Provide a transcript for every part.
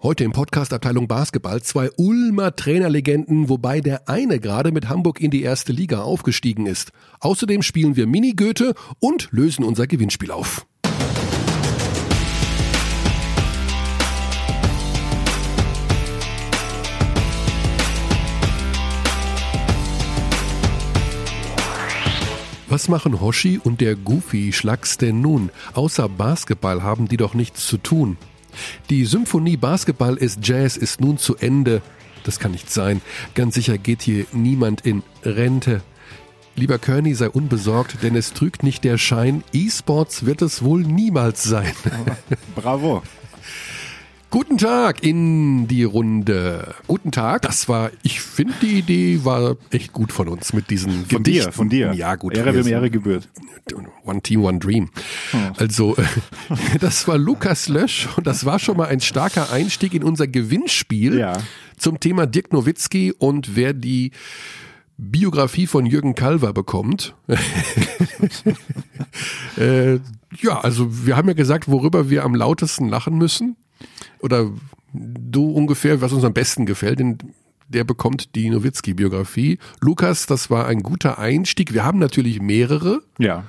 Heute im Podcast Abteilung Basketball zwei Ulmer Trainerlegenden, wobei der eine gerade mit Hamburg in die erste Liga aufgestiegen ist. Außerdem spielen wir Mini-Goethe und lösen unser Gewinnspiel auf. Was machen Hoshi und der Goofy Schlags denn nun? Außer Basketball haben die doch nichts zu tun. Die Symphonie Basketball ist Jazz ist nun zu Ende. Das kann nicht sein. Ganz sicher geht hier niemand in Rente. Lieber Kearney, sei unbesorgt, denn es trügt nicht der Schein, E-Sports wird es wohl niemals sein. Bravo. Guten Tag in die Runde. Guten Tag. Das war, ich finde, die Idee war echt gut von uns mit diesen Von Gedichten. dir, von dir. Ja, gut. Ehre wem Ehre gebührt. One Team, One Dream. Also, das war Lukas Lösch und das war schon mal ein starker Einstieg in unser Gewinnspiel Ja. zum Thema Dirk Nowitzki und wer die Biografie von Jürgen Kalver bekommt. äh, ja, also wir haben ja gesagt, worüber wir am lautesten lachen müssen. Oder du ungefähr, was uns am besten gefällt, denn der bekommt die Nowitzki-Biografie. Lukas, das war ein guter Einstieg. Wir haben natürlich mehrere. Ja.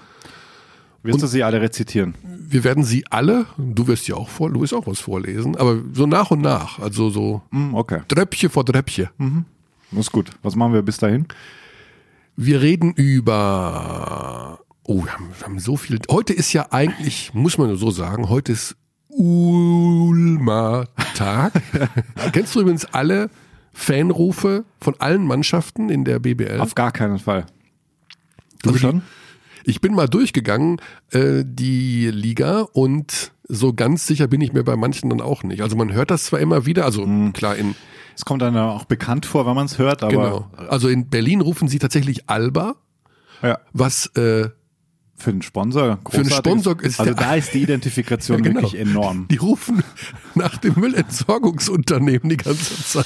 Wirst du sie alle rezitieren? Wir werden sie alle, du wirst ja auch vor, du wirst auch was vorlesen, aber so nach und nach, also so Hm, okay. Dröppchen vor Dröppchen. Muss gut. Was machen wir bis dahin? Wir reden über, oh, wir haben, wir haben so viel, heute ist ja eigentlich, muss man so sagen, heute ist Ulmer Tag. Kennst du übrigens alle Fanrufe von allen Mannschaften in der BBL? Auf gar keinen Fall. Du Also schon? Ich bin mal durchgegangen, äh, die Liga, und so ganz sicher bin ich mir bei manchen dann auch nicht. Also man hört das zwar immer wieder, also Hm. klar in Es kommt dann auch bekannt vor, wenn man es hört, aber genau. Also in Berlin rufen sie tatsächlich Alba, ja, was äh, für einen Sponsor. Für einen Sponsor ist Also da ist die Identifikation Ja, genau. wirklich enorm. die rufen nach dem Müllentsorgungsunternehmen die ganze Zeit.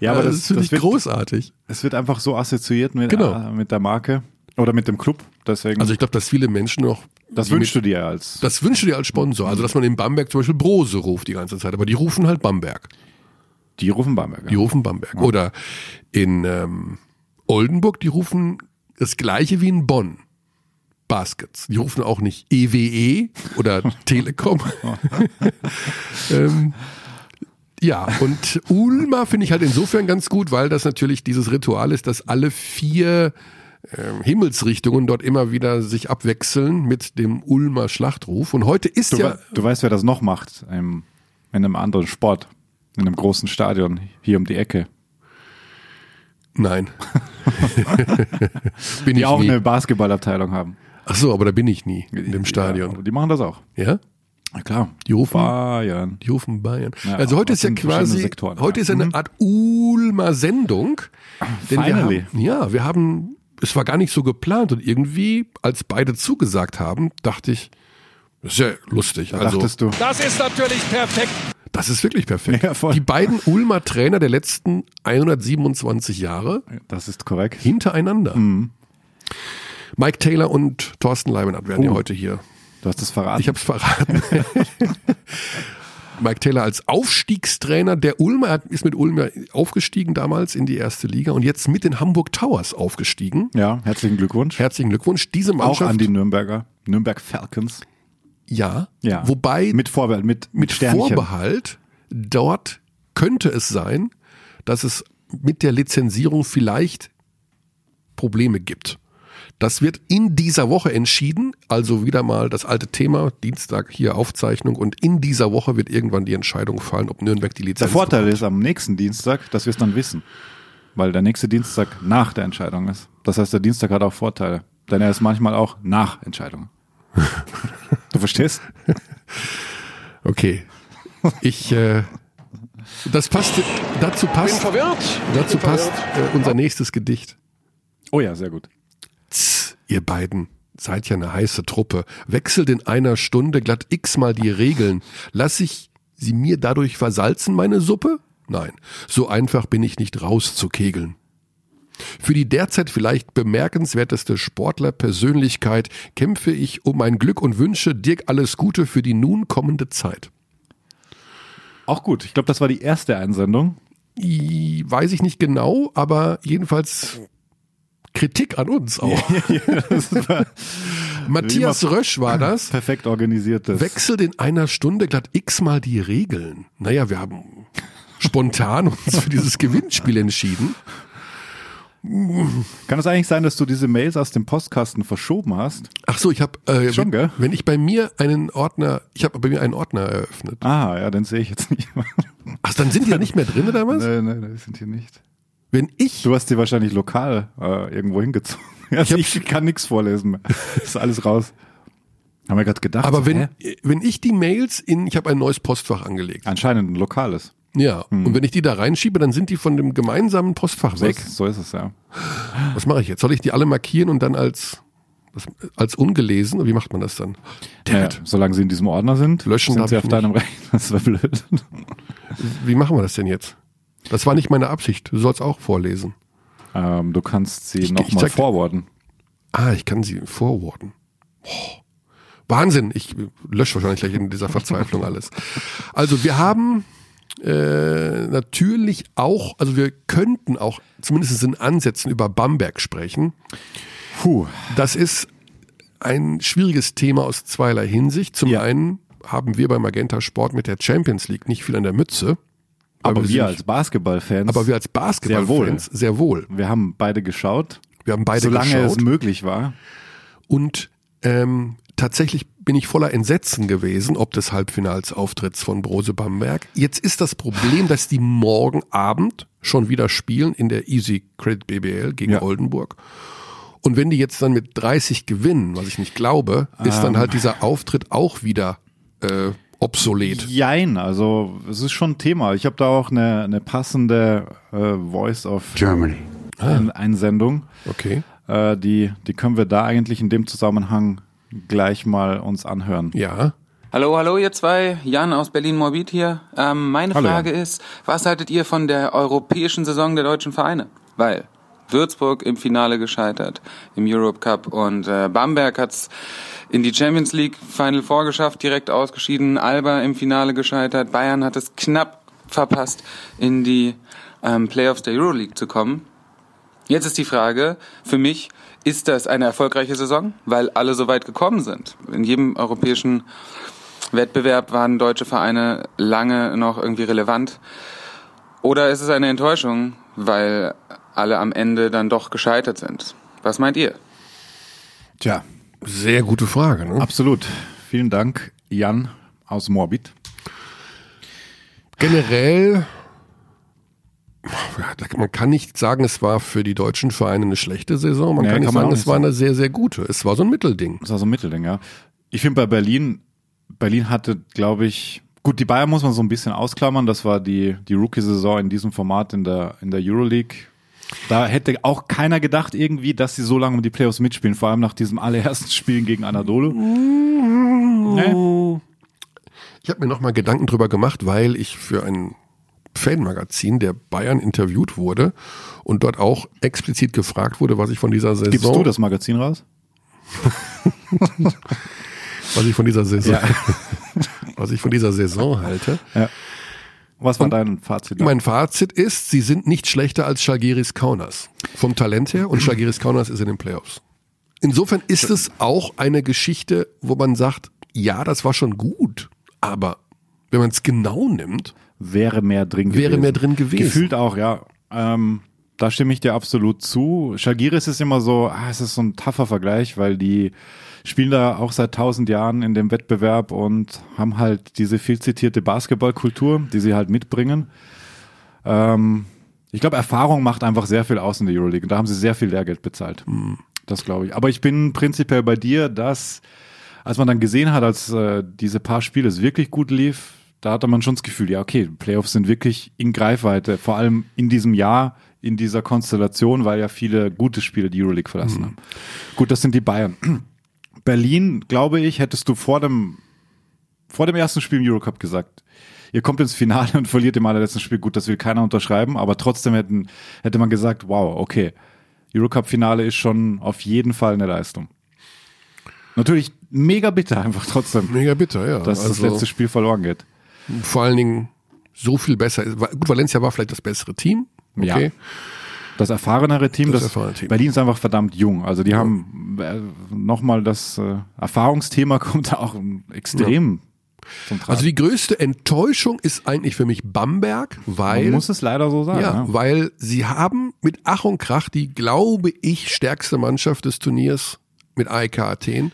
Ja, aber Äh, das- finde das ich wird- großartig. Es wird einfach so assoziiert mit, Genau. äh, mit der Marke oder mit dem Club. Deswegen, Also ich glaube, dass viele Menschen noch das wünschst mit, du dir als. das wünschst du dir als Sponsor. Also dass man in Bamberg zum Beispiel Brose ruft die ganze Zeit, aber die rufen halt Bamberg. die rufen Bamberger. Die rufen Bamberg. Oder in ähm, Oldenburg, die rufen das gleiche wie in Bonn. Baskets. Die rufen auch nicht EWE oder Telekom. ähm, ja, und Ulma finde ich halt insofern ganz gut, weil das natürlich dieses Ritual ist, dass alle vier ähm, Himmelsrichtungen dort immer wieder sich abwechseln mit dem Ulmer Schlachtruf. Und heute ist Du, ja du weißt, wer das noch macht in einem anderen Sport, in einem großen Stadion hier um die Ecke. nein. bin Die ich auch nie. eine Basketballabteilung haben. Ach so, aber da bin ich nie in dem Ja, Stadion. aber die machen das auch. Ja? Ja, klar. Die rufen, Bayern. die rufen Bayern. Ja, also heute ist ja quasi, Sektoren, heute ja. ist eine Mhm. Art Ulmer Sendung. Denn wir Finally. haben, ja, wir haben, es war gar nicht so geplant und irgendwie, als beide zugesagt haben, dachte ich, das ist ja lustig. Da also, dachtest du. Das ist natürlich perfekt. das ist wirklich perfekt. Ja, voll. Die beiden Ulmer Trainer der letzten 127 Jahre Das ist korrekt. hintereinander. Mhm. Mike Taylor und Thorsten Leibenhardt werden ja Oh. heute hier Du hast es verraten. Ich habe es verraten. Mike Taylor als Aufstiegstrainer der Ulmer er ist mit Ulm ja aufgestiegen damals in die erste Liga und jetzt mit den Hamburg Towers aufgestiegen. ja, herzlichen Glückwunsch. Herzlichen Glückwunsch. Diese auch Mannschaft, an die Nürnberger, Nürnberg Falcons. ja, Ja. wobei mit, Mit Vorbehalt, mit, mit Sternchen. Vorbehalt, dort könnte es sein, dass es mit der Lizenzierung vielleicht Probleme gibt. Das wird in dieser Woche entschieden, also wieder mal das alte Thema, Dienstag hier Aufzeichnung und in dieser Woche wird irgendwann die Entscheidung fallen, ob Nürnberg die Der Lizenz Vorteil bekommt. ist am nächsten Dienstag, dass wir es dann wissen. Weil der nächste Dienstag nach der Entscheidung ist. Das heißt, der Dienstag hat auch Vorteile. Denn er ist manchmal auch nach Entscheidung. du verstehst? Okay. Ich, äh, das passt, dazu Bin passt, verwirrt. dazu Bin passt verwirrt. äh, unser nächstes Gedicht. Oh ja, sehr gut. Ihr beiden seid ja eine heiße Truppe. Wechselt in einer Stunde glatt x-mal die Regeln. Lass ich sie mir dadurch versalzen, meine Suppe? Nein, so einfach bin ich nicht rauszukegeln. Für die derzeit vielleicht bemerkenswerteste Sportlerpersönlichkeit kämpfe ich um mein Glück und wünsche Dirk alles Gute für die nun kommende Zeit. Auch gut. Ich glaube, das war die erste Einsendung. I, weiß ich nicht genau, aber jedenfalls Kritik an uns auch. Matthias Rösch war das. Perfekt organisiertes. Wechselt in einer Stunde glatt x-mal die Regeln. Naja, wir haben spontan uns für dieses Gewinnspiel entschieden. Kann es eigentlich sein, dass du diese Mails aus dem Postkasten verschoben hast? Ach so, ich habe äh, Schon, gell? wenn ich bei mir einen Ordner, ich habe bei mir einen Ordner eröffnet. Ah, ja, den sehe ich jetzt nicht. Ach, dann sind die da nicht mehr drin oder was? nein, nein, die sind hier nicht. Wenn ich Du hast die wahrscheinlich lokal äh, irgendwo hingezogen. Also ich, kann nichts vorlesen. Ist alles raus. Haben wir gerade gedacht. aber wenn hä? wenn ich die Mails in ich habe ein neues Postfach angelegt. Anscheinend ein lokales. Ja, Hm. und wenn ich die da reinschiebe, dann sind die von dem gemeinsamen Postfach weg. So, so ist es, ja. Was mache ich jetzt? Soll ich die alle markieren und dann als als ungelesen? Wie macht man das dann? ja Dammit. solange sie in diesem Ordner sind, Löschen sind sie ich auf deinem Rechner. Das wäre blöd. Wie machen wir das denn jetzt? Das war nicht meine Absicht. Du sollst auch vorlesen. Ähm, du kannst sie nochmal forwarden. Ah, ich kann sie forwarden. Oh, Wahnsinn. Ich lösche wahrscheinlich gleich in dieser Verzweiflung alles. Also wir haben äh, natürlich auch, also wir könnten auch zumindest in Ansätzen über Bamberg sprechen. Puh. Das ist ein schwieriges Thema aus zweierlei Hinsicht. Zum Ja. einen haben wir bei Magenta Sport mit der Champions League nicht viel an der Mütze. Aber wir sind- als Basketballfans, aber wir als Basketballfans sehr wohl. wir haben beide geschaut, Wir haben beide solange geschaut. es möglich war. Und ähm, tatsächlich bin ich voller Entsetzen gewesen, ob des Halbfinalsauftritts von Brose Bamberg. Jetzt ist das Problem, dass die morgen Abend schon wieder spielen in der Easy Credit BBL gegen Ja. Oldenburg. Und wenn die jetzt dann mit 30 gewinnen, was ich nicht glaube, ist Ähm. dann halt dieser Auftritt auch wieder äh, obsolet. Jein, also es ist schon ein Thema. Ich habe da auch eine, eine passende äh, Voice of Germany. Ein Einsendung. Okay. Äh, die, die können wir da eigentlich in dem Zusammenhang gleich mal uns anhören. Ja. Hallo, hallo ihr zwei, Jan aus Berlin-Morbid hier. Ähm, meine Hallo, Frage ist, was haltet ihr von der europäischen Saison der deutschen Vereine? Weil Würzburg im Finale gescheitert im Europe Cup und äh, Bamberg hat's in die Champions League Final Four geschafft, direkt ausgeschieden. Alba im Finale gescheitert. Bayern hat es knapp verpasst, in die ähm, Playoffs der Euroleague zu kommen. Jetzt ist die Frage für mich, ist das eine erfolgreiche Saison, weil alle so weit gekommen sind? In jedem europäischen Wettbewerb waren deutsche Vereine lange noch irgendwie relevant. Oder ist es eine Enttäuschung, weil alle am Ende dann doch gescheitert sind? Was meint ihr? Tja, Sehr gute Frage. Ne? absolut. Vielen Dank, Jan aus Morbid. Generell, man kann nicht sagen, es war für die deutschen Vereine eine schlechte Saison. Man Nee, kann nicht kann man sagen, es nicht war sagen. eine sehr, sehr gute. Es war so ein Mittelding. Das war so ein Mittelding, ja. Ich finde bei Berlin, Berlin hatte, glaube ich, gut, die Bayern muss man so ein bisschen ausklammern. Das war die, die Rookie-Saison in diesem Format in der, in der Euroleague. Da hätte auch keiner gedacht irgendwie, dass sie so lange um die Playoffs mitspielen, vor allem nach diesem allerersten Spielen gegen Anadolu. Nee. Ich habe mir nochmal Gedanken drüber gemacht, weil ich für ein Fanmagazin der Bayern interviewt wurde und dort auch explizit gefragt wurde, was ich von dieser Saison, Gibst du das Magazin raus? was ich von dieser Saison, was ich von dieser Saison halte. Was war dein Fazit? da? Mein Fazit ist, sie sind nicht schlechter als Schalgiris Kaunas vom Talent her und Schalgiris Kaunas ist in den Playoffs. Insofern ist es auch eine Geschichte, wo man sagt, ja, das war schon gut, aber wenn man es genau nimmt, wäre mehr drin Wäre gewesen. mehr drin gewesen. Gefühlt auch, ja. Ähm, da stimme ich dir absolut zu. Schalgiris ist immer so, ah, es ist so ein tougher Vergleich, weil die spielen da auch seit tausend Jahren in dem Wettbewerb und haben halt diese viel zitierte Basketballkultur, die sie halt mitbringen. Ähm, ich glaube, Erfahrung macht einfach sehr viel aus in der Euroleague und da haben sie sehr viel Lehrgeld bezahlt. Das glaube ich. Aber ich bin prinzipiell bei dir, dass als man dann gesehen hat, als äh, diese paar Spiele es wirklich gut lief, da hatte man schon das Gefühl, ja, okay, Playoffs sind wirklich in Greifweite, vor allem in diesem Jahr, in dieser Konstellation, weil ja viele gute Spiele die Euroleague verlassen haben. Gut, das sind die Bayern. Berlin, glaube ich, hättest du vor dem, vor dem ersten Spiel im Eurocup gesagt, ihr kommt ins Finale und verliert im allerletzten Spiel. Gut, das will keiner unterschreiben, aber trotzdem hätten, hätte man gesagt, wow, okay, Eurocup-Finale ist schon auf jeden Fall eine Leistung. Natürlich mega bitter einfach trotzdem, mega bitter, ja. dass das also, letzte Spiel verloren geht. vor allen Dingen so viel besser. Gut, Valencia war vielleicht das bessere Team. Okay. Ja. Das erfahrenere Team, Das das, erfahrene Team. Berlin ist einfach verdammt jung. Also die haben äh, nochmal das äh, Erfahrungsthema kommt da auch extrem Tragen. Also die größte Enttäuschung ist eigentlich für mich Bamberg, weil Man muss es leider so sagen. ja, Ja, weil sie haben mit Ach und Krach die, glaube ich, stärkste Mannschaft des Turniers mit AEK Athen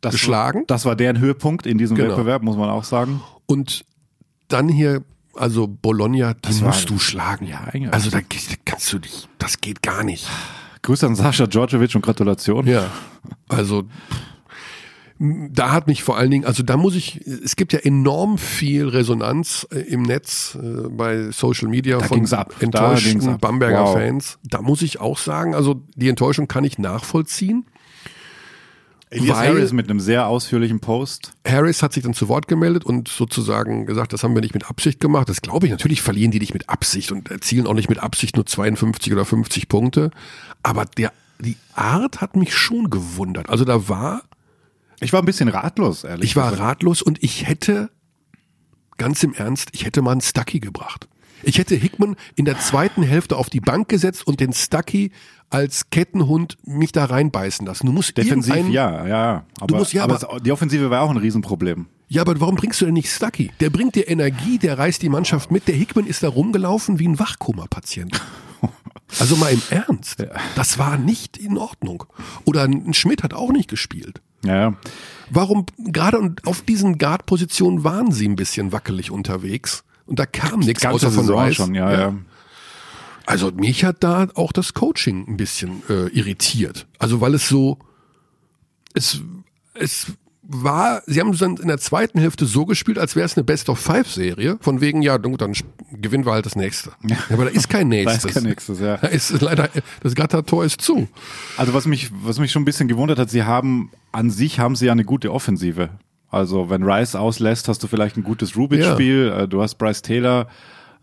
Das geschlagen. Das war deren Höhepunkt in diesem Genau. Wettbewerb, muss man auch sagen. Und dann hier, also Bologna, das war- musst du schlagen. Ja, eigentlich. Also da da kannst du dich, das geht gar nicht. Grüße an Sascha Djordjevic und Gratulation. Ja, also da hat mich vor allen Dingen, also da muss ich, es gibt ja enorm viel Resonanz äh, im Netz, äh, bei Social Media Da von enttäuschten. Bamberger Wow. Fans. Da muss ich auch sagen, also die Enttäuschung kann ich nachvollziehen. Elias Weil- Harris mit einem sehr ausführlichen Post. Harris hat sich dann zu Wort gemeldet und sozusagen gesagt, das haben wir nicht mit Absicht gemacht. Das glaube ich. Natürlich verlieren die nicht mit Absicht und erzielen auch nicht mit Absicht nur 52 oder 50 Punkte. Aber der, die Art hat mich schon gewundert. Also da war, Ich war ein bisschen ratlos, ehrlich ich war gesagt. ratlos und ich hätte, ganz im Ernst, ich hätte mal einen Stucky gebracht. Ich hätte Hickman in der zweiten Hälfte auf die Bank gesetzt und den Stucky als Kettenhund mich da reinbeißen lassen. Du musst Defensiv, ja, ja, ja. Aber, musst- ja, aber, aber- die Offensive war auch ein Riesenproblem. Ja, aber warum bringst du denn nicht Stucky? Der bringt dir Energie, der reißt die Mannschaft mit. Der Hickman ist da rumgelaufen wie ein Wachkoma-Patient. Also mal im Ernst. Das war nicht in Ordnung. Oder ein Schmidt hat auch nicht gespielt. Ja, ja. Warum, gerade auf diesen Guard-Positionen waren sie ein bisschen wackelig unterwegs. Und da kam nichts außer von Saison Rice. schon, ja, ja. Also mich hat da auch das Coaching ein bisschen äh, irritiert. Also weil es so, es, es war, sie haben dann in der zweiten Hälfte so gespielt, als wäre es eine Best-of-Five-Serie. Von wegen, ja, dann gewinnen wir halt das nächste. Ja, aber da ist kein Da nächstes. ist kein nächstes, ja. Da ist leider, das Gattertor ist zu. Also was mich, was mich schon ein bisschen gewundert hat, sie haben, an sich haben sie ja eine gute Offensive. Also wenn Rice auslässt, hast du vielleicht ein gutes Rubik-Spiel, äh, du hast Bryce Taylor,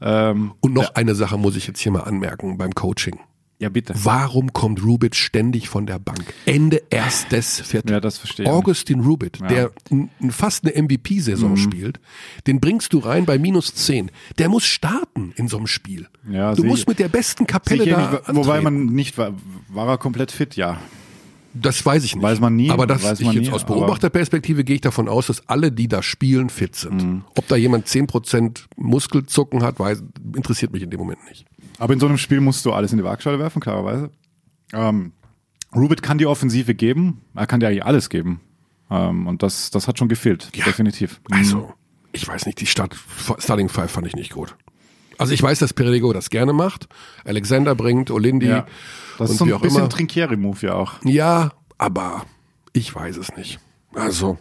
ähm, Und noch eine Sache muss ich jetzt hier mal anmerken beim Coaching. ja bitte. Warum kommt Rubit ständig von der Bank? Ende erstes Viertel. Ja, das verstehe ich. Augustin Rubit, der n- n- fast eine MVP-Saison Mhm. spielt, den bringst du rein bei minus 10. Der muss starten in so einem Spiel. Ja, du musst mit der besten Kapelle da ähnlich, wobei man nicht war, war er komplett fit, ja. Das weiß ich nicht. Weiß man nie, Aber das, weiß ich jetzt nie, aus Beobachterperspektive gehe ich davon aus, dass alle, die da spielen, fit sind. Mhm. Ob da jemand 10% Muskelzucken hat, weiß, interessiert mich in dem Moment nicht. Aber in so einem Spiel musst du alles in die Waagschale werfen, klarerweise. Ähm, Rubit kann die Offensive geben, er kann dir eigentlich alles geben. Ähm, und das, das hat schon gefehlt, definitiv. Also, ich weiß nicht, die Start, Starting Five fand ich nicht gut. Also ich weiß, dass Perego das gerne macht. Alexander bringt, Olindi Ja. Das ist so ein auch bisschen immer. Trinkieri-Move ja auch. Ja, aber ich weiß es nicht. Also,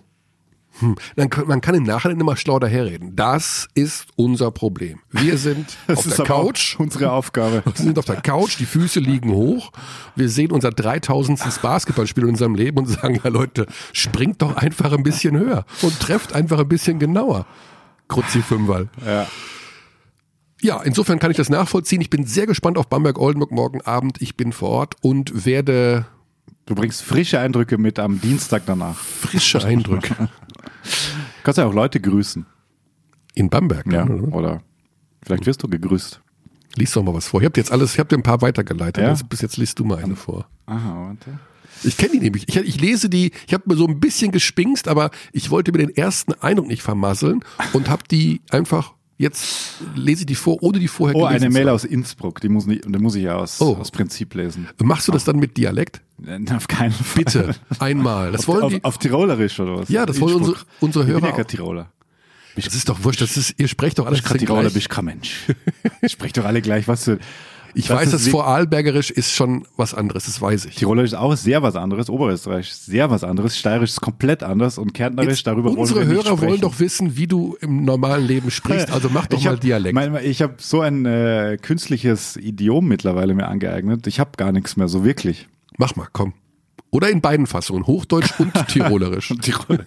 hm, dann man kann im Nachhinein immer schlau daherreden. Das ist unser Problem. Wir sind Das auf ist der Couch. unsere Aufgabe. Wir sind auf der Couch, die Füße liegen hoch. Wir sehen unser 3000. Basketballspiel in unserem Leben und sagen, ja Leute, springt doch einfach ein bisschen höher und trefft einfach ein bisschen genauer. Kruzzi Fünferl. Ja. Ja, insofern kann ich das nachvollziehen. Ich bin sehr gespannt auf Bamberg-Oldenburg morgen Abend. Ich bin vor Ort und werde Du bringst frische Eindrücke mit am Dienstag danach. frische Eindrücke Kannst ja auch Leute grüßen. in Bamberg. Ja. oder? Oder vielleicht wirst du gegrüßt. Lies doch mal was vor. Ich habe jetzt alles, ich habe dir ein paar weitergeleitet. Ja? Jetzt, bis jetzt liest du mal eine vor. Aha, warte. Ich kenne die nämlich. Ich, ich lese die, ich habe mir so ein bisschen gespingst, aber ich wollte mir den ersten Eindruck nicht vermasseln und habe die einfach, jetzt lese ich die vor, ohne die vorher Oh, eine Mail aus Innsbruck, die muss, nicht, die muss ich ja aus, Oh. aus Prinzip lesen. Machst du das dann mit Dialekt? Auf keinen Fall. Bitte, einmal. Das wollen auf, die. auf Tirolerisch oder was? Ja, das wollen unsere, unsere Ich bin Hörer ja kein. Tiroler. Das ist doch wurscht, das ist, ihr sprecht doch alles Ich bin Tiroler, gleich. bist kein Mensch. Sprecht doch alle gleich, was du. Ich das weiß, ist dass Vorarlbergerisch ist schon was anderes, das weiß ich. Tirolerisch ist auch sehr was anderes, Oberösterreich sehr was anderes, Steirisch ist komplett anders und Kärntnerisch, Jetzt, darüber unsere wollen wir nicht Hörer wollen doch wissen, wie du im normalen Leben sprichst, also mach doch ich mal hab, Dialekt. Mein, ich habe so ein äh, künstliches Idiom mittlerweile mir angeeignet. Ich habe gar nichts mehr, so wirklich. Mach mal, komm. Oder in beiden Fassungen, Hochdeutsch und Tirolerisch. Tirol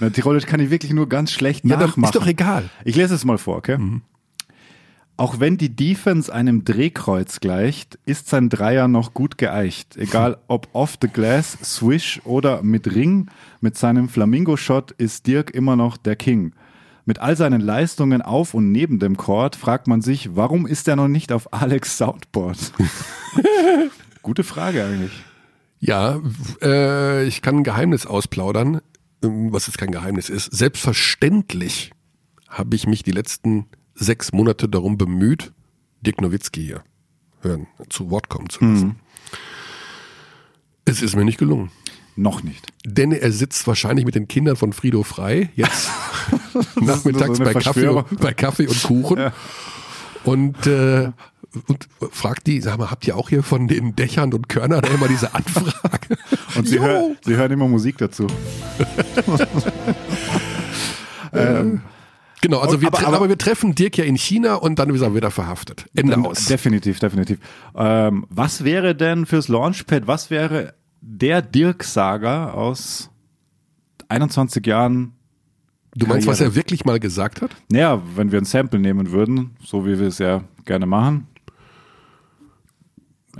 Na, Tirolisch kann ich wirklich nur ganz schlecht Ja, nachmachen. ist doch egal. Ich lese es mal vor, okay? Mhm. Auch wenn die Defense einem Drehkreuz gleicht, ist sein Dreier noch gut geeicht. Egal ob off the glass, swish oder mit Ring, mit seinem Flamingo-Shot ist Dirk immer noch der King. Mit all seinen Leistungen auf und neben dem Court fragt man sich, warum ist er noch nicht auf Alex Soundboard? Gute Frage eigentlich. Ja, äh, ich kann ein Geheimnis ausplaudern, ähm, was jetzt kein Geheimnis ist. Selbstverständlich habe ich mich die letzten sechs Monate darum bemüht, Dirk Nowitzki hier hören, zu Wort kommen zu lassen. Mhm. Es ist mir nicht gelungen. Noch nicht. Denn er sitzt wahrscheinlich mit den Kindern von Frido Frei jetzt nachmittags so bei, Kaffee bei Kaffee und Kuchen Ja. und, äh, und fragt die, sag mal, habt ihr auch hier von den Dächern und Körnern immer diese Anfrage? Und sie, hör, sie hören immer Musik dazu. ähm, Genau, also wir, aber- aber- aber, wir treffen Dirk ja in China und dann ist er wieder verhaftet. Ende dann- aus. Definitiv, definitiv. Ähm, was wäre denn fürs Launchpad, was wäre der Dirk-Saga aus 21 Jahren? Du meinst, was Karriere? er wirklich mal gesagt hat? Naja, wenn wir ein Sample nehmen würden, so wie wir es ja gerne machen.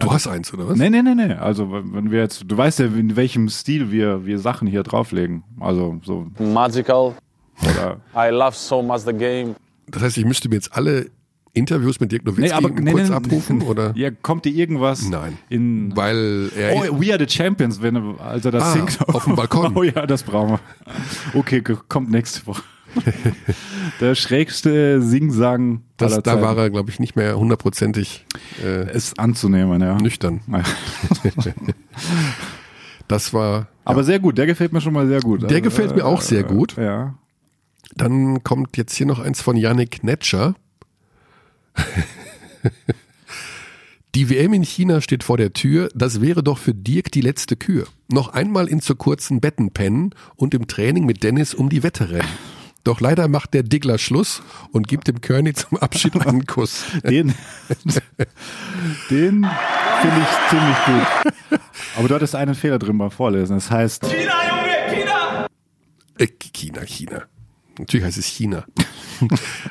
Du hast eins, oder was? Nee, nee, nee, nee. Also wenn wir jetzt, du weißt ja, in welchem Stil wir, wir Sachen hier drauflegen. Also so, magical. Oder I love so much the game. Das heißt, ich müsste mir jetzt alle Interviews mit Dirk Nowitzki Nee, aber nee, kurz nee, abrufen, oder? Ja, kommt dir irgendwas Nein. in Weil er Oh, We Are the Champions, wenn er- als er das Ah, singt. auf dem Balkon. Oh ja, das brauchen wir. Okay, kommt nächste Woche. Der schrägste Singsang das, da war er, glaube ich, nicht mehr hundertprozentig äh, ist anzunehmen, ja. nüchtern. Ja. Das war. Aber sehr gut, der gefällt mir schon mal sehr gut. Der gefällt mir auch sehr gut. Ja. Dann kommt jetzt hier noch eins von Yannick Netscher. Die WM in China steht vor der Tür. Das wäre doch für Dirk die letzte Kür. Noch einmal in zu kurzen Betten pennen und im Training mit Dennis um die Wette rennen. Doch leider macht der Diggler Schluss und gibt dem Kearney zum Abschied einen Kuss. Den, den finde ich ziemlich gut. Aber du hattest einen Fehler drin beim Vorlesen. Das heißt, Äh, China, China. Natürlich heißt es China.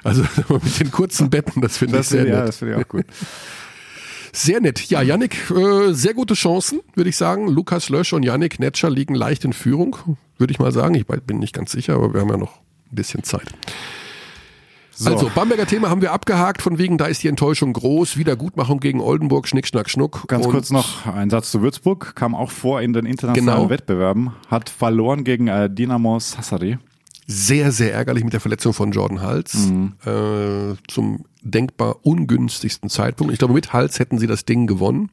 Also mit den kurzen Betten, das finde ich sehr nett. ja, das finde ich auch gut. Sehr nett. Ja, Yannick, äh, sehr gute Chancen, würde ich sagen. Lukas Lösch und Yannick Netscher liegen leicht in Führung, würde ich mal sagen. Ich bin nicht ganz sicher, aber wir haben ja noch ein bisschen Zeit. So. Also, Bamberger Thema haben wir abgehakt, von wegen, da ist die Enttäuschung groß. Wiedergutmachung gegen Oldenburg, Schnick, Schnack, Schnuck. Ganz Und kurz noch ein Satz zu Würzburg, kam auch vor in den internationalen Genau. Wettbewerben, hat verloren gegen äh, Dinamo Sassari. Sehr, sehr ärgerlich mit der Verletzung von Jordan Hals. Mhm. Äh, zum denkbar ungünstigsten Zeitpunkt. Ich glaube, mit Hals hätten sie das Ding gewonnen.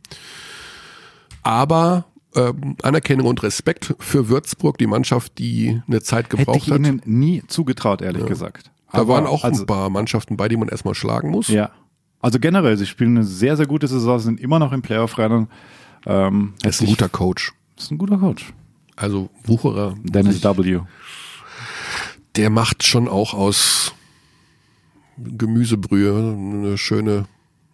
Aber ähm, Anerkennung und Respekt für Würzburg, die Mannschaft, die eine Zeit Hätte gebraucht ich hat. ihnen nie zugetraut, ehrlich gesagt. Da Aber waren auch also, ein paar Mannschaften bei, die man erstmal schlagen muss. Ja. Also generell, sie spielen eine sehr, sehr gute Saison, sind immer noch im Playoff-Rennen. Ähm, Er ist ein hätte ich- guter Coach. ist ein guter Coach. Also Wucherer, Dennis W. der macht schon auch aus Gemüsebrühe eine schöne,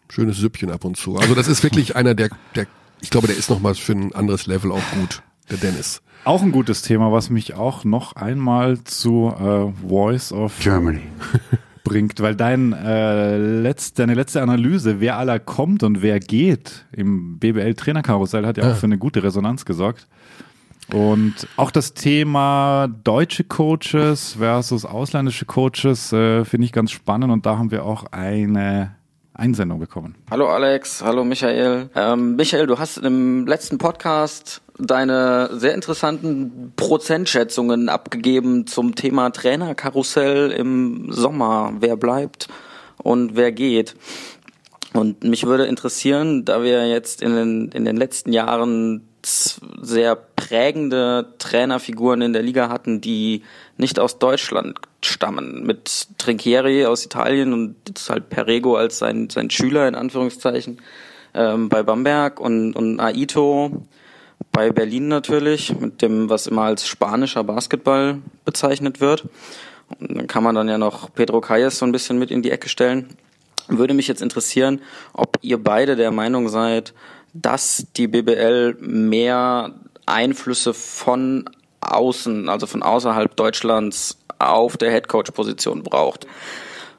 schönes Süppchen ab und zu. Also das ist wirklich einer, der, der, ich glaube, der ist noch mal für ein anderes Level auch gut, der Dennis. Auch ein gutes Thema, was mich auch noch einmal zu äh, Voice of Germany. bringt, weil dein, äh, letzt, deine letzte Analyse, wer aller kommt und wer geht im BBL-Trainerkarussell, hat ja auch Ja. für eine gute Resonanz gesorgt. Und auch das Thema deutsche Coaches versus ausländische Coaches äh, finde ich ganz spannend und da haben wir auch eine Einsendung bekommen. Hallo Alex, hallo Michael. Ähm, Michael, du hast im letzten Podcast deine sehr interessanten Prozentschätzungen abgegeben zum Thema Trainerkarussell im Sommer. Wer bleibt und wer geht? Und mich würde interessieren, da wir jetzt in den, in den letzten Jahren sehr prägende Trainerfiguren in der Liga hatten, die nicht aus Deutschland stammen. Mit Trinchieri aus Italien und jetzt halt Perego als sein, sein Schüler in Anführungszeichen ähm, bei Bamberg und, und Aito bei Berlin natürlich, mit dem, was immer als spanischer Basketball bezeichnet wird. Und dann kann man dann ja noch Pedro Calles so ein bisschen mit in die Ecke stellen. Würde mich jetzt interessieren, ob ihr beide der Meinung seid, dass die BBL mehr Einflüsse von außen, also von außerhalb Deutschlands auf der Headcoach-Position braucht.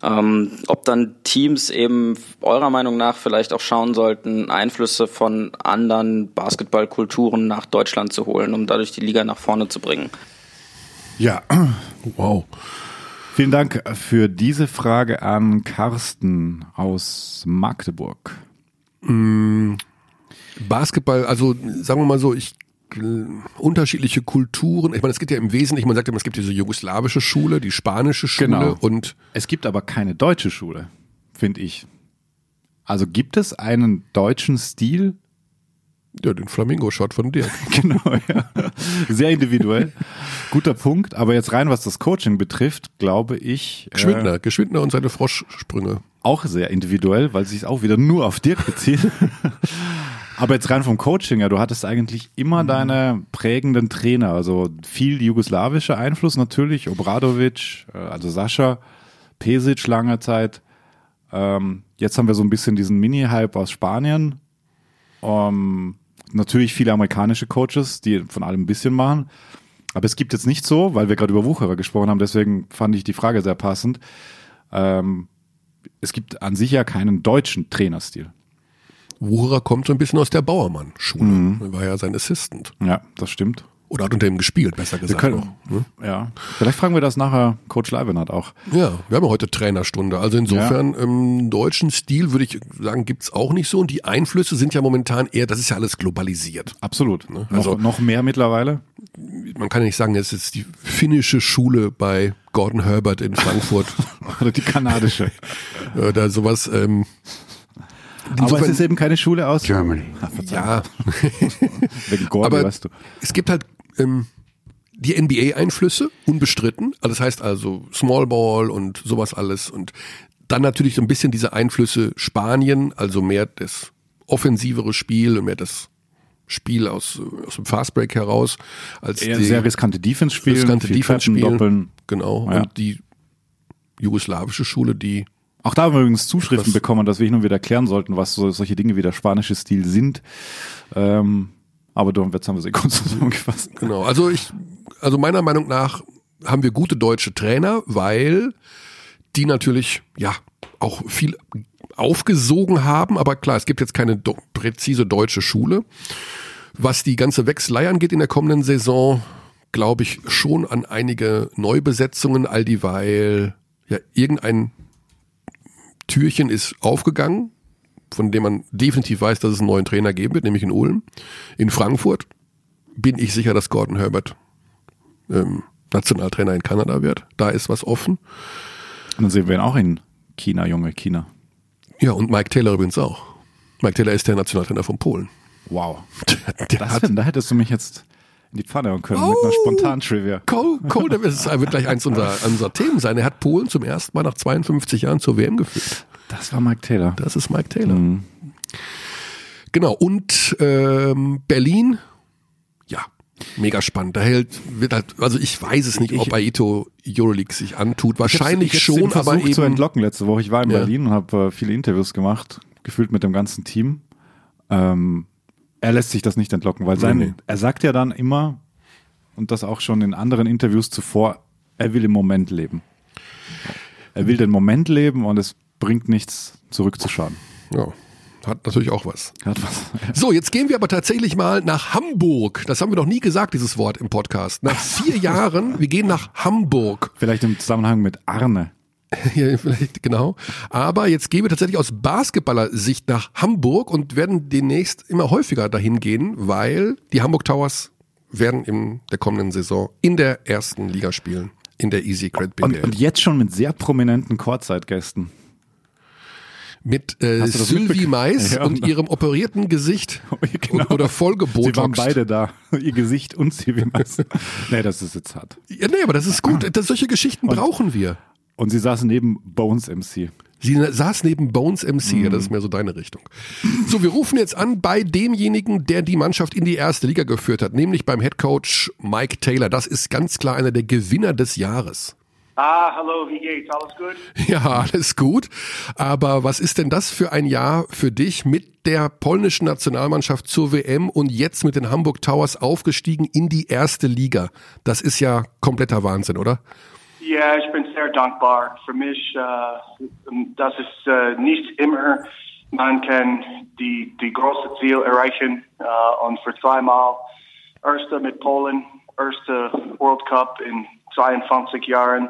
Ähm, ob dann Teams eben eurer Meinung nach vielleicht auch schauen sollten, Einflüsse von anderen Basketballkulturen nach Deutschland zu holen, um dadurch die Liga nach vorne zu bringen. Ja, Wow. Vielen Dank für diese Frage an Carsten aus Magdeburg. Basketball, also sagen wir mal so, ich äh, unterschiedliche Kulturen. Ich meine, es gibt ja im Wesentlichen, man sagt immer, es gibt diese jugoslawische Schule, die spanische Schule Genau. und Es gibt aber keine deutsche Schule, finde ich. Also gibt es einen deutschen Stil? ja, den Flamingo-Shot von dir. Genau, ja. Sehr individuell. Guter Punkt. Aber jetzt rein, was das Coaching betrifft, glaube ich. äh, Geschwindner, Geschwindner und seine Froschsprünge. auch sehr individuell, weil es sich auch wieder nur auf Dirk bezieht. Aber jetzt rein vom Coaching, ja, du hattest eigentlich immer deine prägenden Trainer, also viel jugoslawischer Einfluss natürlich, Obradovic, äh, also Sascha, Pesic lange Zeit. Ähm, jetzt haben wir so ein bisschen diesen Mini-Hype aus Spanien. Ähm, natürlich viele amerikanische Coaches, die von allem ein bisschen machen. Aber es gibt jetzt nicht so, weil wir gerade über Wucherer gesprochen haben, deswegen fand ich die Frage sehr passend. Ähm, es gibt an sich ja keinen deutschen Trainerstil. Wucherer kommt so ein bisschen aus der Bauermann-Schule. Mhm. Er war ja sein Assistant. Ja, das stimmt. Oder hat unter ihm gespielt, besser Wir gesagt. können, noch, ne? ja. Vielleicht fragen wir das nachher Coach Leibenhardt auch. Ja, wir haben ja heute Trainerstunde. Also insofern, im deutschen Stil würde ich sagen, gibt's auch nicht so. Und die Einflüsse sind ja momentan eher, das ist ja alles globalisiert. Absolut. Also- noch, noch mehr mittlerweile. Man kann ja nicht sagen, es ist die finnische Schule bei Gordon Herbert in Frankfurt Oder die kanadische. oder sowas. Ähm, Aber es insofern- ist eben keine Schule aus Germany. ja, Wegen Gordi, aber weißt du. es gibt halt ähm, die NBA-Einflüsse, unbestritten. Also das heißt also Small Ball und sowas alles. Und dann natürlich so ein bisschen diese Einflüsse Spanien, also mehr das offensivere Spiel und mehr das Spiel aus, aus dem Fastbreak heraus, als Eher die sehr riskante Defense spielen, riskante Defense spielen. Doppeln. Genau. Ja. Und die jugoslawische Schule, die Auch da haben wir übrigens Zuschriften Was- bekommen, dass wir hin und wieder erklären sollten, was so, solche Dinge wie der spanische Stil sind. Ähm, aber du, jetzt haben wir sie kurz zusammengefasst. Genau, also ich, also meiner Meinung nach haben wir gute deutsche Trainer, weil die natürlich, ja, auch viel aufgesogen haben, aber klar, es gibt jetzt keine do präzise deutsche Schule. Was die ganze Wechselei angeht in der kommenden Saison, glaube ich schon an einige Neubesetzungen, all dieweil ja irgendein Türchen ist aufgegangen, von dem man definitiv weiß, dass es einen neuen Trainer geben wird, nämlich in Ulm. In Frankfurt bin ich sicher, dass Gordon Herbert ähm, Nationaltrainer in Kanada wird. Da ist was offen. Und dann sehen wir ihn auch in China, junge China. Ja, und Mike Taylor übrigens auch. Mike Taylor ist der Nationaltrainer von Polen. Wow. Der, der hat da hättest du mich jetzt in die Pfanne hauen können mit einer Oh. spontanen Trivia. Cole, Cole der wird, gleich eins unserer, unserer Themen sein. Er hat Polen zum ersten Mal nach 52 Jahren zur WM geführt. Das war Mike Taylor. Das ist Mike Taylor. Mhm. Genau. Und ähm, Berlin, ja, mega spannend. Da hält, wird halt, also ich weiß es nicht, ob Aito Euroleague sich antut. Wahrscheinlich ich hab's- ich schon, hab's ihm aber eben. zu entlocken letzte Woche. Ich war in Ja. Berlin und habe äh, viele Interviews gemacht, gefühlt mit dem ganzen Team. Ähm, er lässt sich das nicht entlocken, weil sein, Nee, er sagt ja dann immer, und das auch schon in anderen Interviews zuvor, er will im Moment leben. Er will den Moment leben und es bringt nichts zurückzuschauen. ja, hat natürlich auch was. Hat was. So, jetzt gehen wir aber tatsächlich mal nach Hamburg. Das haben wir noch nie gesagt, dieses Wort im Podcast. Nach vier Jahren, wir gehen nach Hamburg. Vielleicht im Zusammenhang mit Arne. Ja, vielleicht, genau. Aber jetzt gehen wir tatsächlich aus Basketballer-Sicht nach Hamburg und werden demnächst immer häufiger dahin gehen, weil die Hamburg Towers werden in der kommenden Saison in der ersten Liga spielen. In der Easy Credit BBL. Und, und jetzt schon mit sehr prominenten Courtside-Gästen. Mit äh, Sylvie? Mais Ja. und ihrem operierten Gesicht Genau. oder Sie vollgebotoxt. waren beide da. Ihr Gesicht und sie wie was. Nee, das ist jetzt hart. Ja, nee, aber das ist gut. Das, solche Geschichten brauchen wir. Und sie saßen neben Bones MC. Sie saß neben Bones MC, ja, das ist mehr so deine Richtung. So, wir rufen jetzt an bei demjenigen, der die Mannschaft in die erste Liga geführt hat, nämlich beim Headcoach Mike Taylor. Das ist ganz klar einer der Gewinner des Jahres. Ah, hallo, wie geht's? Alles gut? Ja, alles gut. Aber was ist denn das für ein Jahr für dich mit der polnischen Nationalmannschaft zur WM und jetzt mit den Hamburg Towers aufgestiegen in die erste Liga? Das ist ja kompletter Wahnsinn, oder? Ja, ich bin sehr dankbar. Für mich, äh, das ist äh, nicht immer, man kann die, die große Ziel erreichen äh, und für zweimal Erster mit Polen, erste World Cup in 22 Jahren.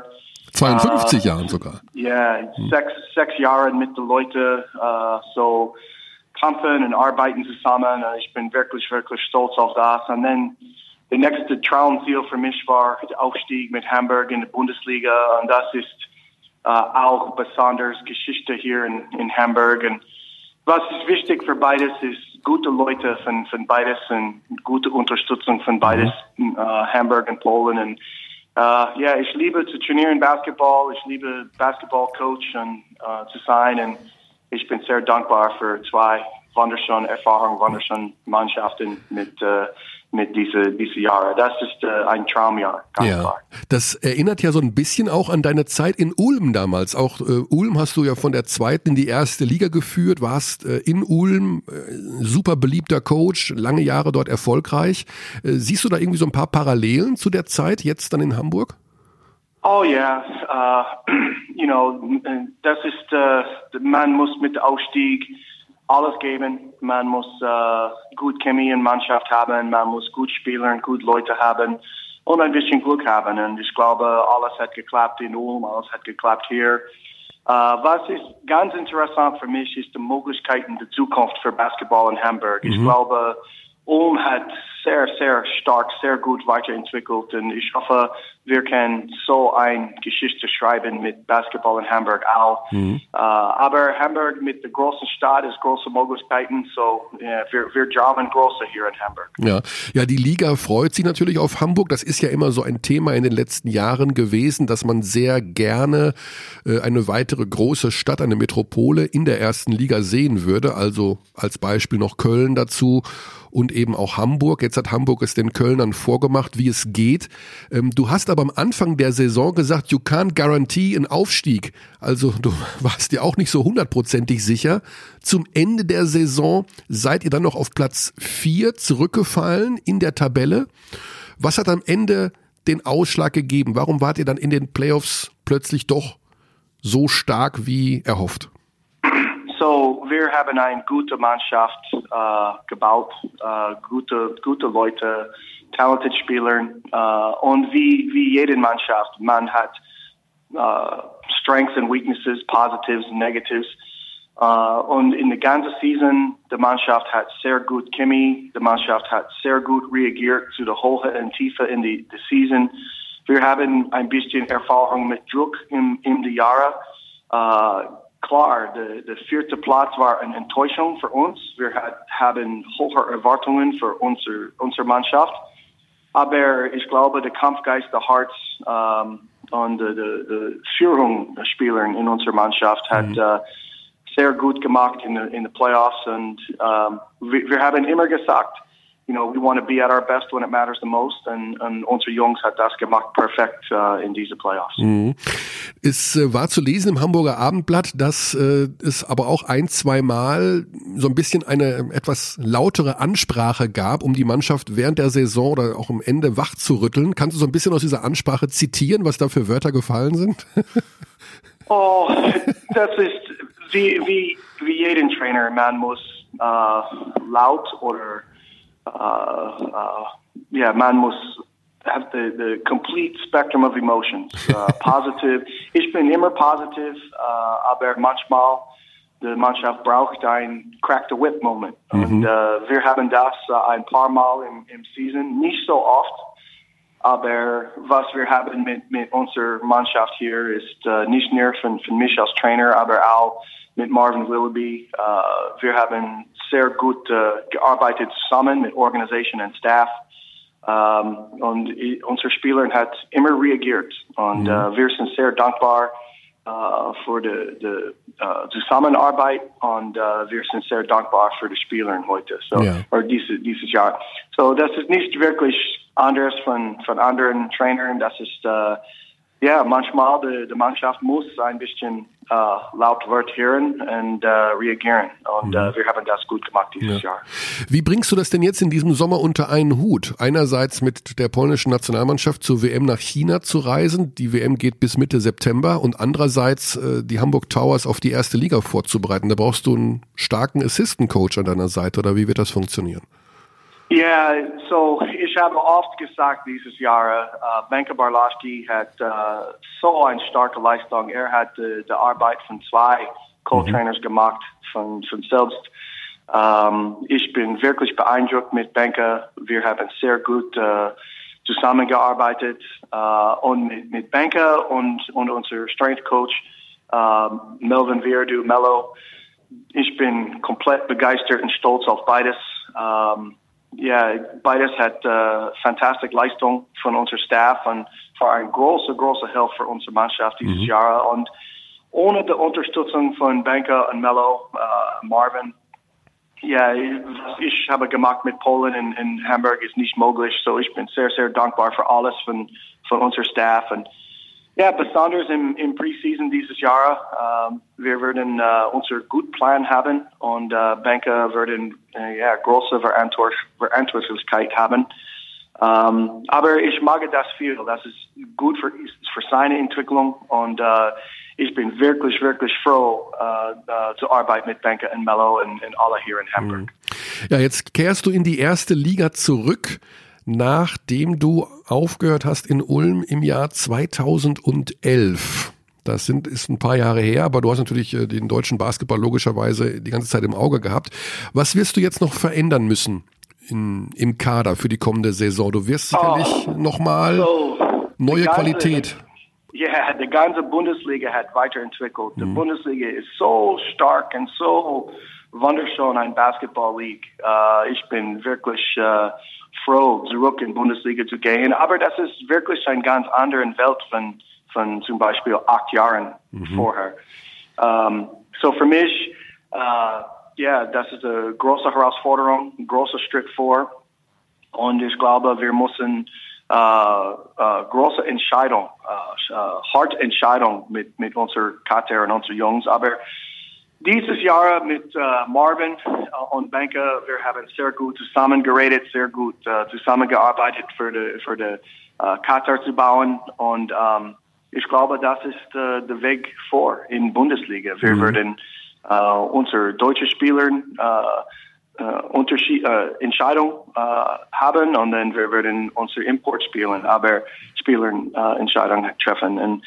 52 uh, Jahren sogar. Ja, yeah, hm. sechs, sechs Jahre mit den Leuten, uh, so kämpfen und arbeiten zusammen. Ich bin wirklich, wirklich stolz auf das. Und dann der nächste Traumziel für mich war der Aufstieg mit Hamburg in die Bundesliga. Und das ist uh, auch besonders Geschichte hier in, in Hamburg. Und was ist wichtig für beides ist gute Leute von, von beides und gute Unterstützung von beides, uh, Hamburg und Polen. Und uh, ja, ich liebe zu trainieren Basketball. Ich liebe Basketballcoach und uh, zu sein. Und ich bin sehr dankbar für zwei wunderschöne Erfahrungen, wunderschöne Mannschaften mit uh, mit diese, diese Jahre. Das ist äh, ein Traumjahr, ganz ja. klar. Das erinnert ja so ein bisschen auch an deine Zeit in Ulm damals. Auch äh, Ulm hast du ja von der zweiten in die erste Liga geführt, warst äh, in Ulm, äh, super beliebter Coach, lange Jahre dort erfolgreich. Äh, siehst du da irgendwie so ein paar Parallelen zu der Zeit jetzt dann in Hamburg? Oh ja, yeah. uh, you know, das ist, uh, man muss mit Aufstieg alles geben. Man muss äh, gut Chemie in Mannschaft haben, man muss gut spielen, gut Leute haben und ein bisschen Glück haben. Und ich glaube, alles hat geklappt in Ulm, alles hat geklappt hier. Äh, was ist ganz interessant für mich, ist die Möglichkeiten der Zukunft für Basketball in Hamburg. Mhm. Ich glaube, Ulm hat sehr, sehr stark, sehr gut weiterentwickelt und ich hoffe, wir können so eine Geschichte schreiben mit Basketball in Hamburg auch. Mhm. Uh, aber Hamburg mit der großen Stadt ist große Möglichkeiten, so yeah, wir, wir jobben große hier in Hamburg. Ja. ja, die Liga freut sich natürlich auf Hamburg. Das ist ja immer so ein Thema in den letzten Jahren gewesen, dass man sehr gerne äh, eine weitere große Stadt, eine Metropole in der ersten Liga sehen würde. Also als Beispiel noch Köln dazu und eben auch Hamburg. Jetzt hat Hamburg es den Kölnern vorgemacht, wie es geht. Ähm, du hast aber am Anfang der Saison gesagt, you can't guarantee einen Aufstieg. Also du warst dir auch nicht so hundertprozentig sicher. Zum Ende der Saison seid ihr dann noch auf Platz vier zurückgefallen in der Tabelle. Was hat am Ende den Ausschlag gegeben? Warum wart ihr dann in den Playoffs plötzlich doch so stark wie erhofft? So, wir haben eine gute Mannschaft äh, gebaut, äh, gute, gute Leute, talented Spieler äh, und wie, wie jede Mannschaft, man hat äh, Strengths and Weaknesses, Positives and Negatives. Uh, und in der ganzen Season, die Mannschaft hat sehr gut Chemie, die Mannschaft hat sehr gut reagiert zu der Höhe und Tiefe in die, die Season. Wir haben ein bisschen Erfahrung mit Druck im, in die Jahre. Uh, klar, der vierte Platz war eine Enttäuschung für uns. Wir hat, haben hohe Erwartungen für unsere, unsere Mannschaft. Aber ich glaube, der Kampfgeist, der Herz ähm, und die, die, die Führung der Spieler in unserer Mannschaft hat mhm. äh, sehr gut gemacht in den Playoffs. Und ähm, wir, wir haben immer gesagt, you know, we want to be at our best when it matters the most. Und, und unsere Jungs hat das gemacht perfekt uh, in diese Playoffs. Mhm. Es äh, war zu lesen im Hamburger Abendblatt, dass äh, es aber auch ein, zwei Mal so ein bisschen eine etwas lautere Ansprache gab, um die Mannschaft während der Saison oder auch am Ende wach zu rütteln. Kannst du so ein bisschen aus dieser Ansprache zitieren, was da für Wörter gefallen sind? oh, das ist wie, wie, wie jeden Trainer. Man muss uh, laut oder yeah, man muss have the, the complete spectrum of emotions. Uh, positive. Ich bin immer positiv, uh, aber manchmal die Mannschaft braucht ein Crack the Whip Moment. Mhm. Und uh, wir haben das uh, ein paar Mal im, im Season, nicht so oft, aber was wir haben mit, mit unserer Mannschaft hier ist uh, nicht nur von, von mich als Trainer, aber auch mit Marvin Willoughby. Uh, wir haben sehr gut uh, gearbeitet zusammen mit Organisation und Staff. Um, und unser Spieler hat immer reagiert. Und mhm. uh, wir sind sehr dankbar für die, die Zusammenarbeit und wir sind sehr dankbar für die Spieler heute. So, ja. oder diese, dieses Jahr. So, das ist nicht wirklich anders von, von anderen Trainern. Das ist, ja, manchmal die, die Mannschaft muss ein bisschen uh, laut wird hören und uh, reagieren. Und mhm. uh, wir haben das gut gemacht dieses ja. Jahr. Wie bringst du das denn jetzt in diesem Sommer unter einen Hut? Einerseits mit der polnischen Nationalmannschaft zur WM nach China zu reisen. Die WM geht bis Mitte September und andererseits äh, die Hamburg Towers auf die erste Liga vorzubereiten. Da brauchst du einen starken Assistant Coach an deiner Seite oder wie wird das funktionieren? Ja, so ich habe oft gesagt dieses Jahr, uh, Benke Barlaschki hat uh, so eine starke Leistung. Er hat uh, die Arbeit von zwei Co-Trainers mhm. gemacht, von, von selbst. Um, ich bin wirklich beeindruckt mit Benke. Wir haben sehr gut uh, zusammengearbeitet uh, und mit, mit Benke und, und unser Strength Coach uh, Melvin Verdu, Mello. Ich bin komplett begeistert und stolz auf beides. Um, ja, beides hat äh, fantastische Leistung von unserem Staff und war eine große, große Hilfe für unsere Mannschaft dieses mhm. Jahr. Und ohne die Unterstützung von Banker und Mello, äh, Marvin, ja, was ich habe gemacht mit Polen in, in Hamburg ist nicht möglich. So ich bin sehr, sehr dankbar für alles von, von unserem Staff. Und ja, besonders im, im Preseason dieses Jahr. Ähm, wir werden äh, unser gut Plan haben und äh, Banker werden äh, ja, große Verantwortlichkeit haben. Ähm, aber ich mag das viel. Das ist gut für, für seine Entwicklung und äh, ich bin wirklich, wirklich froh, äh, äh, zu arbeiten mit Banker und Mello und, und alle hier in Hamburg. Ja, jetzt kehrst du in die erste Liga zurück nachdem du aufgehört hast in Ulm im Jahr 2011. Das sind, ist ein paar Jahre her, aber du hast natürlich äh, den deutschen Basketball logischerweise die ganze Zeit im Auge gehabt. Was wirst du jetzt noch verändern müssen in, im Kader für die kommende Saison? Du wirst sicherlich oh, nochmal so, neue ganze, Qualität. Ja, yeah, die ganze Bundesliga hat weiterentwickelt. Die mhm. Bundesliga ist so stark und so wunderschön ein Basketball League. Uh, ich bin wirklich uh, froh, zurück in Bundesliga zu gehen. Aber das ist wirklich eine ganz andere Welt von, von zum Beispiel acht Jahren mhm. vorher. Um, so für mich, uh, ja, das ist eine große Herausforderung, ein großer Schritt vor. Und ich glaube, wir müssen uh, uh, große Entscheidung, uh, uh, harte Entscheidung mit, mit unserer Kater und unseren Jungs. Aber dieses Jahr mit äh, Marvin äh, und Banker, wir haben sehr gut zusammengeredet, sehr gut äh, zusammengearbeitet für die, für die äh, Katar zu bauen und ähm, ich glaube, das ist äh, der Weg vor in Bundesliga. Wir mhm. werden äh, unsere deutsche Spieler äh, äh, Unterschied, äh, Entscheidung äh, haben und dann wir werden unsere Importspieler, aber Spieler äh, Entscheidung treffen. Und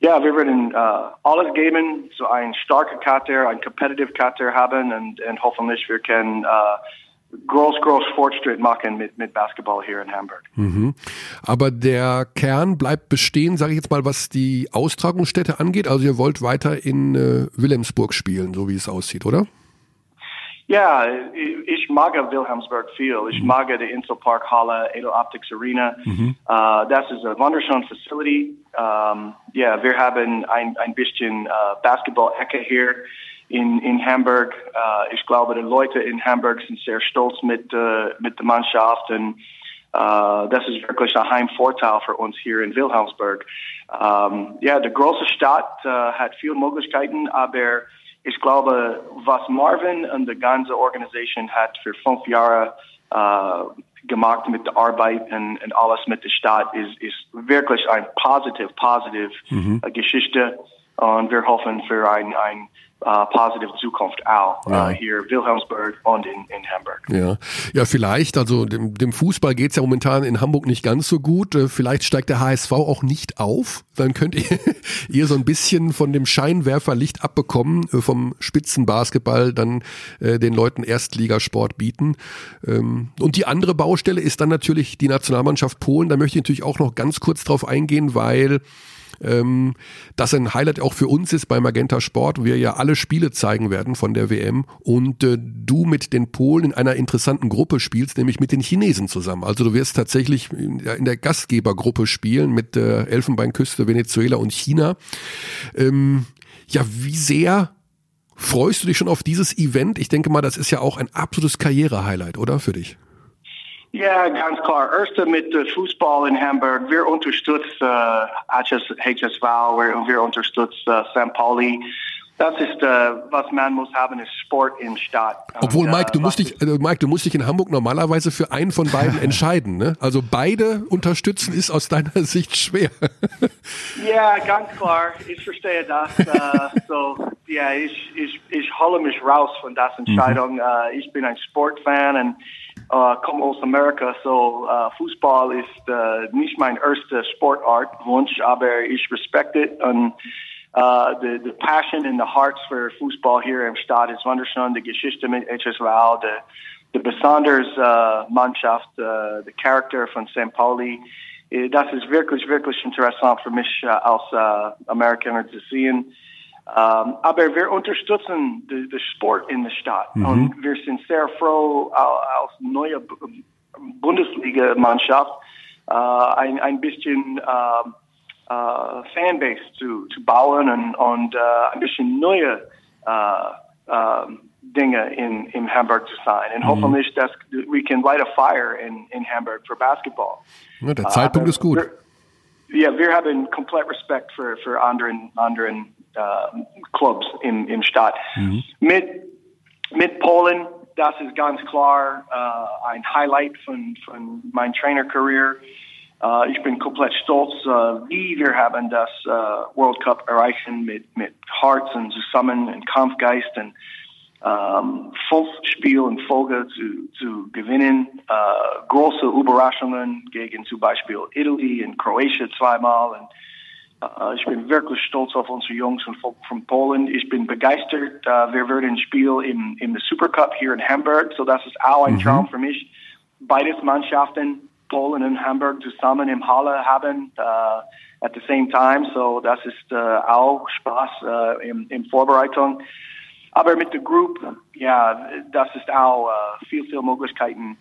ja, wir werden uh, alles geben, so ein starker Kater, ein competitive Kater haben und, und hoffentlich wir können uh, groß, groß Fortschritt machen mit, mit Basketball hier in Hamburg. Mhm. Aber der Kern bleibt bestehen, sage ich jetzt mal, was die Austragungsstätte angeht. Also ihr wollt weiter in äh, Wilhelmsburg spielen, so wie es aussieht, oder? Ja, ich mag Wilhelmsburg viel. Ich mhm. mag die Inselpark Halle, Edel Optics Arena. Mhm. Uh, das ist eine wunderschöne Facility. Um, ja, wir haben ein, ein bisschen uh, Basketball-Ecke hier in, in Hamburg. Uh, ich glaube, die Leute in Hamburg sind sehr stolz mit, mit der Mannschaft und uh, das ist wirklich ein Heimvorteil für uns hier in Wilhelmsburg. Um, ja, die große Stadt uh, hat viele Möglichkeiten, aber ich glaube, was Marvin und die ganze Organisation hat für fünf Jahre äh, gemacht mit der Arbeit und, und alles mit der Stadt, ist, ist wirklich eine positive, positive mhm. Geschichte. Und wir hoffen für ein, ein uh, positive Zukunft auch ja. uh, hier Wilhelmsburg und in, in Hamburg. Ja, ja, vielleicht. Also dem, dem Fußball geht's ja momentan in Hamburg nicht ganz so gut. Äh, vielleicht steigt der HSV auch nicht auf. Dann könnt ihr, ihr so ein bisschen von dem Scheinwerferlicht abbekommen, äh, vom Spitzenbasketball dann äh, den Leuten Erstligasport bieten. Ähm, und die andere Baustelle ist dann natürlich die Nationalmannschaft Polen. Da möchte ich natürlich auch noch ganz kurz drauf eingehen, weil ähm, das ein Highlight auch für uns ist bei Magenta Sport, wir ja alle Spiele zeigen werden von der WM und äh, du mit den Polen in einer interessanten Gruppe spielst, nämlich mit den Chinesen zusammen. Also du wirst tatsächlich in, in der Gastgebergruppe spielen mit äh, Elfenbeinküste, Venezuela und China. Ähm, ja, wie sehr freust du dich schon auf dieses Event? Ich denke mal, das ist ja auch ein absolutes Karriere-Highlight, oder für dich? Ja, ganz klar. Erste mit Fußball in Hamburg. Wir unterstützen uh, HSV, wir, wir unterstützen uh, St. Pauli. Das ist, äh, was man muss haben, ist Sport in Stadt. Obwohl, Mike, du musst dich, äh, Mike, du musst dich in Hamburg normalerweise für einen von beiden entscheiden, ne? Also beide unterstützen ist aus deiner Sicht schwer. ja, ganz klar. Ich verstehe das. äh, so, ja, ich, ich, ich hole mich raus von der Entscheidung. Mhm. Äh, ich bin ein Sportfan und äh, komme aus Amerika, so äh, Fußball ist äh, nicht mein Sportart, Wunsch, aber ich respekte und uh, the, the passion and the hearts for Fußball hier im Stadt ist wunderschön. Die Geschichte mit HSV, the, the Besonders uh, Mannschaft, uh, the Character von St. Pauli. Das ist wirklich, wirklich interessant für mich uh, als uh, Amerikaner zu sehen. Um, aber wir unterstützen den Sport in der Stadt mhm. und wir sind sehr froh, als neue Bundesliga-Mannschaft uh, ein, ein bisschen uh, uh, Fanbase zu, zu bauen und, und uh, ein bisschen neue uh, Dinge in, in Hamburg zu sein. Und mhm. hoffentlich, dass we can light a fire in, in Hamburg for basketball. Ja, der Zeitpunkt ist gut. Ja, wir haben komplett Respekt für, für anderen, anderen Clubs im, im Stadt. Mhm. Mit, mit Polen, das ist ganz klar ein Highlight von, von meiner Trainerkarriere. Uh, ich bin komplett stolz, uh, wie wir haben das uh, World Cup erreichen mit, mit Herz und zusammen und Kampfgeist und um, fünf Spiele in Folge zu, zu gewinnen. Uh, große Überraschungen gegen zum Beispiel Italy und Kroatien zweimal. Und, ich bin wirklich stolz auf unsere Jungs von, von Polen. Ich bin begeistert. Uh, wir werden Spiel im, im Supercup hier in Hamburg. So das ist auch ein mhm. Traum für mich. Beides Mannschaften Polen und Hamburg zusammen im Halle haben uh, at the same time. So das ist uh, auch Spaß uh, in, in Vorbereitung. Aber mit der Group, ja, das ist auch viel, viel Möglichkeiten.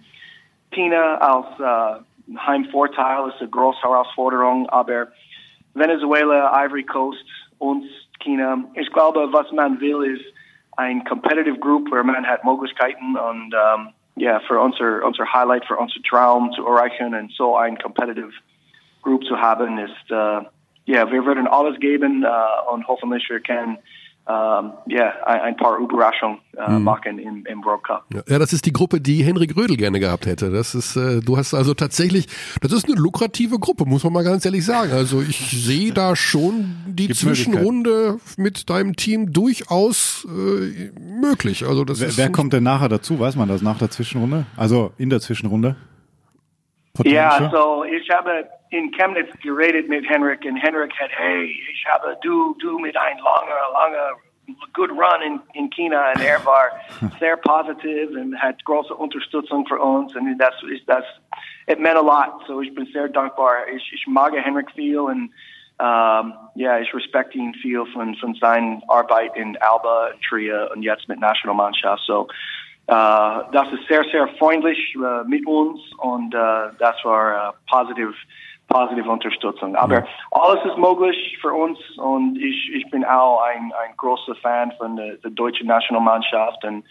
Tina als Heimvorteil ist eine große Herausforderung, aber Venezuela, Ivory Coast, uns, China, ich glaube, was man will, ist ein competitive group, where man hat Möglichkeiten und um, ja, für unser, unser Highlight, für unser Traum zu erreichen und so ein competitive Group zu haben, ist, äh, ja, wir würden alles geben äh, und hoffentlich wir können ähm, ja, ein, ein, paar Überraschungen äh, hm. machen im, im World Cup. Ja, das ist die Gruppe, die Henrik Rödel gerne gehabt hätte. Das ist, äh, du hast also tatsächlich, das ist eine lukrative Gruppe, muss man mal ganz ehrlich sagen. Also ich sehe da schon die Gibt Zwischenrunde mit deinem Team durchaus äh, möglich. Also das wer, ist wer kommt denn nachher dazu? Weiß man das nach der Zwischenrunde? Also in der Zwischenrunde? Ja, so ich habe in Chemnitz geredet mit Henrik and Henrik had, hey, ich habe du, du mit ein langer, langer good run in, in China und er war sehr positiv und hat große Unterstützung für uns das ist das, it meant a lot. So ich bin sehr dankbar. Ich, ich mag Henrik viel and um, ja, ich respekte ihn viel von, von seiner Arbeit in Alba, Tria und jetzt mit Nationalmannschaft. So das ist sehr, sehr freundlich uh, mit uns und uh, das war positive, positive Unterstützung. Aber mhm. alles ist möglich für uns und ich, ich bin auch ein, ein großer Fan von der, der deutschen Nationalmannschaft und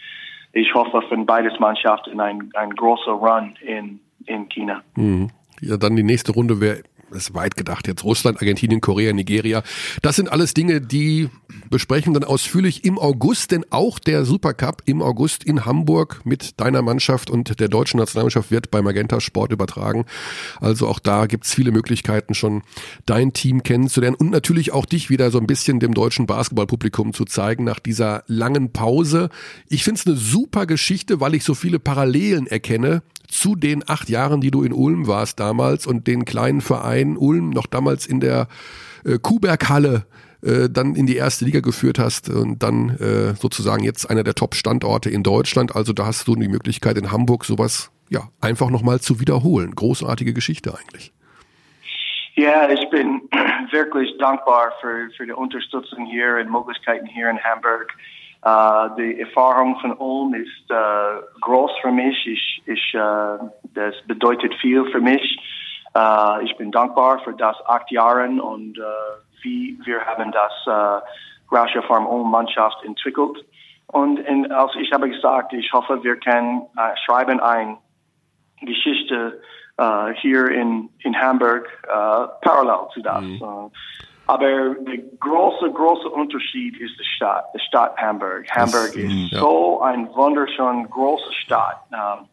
ich hoffe von beides Mannschaften ein, ein großer Run in, in China. Mhm. Ja, dann die nächste Runde wäre ist weit gedacht jetzt Russland, Argentinien, Korea, Nigeria. Das sind alles Dinge, die besprechen dann ausführlich im August, denn auch der Supercup im August in Hamburg mit deiner Mannschaft und der deutschen Nationalmannschaft wird bei Magenta Sport übertragen. Also auch da gibt's viele Möglichkeiten schon dein Team kennenzulernen und natürlich auch dich wieder so ein bisschen dem deutschen Basketballpublikum zu zeigen nach dieser langen Pause. Ich finde es eine super Geschichte, weil ich so viele Parallelen erkenne zu den acht Jahren, die du in Ulm warst damals und den kleinen Verein Ulm noch damals in der äh, Kuhberghalle äh, dann in die erste Liga geführt hast und dann äh, sozusagen jetzt einer der Top-Standorte in Deutschland. Also da hast du die Möglichkeit in Hamburg sowas ja einfach nochmal zu wiederholen. Großartige Geschichte eigentlich. Ja, ich bin wirklich dankbar für, für die Unterstützung hier und Möglichkeiten hier in Hamburg. Uh, die Erfahrung von Ulm ist uh, groß für mich. Ich, ich, uh, das bedeutet viel für mich. ich bin dankbar für das acht Jahre und wie wir haben das uh, Rasha Farm Mannschaft entwickelt. Und in, als ich habe gesagt, ich hoffe, wir können schreiben eine Geschichte hier in, in Hamburg parallel zu das. Mhm. Aber der große, große Unterschied ist die Stadt, die Stadt Hamburg. Hamburg das, ist ja. so ein wunderschön große Stadt. Ähm,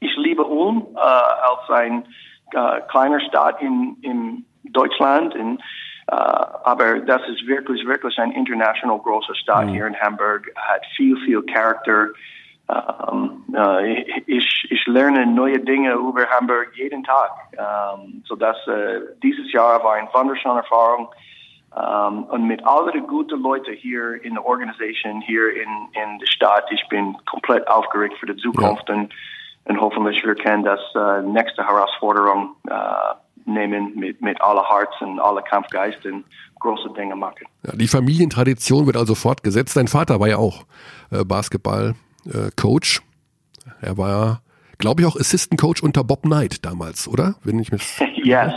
ich liebe Ulm äh, als ein äh, kleiner Stadt in, in Deutschland. In, äh, aber das ist wirklich, wirklich ein international großer Stadt mhm. hier in Hamburg. Hat viel, viel Charakter. Ähm, äh, ich, ich lerne neue Dinge über Hamburg jeden Tag. Ähm, so dass äh, dieses Jahr war eine wunderschöne Erfahrung. Um, und mit all den guten Leuten hier in der Organisation, hier in, in der Stadt, ich bin komplett aufgeregt für die Zukunft ja. und, und hoffentlich wir können das äh, nächste Herausforderung äh, nehmen mit, mit aller Herz und aller Kampfgeist und große Dinge machen. Ja, die Familientradition wird also fortgesetzt. Dein Vater war ja auch äh, Basketball-Coach. Äh, er war glaube ich, auch Assistant Coach unter Bob Knight damals, oder? Wenn ich mich yes.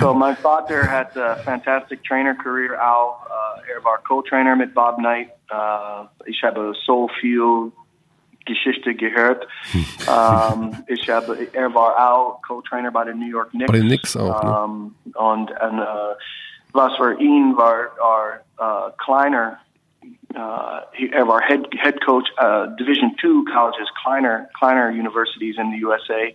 So my father had a fantastic trainer career auch. Uh, er war Co-Trainer mit Bob Knight. Uh, ich habe so viel Geschichte gehört. um, ich habe, er war auch Co-Trainer bei den New York Knicks. Bei den Knicks auch. Ne? Um, und, und uh, was für ihn war, war uh, kleiner he, of our head head coach, uh, Division two colleges, Kleiner Kleiner universities in the USA,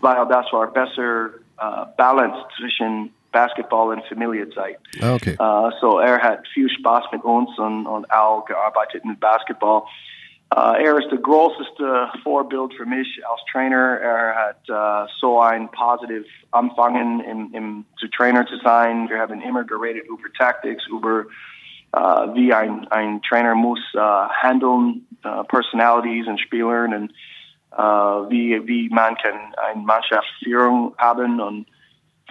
weil das war besser uh, balanced zwischen Basketball und Familienzeit. Ah, okay. Uh, so er hat viel Spaß mit uns und, und auch gearbeitet mit Basketball. Uh, er ist der größte Vorbild für mich als Trainer. Er hat uh, so ein positiv Anfangen im, im, zu Trainer zu sein. Wir haben immer geredet über Tactics, über uh, wie ein, ein Trainer muss uh, handeln, uh, Personalities und Spielern und uh, wie, wie man kann eine Mannschaftsführung haben. Und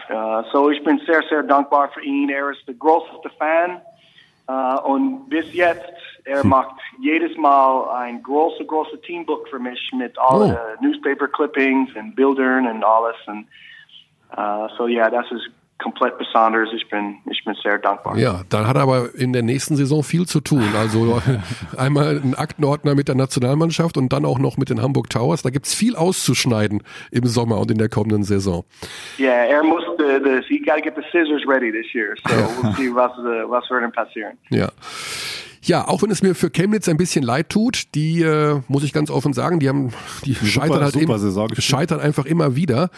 uh, so ich bin sehr, sehr dankbar für ihn. Er ist der größte Fan. Uh, und bis jetzt, er hm. macht jedes Mal ein großes, großes Teambook für mich mit all oh. Newspaper Clippings und Bildern und alles. Und uh, so ja, das ist komplett besonders. Ich bin, ich bin sehr dankbar. Ja, dann hat er aber in der nächsten Saison viel zu tun. Also einmal ein Aktenordner mit der Nationalmannschaft und dann auch noch mit den Hamburg Towers. Da gibt's viel auszuschneiden im Sommer und in der kommenden Saison. Ja, yeah, er muss, the, the, he got to get the scissors ready this year. So we'll see was, uh, was wird passieren. Ja. Ja, auch wenn es mir für Chemnitz ein bisschen leid tut, die äh, muss ich ganz offen sagen, die haben die super, scheitern halt immer, scheitern einfach immer wieder.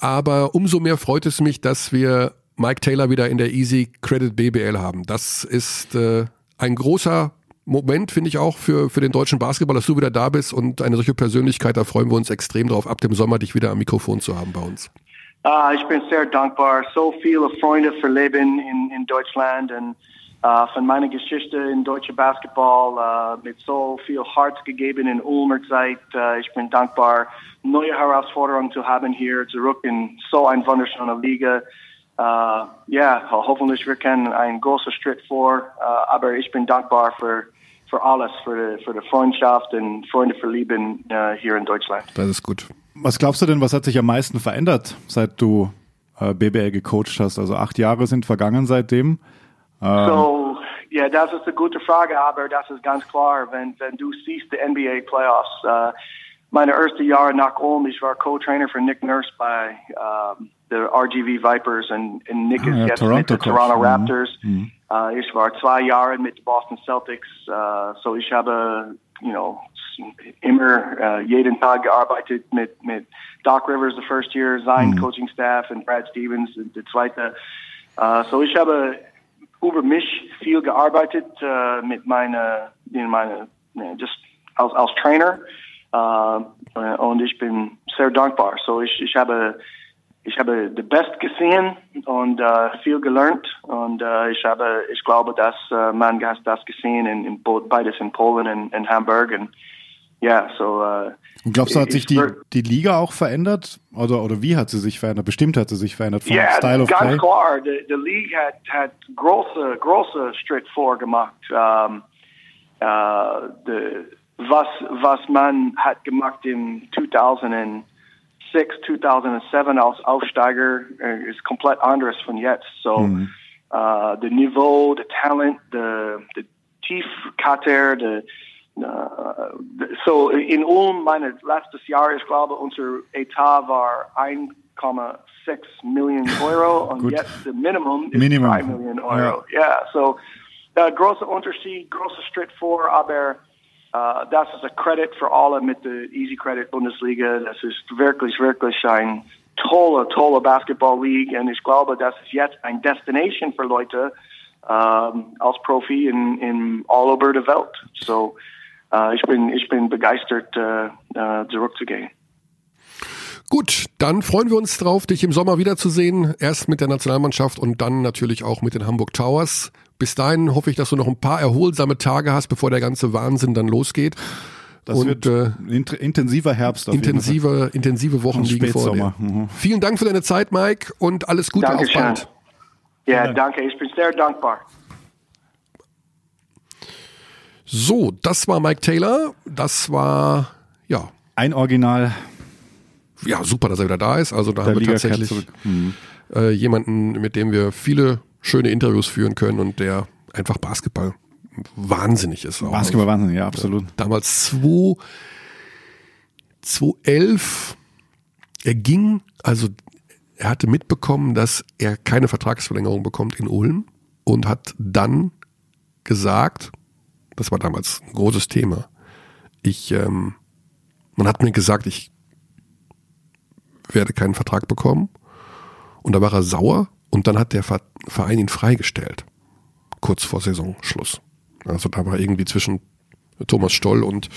Aber umso mehr freut es mich, dass wir Mike Taylor wieder in der Easy Credit BBL haben. Das ist äh, ein großer Moment, finde ich auch, für, für den deutschen Basketball, dass du wieder da bist und eine solche Persönlichkeit, da freuen wir uns extrem drauf, ab dem Sommer dich wieder am Mikrofon zu haben bei uns. Uh, ich bin sehr dankbar. So viele Freunde verleben in, in Deutschland und uh, von meiner Geschichte in deutsche Basketball uh, mit so viel Herz gegeben in Ulmer Zeit. Uh, ich bin dankbar, neue Herausforderungen zu haben hier zurück in so eine wunderschöne Liga. Ja, yeah, hoffentlich wir können einen großen Schritt vor, aber ich bin dankbar für für alles, für für die Freundschaft und Freunde verlieben uh, hier in Deutschland. Das ist gut. Was glaubst du denn, was hat sich am meisten verändert, seit du äh, BBL gecoacht hast? Also acht Jahre sind vergangen seitdem. Ähm, so, ja, das ist eine gute Frage, aber das ist ganz klar, wenn, wenn du siehst die NBA Playoffs. Uh, meine erste Jahre nach Ulm, ich war Co-Trainer für Nick Nurse bei um, der RGV Vipers und, und Nick ah, ist ja, jetzt Toronto mit den Toronto Raptors. Mhm. Uh, ich war zwei Jahre mit Boston Celtics, uh, so ich habe, you know, immer uh, jeden Tag gearbeitet mit mit Doc Rivers the first year, sein mhm. Coaching Staff und Brad Stevens der zweite. Uh, so ich habe über mich viel gearbeitet uh, mit meiner, in meine, just als als Trainer. Uh, und ich bin sehr dankbar. So ich ich habe ich habe the best gesehen und uh, viel gelernt und uh, ich habe ich glaube dass uh, man das gesehen in, in beides in Polen und in Hamburg und ja so uh, und glaubst du hat sich die die Liga auch verändert oder oder wie hat sie sich verändert bestimmt hat sie sich verändert vom yeah, Style of ganz Play klar the, the League hat hat große große Schritt vorgemacht um, uh, the, was was man hat gemacht in 2000 2006, 2007 als Aufsteiger uh, ist komplett anders von jetzt. So, mhm. uh, the Niveau, the Talent, the, the Tiefkater, the, uh, so in Ulm, meine letztes Jahr, ich glaube, unser Etat war 1,6 Millionen Euro und jetzt der Minimum ist Minimum. 3 Millionen Euro. Ja, yeah, so uh, großer Unterschied, großer Schritt vor, aber Uh, das ist ein Credit für alle mit der Easy Credit Bundesliga. Das ist wirklich, wirklich ein tolle, tolle Basketball League. Und ich glaube, das ist jetzt ein Destination für Leute um, als Profi in, in all over the Welt. So, äh, ich bin ich bin begeistert äh, äh, zurückzugehen. Gut, dann freuen wir uns drauf, dich im Sommer wiederzusehen. Erst mit der Nationalmannschaft und dann natürlich auch mit den Hamburg Towers. Bis dahin hoffe ich, dass du noch ein paar erholsame Tage hast, bevor der ganze Wahnsinn dann losgeht. Das und wird äh, ein int- intensiver Herbst. Auf jeden Fall. intensive, intensive Wochen Und liegen vor dir. Spätsommer. Mhm. Vielen Dank für deine Zeit, Mike, und alles Gute auf Dankeschön. bald. Ja, danke. Ich bin sehr dankbar. So, das war Mike Taylor. Das war, ja, Ein Original ja, super, dass er wieder da ist. Also da der haben wir Liga tatsächlich. Mhm. äh, jemanden, mit dem wir viele schöne Interviews führen können und der einfach Basketball wahnsinnig ist. auch. Basketball Wahnsinn, ja, absolut. Damals 2, 2011, er ging, also er hatte mitbekommen, dass er keine Vertragsverlängerung bekommt in Ulm und hat dann gesagt, das war damals ein großes Thema, ich, ähm, man hat mir gesagt, ich werde keinen Vertrag bekommen. Und da war er sauer und dann hat der Ver- Verein ihn freigestellt, kurz vor Saisonschluss. Also da war irgendwie zwischen Thomas Stoll und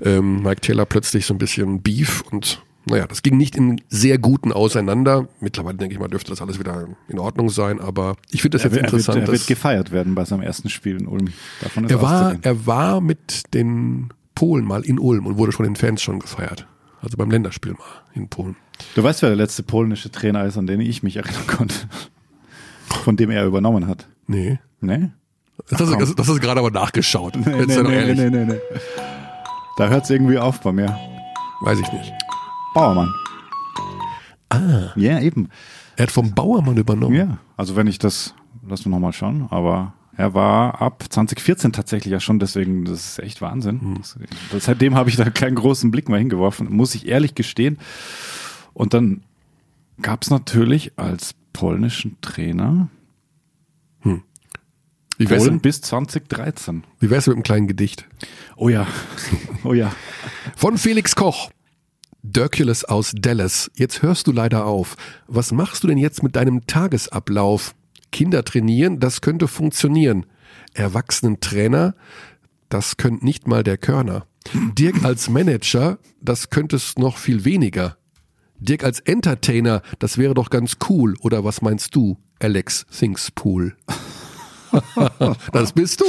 ähm, Mike Taylor plötzlich so ein bisschen Beef und naja, das ging nicht in sehr guten auseinander. Mittlerweile denke ich mal, dürfte das alles wieder in Ordnung sein, aber ich finde das Er jetzt wird, er, wird, interessant. er wird gefeiert werden bei seinem ersten Spiel in Ulm. Davon ist er war, er war mit den Polen mal in Ulm und wurde von den Fans schon gefeiert. Also beim Länderspiel mal in Polen. Du weißt, wer der letzte polnische Trainer ist, an den ich mich erinnern konnte. Von dem er übernommen hat. Nee. Ne? Das, hast, du- das, du gerade aber nachgeschaut. Nee, nee, nee, nee, nee, nee. Da hört es irgendwie auf bei mir. Weiß ich nicht. Bauermann. Ah. Ja, eben. Er hat vom Bauermann übernommen. Ja, also wenn ich das, lass uns nochmal schauen, aber er war ab 2014 tatsächlich ja schon, deswegen, das ist echt Wahnsinn. Das, das, seitdem habe ich da keinen großen Blick mehr hingeworfen, muss ich ehrlich gestehen. Und dann gab es natürlich als polnischen Trainer Wie wär's, Polen bis 2013. wie wär's mit einem kleinen Gedicht? Oh ja, oh ja. Von Felix Koch. Dirkules aus Dallas. Jetzt hörst du leider auf. Was machst du denn jetzt mit deinem Tagesablauf? Kinder trainieren, das könnte funktionieren. Erwachsenen Trainer, das könnte nicht mal der Körner. Dirk als Manager, das könntest noch viel weniger. Dirk als Entertainer, das wäre doch ganz cool. Oder was meinst du, Alex Thingspool? das bist du.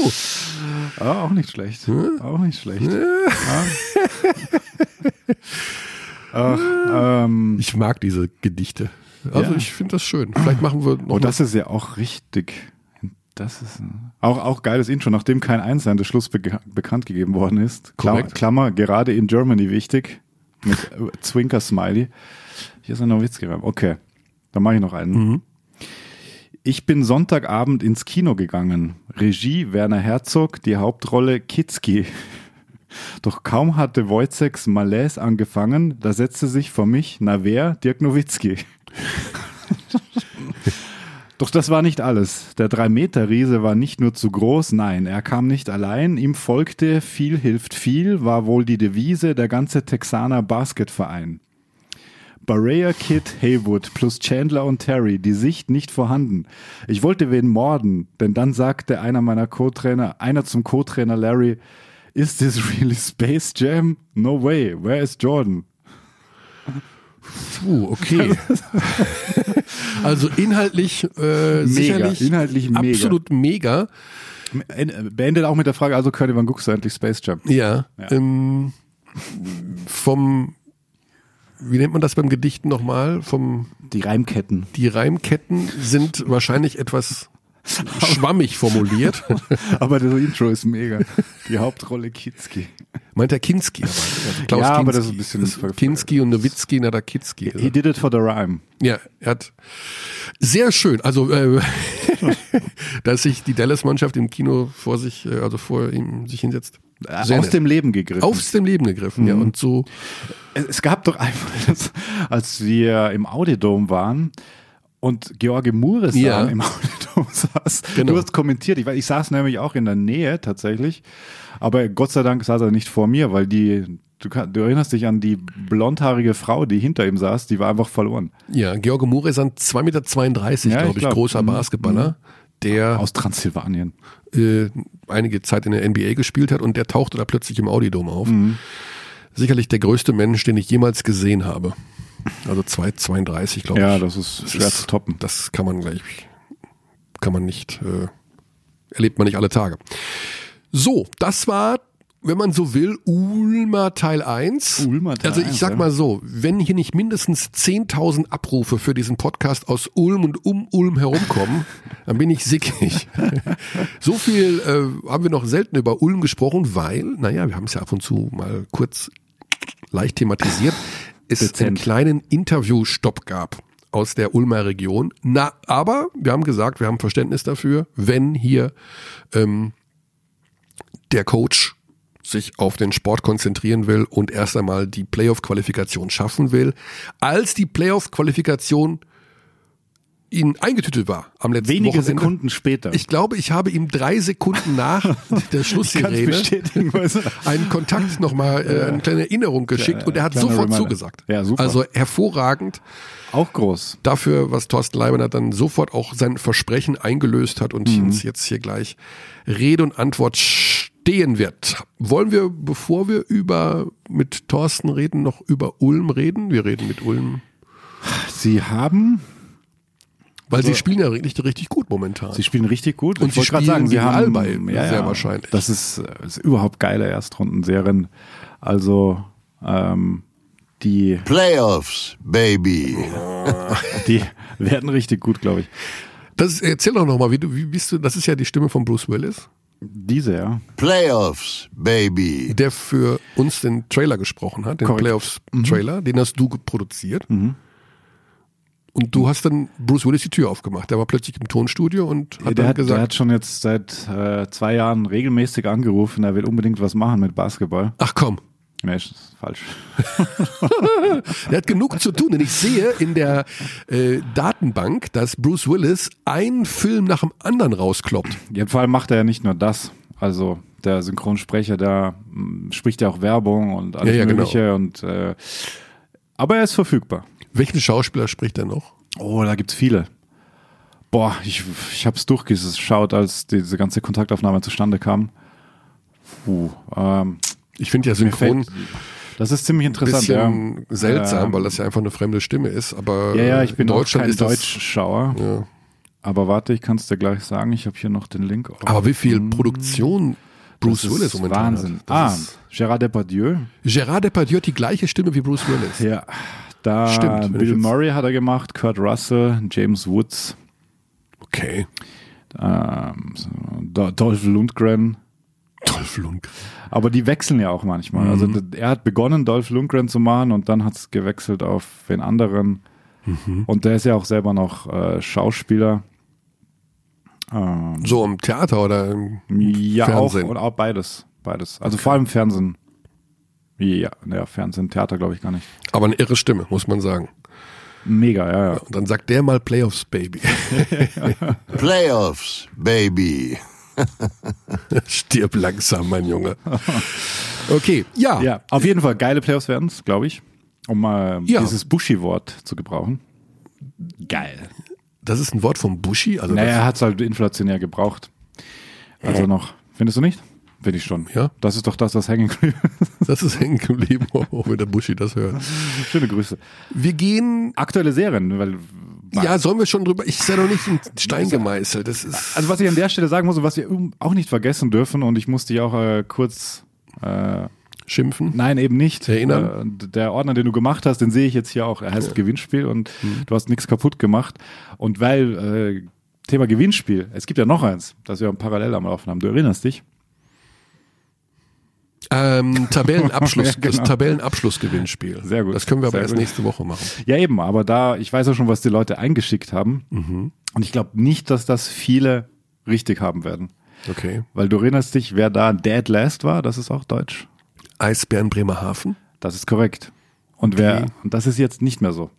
Ah, auch nicht schlecht. Auch nicht schlecht. Ah. Ach, ähm, Ich mag diese Gedichte. Also Ja. ich finde das schön. Vielleicht machen wir noch Und das ist ja auch richtig. Das ist ein- auch, auch geiles Intro, nachdem kein einzelner Schluss be bekannt gegeben worden ist. Klammer, Korrekt. Klammer, gerade in Germany wichtig. Mit äh, Zwinker Smiley. Hier ist ein Nowitzki. Okay, dann mache ich noch einen. Mhm. Ich bin Sonntagabend ins Kino gegangen. Regie Werner Herzog, die Hauptrolle Kitzki. Doch kaum hatte Wojciechs Malaise angefangen, da setzte sich vor mich, na wer, Dirk Nowitzki. Doch das war nicht alles. Der Drei-Meter-Riese war nicht nur zu groß, nein, er kam nicht allein. Ihm folgte viel hilft viel, war wohl die Devise der ganze Texaner Basketverein. Barea Kid Haywood plus Chandler und Terry, die Sicht nicht vorhanden. Ich wollte wen morden, denn dann sagte einer meiner Co-Trainer, einer zum Co-Trainer Larry, is this really Space Jam? No way, where is Jordan? Puh, okay. also inhaltlich äh, sicherlich inhaltlich mega. absolut mega. Beendet auch mit der Frage, also Curdy, wann guckst du endlich Space Jam? Ja. Ja. Ähm, vom wie nennt man das beim Gedichten nochmal? Vom Die Reimketten. die Reimketten sind wahrscheinlich etwas schwammig formuliert. Aber das Intro ist mega. Die Hauptrolle Kitzki. Meint der Kinski aber. Also Klaus Ja, aber Kinski. das ist ein bisschen Das Kinski und Nowitzki, na da Kitzki. He did it for the rhyme. Ja, er hat sehr schön, also äh, dass sich die Dallas-Mannschaft im Kino vor sich, äh, also vor ihm sich hinsetzt. Sehr Aus nett. dem Leben gegriffen. Aufs dem Leben gegriffen, Mhm. ja. Und so, Es, gab doch einmal, das, als wir im Audidom waren und George Muresan Ja. im Audidom saß. Genau. Du hast kommentiert, ich, ich saß nämlich auch in der Nähe tatsächlich, aber Gott sei Dank saß er nicht vor mir, weil die, du, du erinnerst dich an die blondhaarige Frau, die hinter ihm saß, die war einfach verloren. ja, George Muresan, 2,32 Meter, Ja, glaube ich, glaub. großer Mhm. Basketballer. der Aus Transsilvanien. äh, einige Zeit in der NBA gespielt hat und der tauchte da plötzlich im Audidom auf. Sicherlich der größte Mensch, den ich jemals gesehen habe. Also 2,32 glaube Ja, ich. das ist schwer zu toppen. Das kann man gleich, kann man nicht, äh, erlebt man nicht alle Tage. So, das war, wenn man so will, Ulmer Teil 1. Ulmer Teil also ich 1, sag ja. mal so, wenn hier nicht mindestens 10.000 Abrufe für diesen Podcast aus Ulm und um Ulm herumkommen, dann bin ich sickig. so viel äh, haben wir noch selten über Ulm gesprochen, weil, naja, wir haben es ja ab und zu mal kurz leicht thematisiert, es einen Dezent. kleinen Interviewstopp gab aus der Ulmer Region. Na, aber wir haben gesagt, wir haben Verständnis dafür, wenn hier ähm, der Coach sich auf den Sport konzentrieren will und erst einmal die Playoff-Qualifikation schaffen will. Als die Playoff-Qualifikation ihn eingetütet war am letzten Wenige Wochenende. Sekunden später. Ich glaube, ich habe ihm drei Sekunden nach der Schlusssirene einen Kontakt nochmal, äh, eine kleine Erinnerung geschickt und er hat sofort Reminder. zugesagt. Ja, super. Also hervorragend Auch groß. dafür, was Thorsten Leibener dann sofort auch sein Versprechen eingelöst hat und uns jetzt hier gleich Rede und Antwort stehen wird. Wollen wir, bevor wir über mit Thorsten reden, noch über Ulm reden? Wir reden mit Ulm, Sie haben, weil sie spielen ja richtig, richtig gut momentan. sie spielen richtig gut. Und Ich sie wollte grad spielen sie haben Albay sehr wahrscheinlich. Das ist, ist überhaupt geile Erstrundenserien. Also ähm, die, Playoffs, baby. die werden richtig gut, glaube ich. Das ist, erzähl doch nochmal, wie du, wie bist du, das ist ja die Stimme von Bruce Willis, Diese, ja. Playoffs, baby. der für uns den Trailer gesprochen hat, den. Playoffs-Trailer, den hast du produziert. Und du hast dann Bruce Willis die Tür aufgemacht. Der war plötzlich im Tonstudio und hat der, dann hat, der gesagt, hat schon jetzt seit äh, zwei Jahren regelmäßig angerufen, er will unbedingt was machen mit Basketball. ach komm, Nee, ist falsch. der hat genug zu tun. Denn ich sehe in der äh, Datenbank, dass Bruce Willis einen Film nach dem anderen rauskloppt. Ja, vor allem macht er ja nicht nur das. Also der Synchronsprecher, der mm, spricht ja auch Werbung und alles Ja, ja, genau. Mögliche. Und, äh, aber er ist verfügbar. Welchen Schauspieler spricht er noch? Oh, da gibt's viele. Boah, ich, ich habe es durchgeschaut, als diese ganze Kontaktaufnahme zustande kam. Puh, ähm, Ich finde ja Synchron das ist ziemlich ein interessant. bisschen ja. seltsam, Ähm, weil das ja einfach eine fremde Stimme ist. Aber Ja, ja, ich bin in Deutschland kein ist das, Deutschschauer. Ja. Aber warte, ich kann es dir gleich sagen. Ich habe hier noch den Link. Aber wie viel Produktion Bruce das ist Willis momentan Wahnsinn. hat. Das ah, ist, Gérard Depardieu. Gerard Depardieu hat die gleiche Stimme wie Bruce Willis. Ja, da Stimmt, Bill Murray hat er gemacht, Kurt Russell, James Woods, Okay. ähm, so, Do- Dolph Lundgren. Dolph Lundgren. Aber die wechseln ja auch manchmal. Mhm. Also er hat begonnen, Dolph Lundgren zu machen und dann hat es gewechselt auf den anderen. Mhm. Und der ist ja auch selber noch äh, Schauspieler. Ähm, So im Theater oder im ja, Fernsehen. auch und auch beides. Beides. Also vor allem Fernsehen. Ja, ja, Fernsehen, Theater glaube ich gar nicht. Aber eine irre Stimme, muss man sagen. Mega, ja, ja. Und dann sagt der mal Playoffs, Baby. Playoffs, baby. Stirb langsam, mein Junge. Okay, ja. Ja, auf jeden Fall geile Playoffs werden es, glaube ich. Um mal Ja. dieses Bushy-Wort zu gebrauchen. Geil. Das ist ein Wort vom Buschi. Also Naja, er hat es halt inflationär gebraucht. Also noch, findest du nicht? Finde ich schon. Ja. Das ist doch das, was hängen geblieben ist. das ist hängen geblieben, auch wenn der Buschi das hört. Schöne Grüße. Wir gehen. Aktuelle Serien, weil. Ja, sollen wir schon drüber? Ich ist ja noch nicht in Stein gemeißelt. Das ist. Also was ich an der Stelle sagen muss und was wir auch nicht vergessen dürfen und ich musste dich auch äh, kurz äh, Schimpfen. Nein, eben nicht. Erinnern? Äh, der Ordner, den du gemacht hast, den sehe ich jetzt hier auch. Er heißt Gewinnspiel und Mhm. du hast nichts kaputt gemacht. Und weil äh, Thema Gewinnspiel, es gibt ja noch eins, das wir parallel am Laufen haben. Du erinnerst dich? Ähm, Tabellenabschluss, Ja, genau. das Tabellenabschlussgewinnspiel. Sehr gut. Das können wir aber erst gut. nächste Woche machen. Ja, eben, aber da, ich weiß ja schon, was die Leute eingeschickt haben. Mhm. Und ich glaube nicht, dass das viele richtig haben werden. Okay. Weil du erinnerst dich, wer da Dead Last war, das ist auch deutsch. Eisbären Bremerhaven. Das ist korrekt. Und wer, und das ist jetzt nicht mehr so.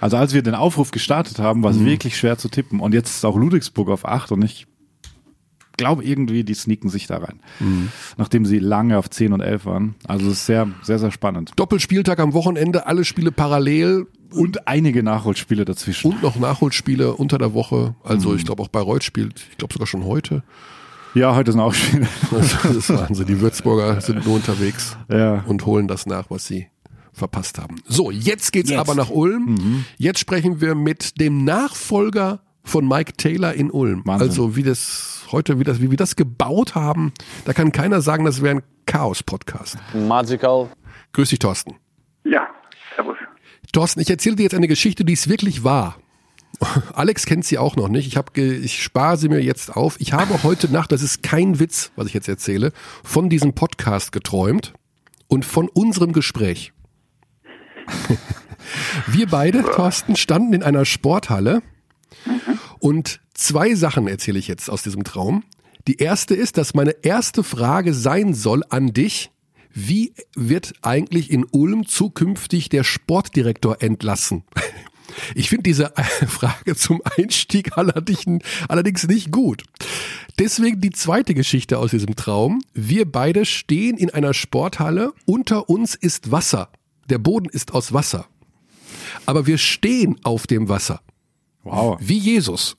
Also als wir den Aufruf gestartet haben, war es Mhm. wirklich schwer zu tippen. Und jetzt ist auch Ludwigsburg auf 8 und ich glaube irgendwie, die sneaken sich da rein. Nachdem sie lange auf 10 und 11 waren. Also es ist sehr, sehr, sehr spannend. Doppelspieltag am Wochenende, alle Spiele parallel Und einige Nachholspiele dazwischen. und noch Nachholspiele unter der Woche. Also ich glaube auch Bayreuth spielt, ich glaube sogar schon heute. Ja, heute sind auch Spiele. Das, das ist Wahnsinn. Die Würzburger sind nur unterwegs Ja. und holen das nach, was sie verpasst haben. So, jetzt geht's Jetzt. aber nach Ulm. Mhm. Jetzt sprechen wir mit dem Nachfolger von Mike Taylor in Ulm. Wahnsinn. Also wie das heute, wie das, wie wir das gebaut haben, da kann keiner sagen, das wäre ein Chaos-Podcast. Magical. Grüß dich, Thorsten. Ja, servus. Thorsten, ich erzähle dir jetzt eine Geschichte, die es wirklich war. Alex kennt sie auch noch nicht. Ich, hab ich spare sie mir jetzt auf. Ich habe heute Nacht, das ist kein Witz, was ich jetzt erzähle, von diesem Podcast geträumt und von unserem Gespräch. Wir beide, Thorsten, standen in einer Sporthalle und zwei Sachen erzähle ich jetzt aus diesem Traum. Die erste ist, dass meine erste Frage sein soll an dich. Wie wird eigentlich in Ulm zukünftig der Sportdirektor entlassen? Ich finde diese Frage zum Einstieg allerdings, allerdings nicht gut. Deswegen die zweite Geschichte aus diesem Traum. Wir beide stehen in einer Sporthalle. Unter uns ist Wasser. Der Boden ist aus Wasser. Aber wir stehen auf dem Wasser. Wow. Wie Jesus.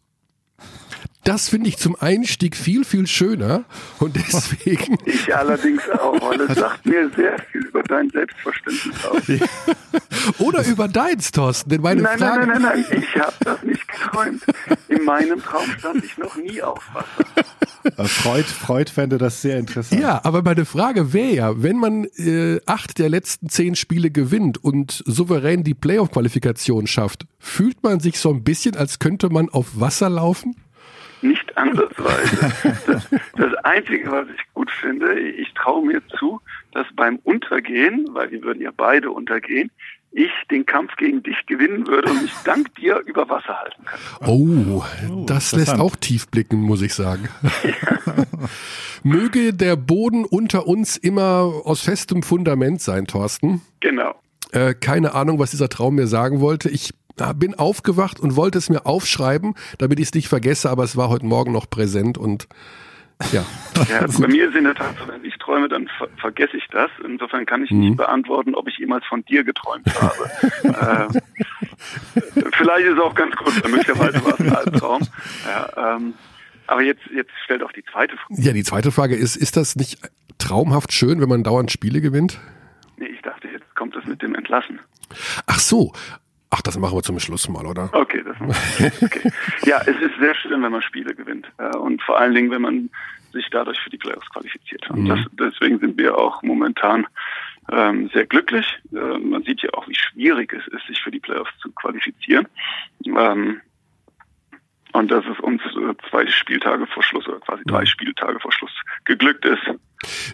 Das finde ich zum Einstieg viel, viel schöner. Und deswegen, Ich allerdings auch, weil es sagt mir sehr viel über dein Selbstverständnis aus. oder über deins, Thorsten, denn meine Nein, Frage. nein, nein, nein, ich habe das nicht geträumt. In meinem Traum stand ich noch nie auf Wasser. Freud, Freud fände das sehr interessant. Ja, aber meine Frage wäre ja, wenn man äh, acht der letzten zehn Spiele gewinnt und souverän die Playoff-Qualifikation schafft, fühlt man sich so ein bisschen, als könnte man auf Wasser laufen? Nicht ansatzweise. Das, das Einzige, was ich gut finde, ich traue mir zu, dass beim Untergehen, weil wir würden ja beide untergehen, ich den Kampf gegen dich gewinnen würde und mich dank dir über Wasser halten kann. Oh, das lässt auch tief blicken, muss ich sagen. Möge der Boden unter uns immer aus festem Fundament sein, Thorsten. Genau. Äh, keine Ahnung, was dieser Traum mir sagen wollte. Ich äh, bin aufgewacht und wollte es mir aufschreiben, damit ich es nicht vergesse, aber es war heute Morgen noch präsent und ja. Ja, bei mir ist in der Tat so, wenn ich träume, dann ver vergesse ich das. Insofern kann ich nicht beantworten, ob ich jemals von dir geträumt habe. äh, vielleicht ist es auch ganz gut, möglicherweise war es ein Albtraum. Ja, ähm, aber jetzt, jetzt stellt auch die zweite Frage. Ja, die zweite Frage ist, ist das nicht traumhaft schön, wenn man dauernd Spiele gewinnt? Nee, ich dachte, jetzt kommt es mit dem Entlassen. Ach so. Ach, das machen wir zum Schluss mal, oder? Okay, das okay. Ja, es ist sehr schön, wenn man Spiele gewinnt. Ja, und vor allen Dingen, wenn man sich dadurch für die Playoffs qualifiziert. Und das, deswegen sind wir auch momentan ähm, sehr glücklich. Äh, man sieht ja auch, wie schwierig es ist, sich für die Playoffs zu qualifizieren. Ähm, und dass es uns äh, zwei Spieltage vor Schluss oder quasi drei Spieltage vor Schluss geglückt ist,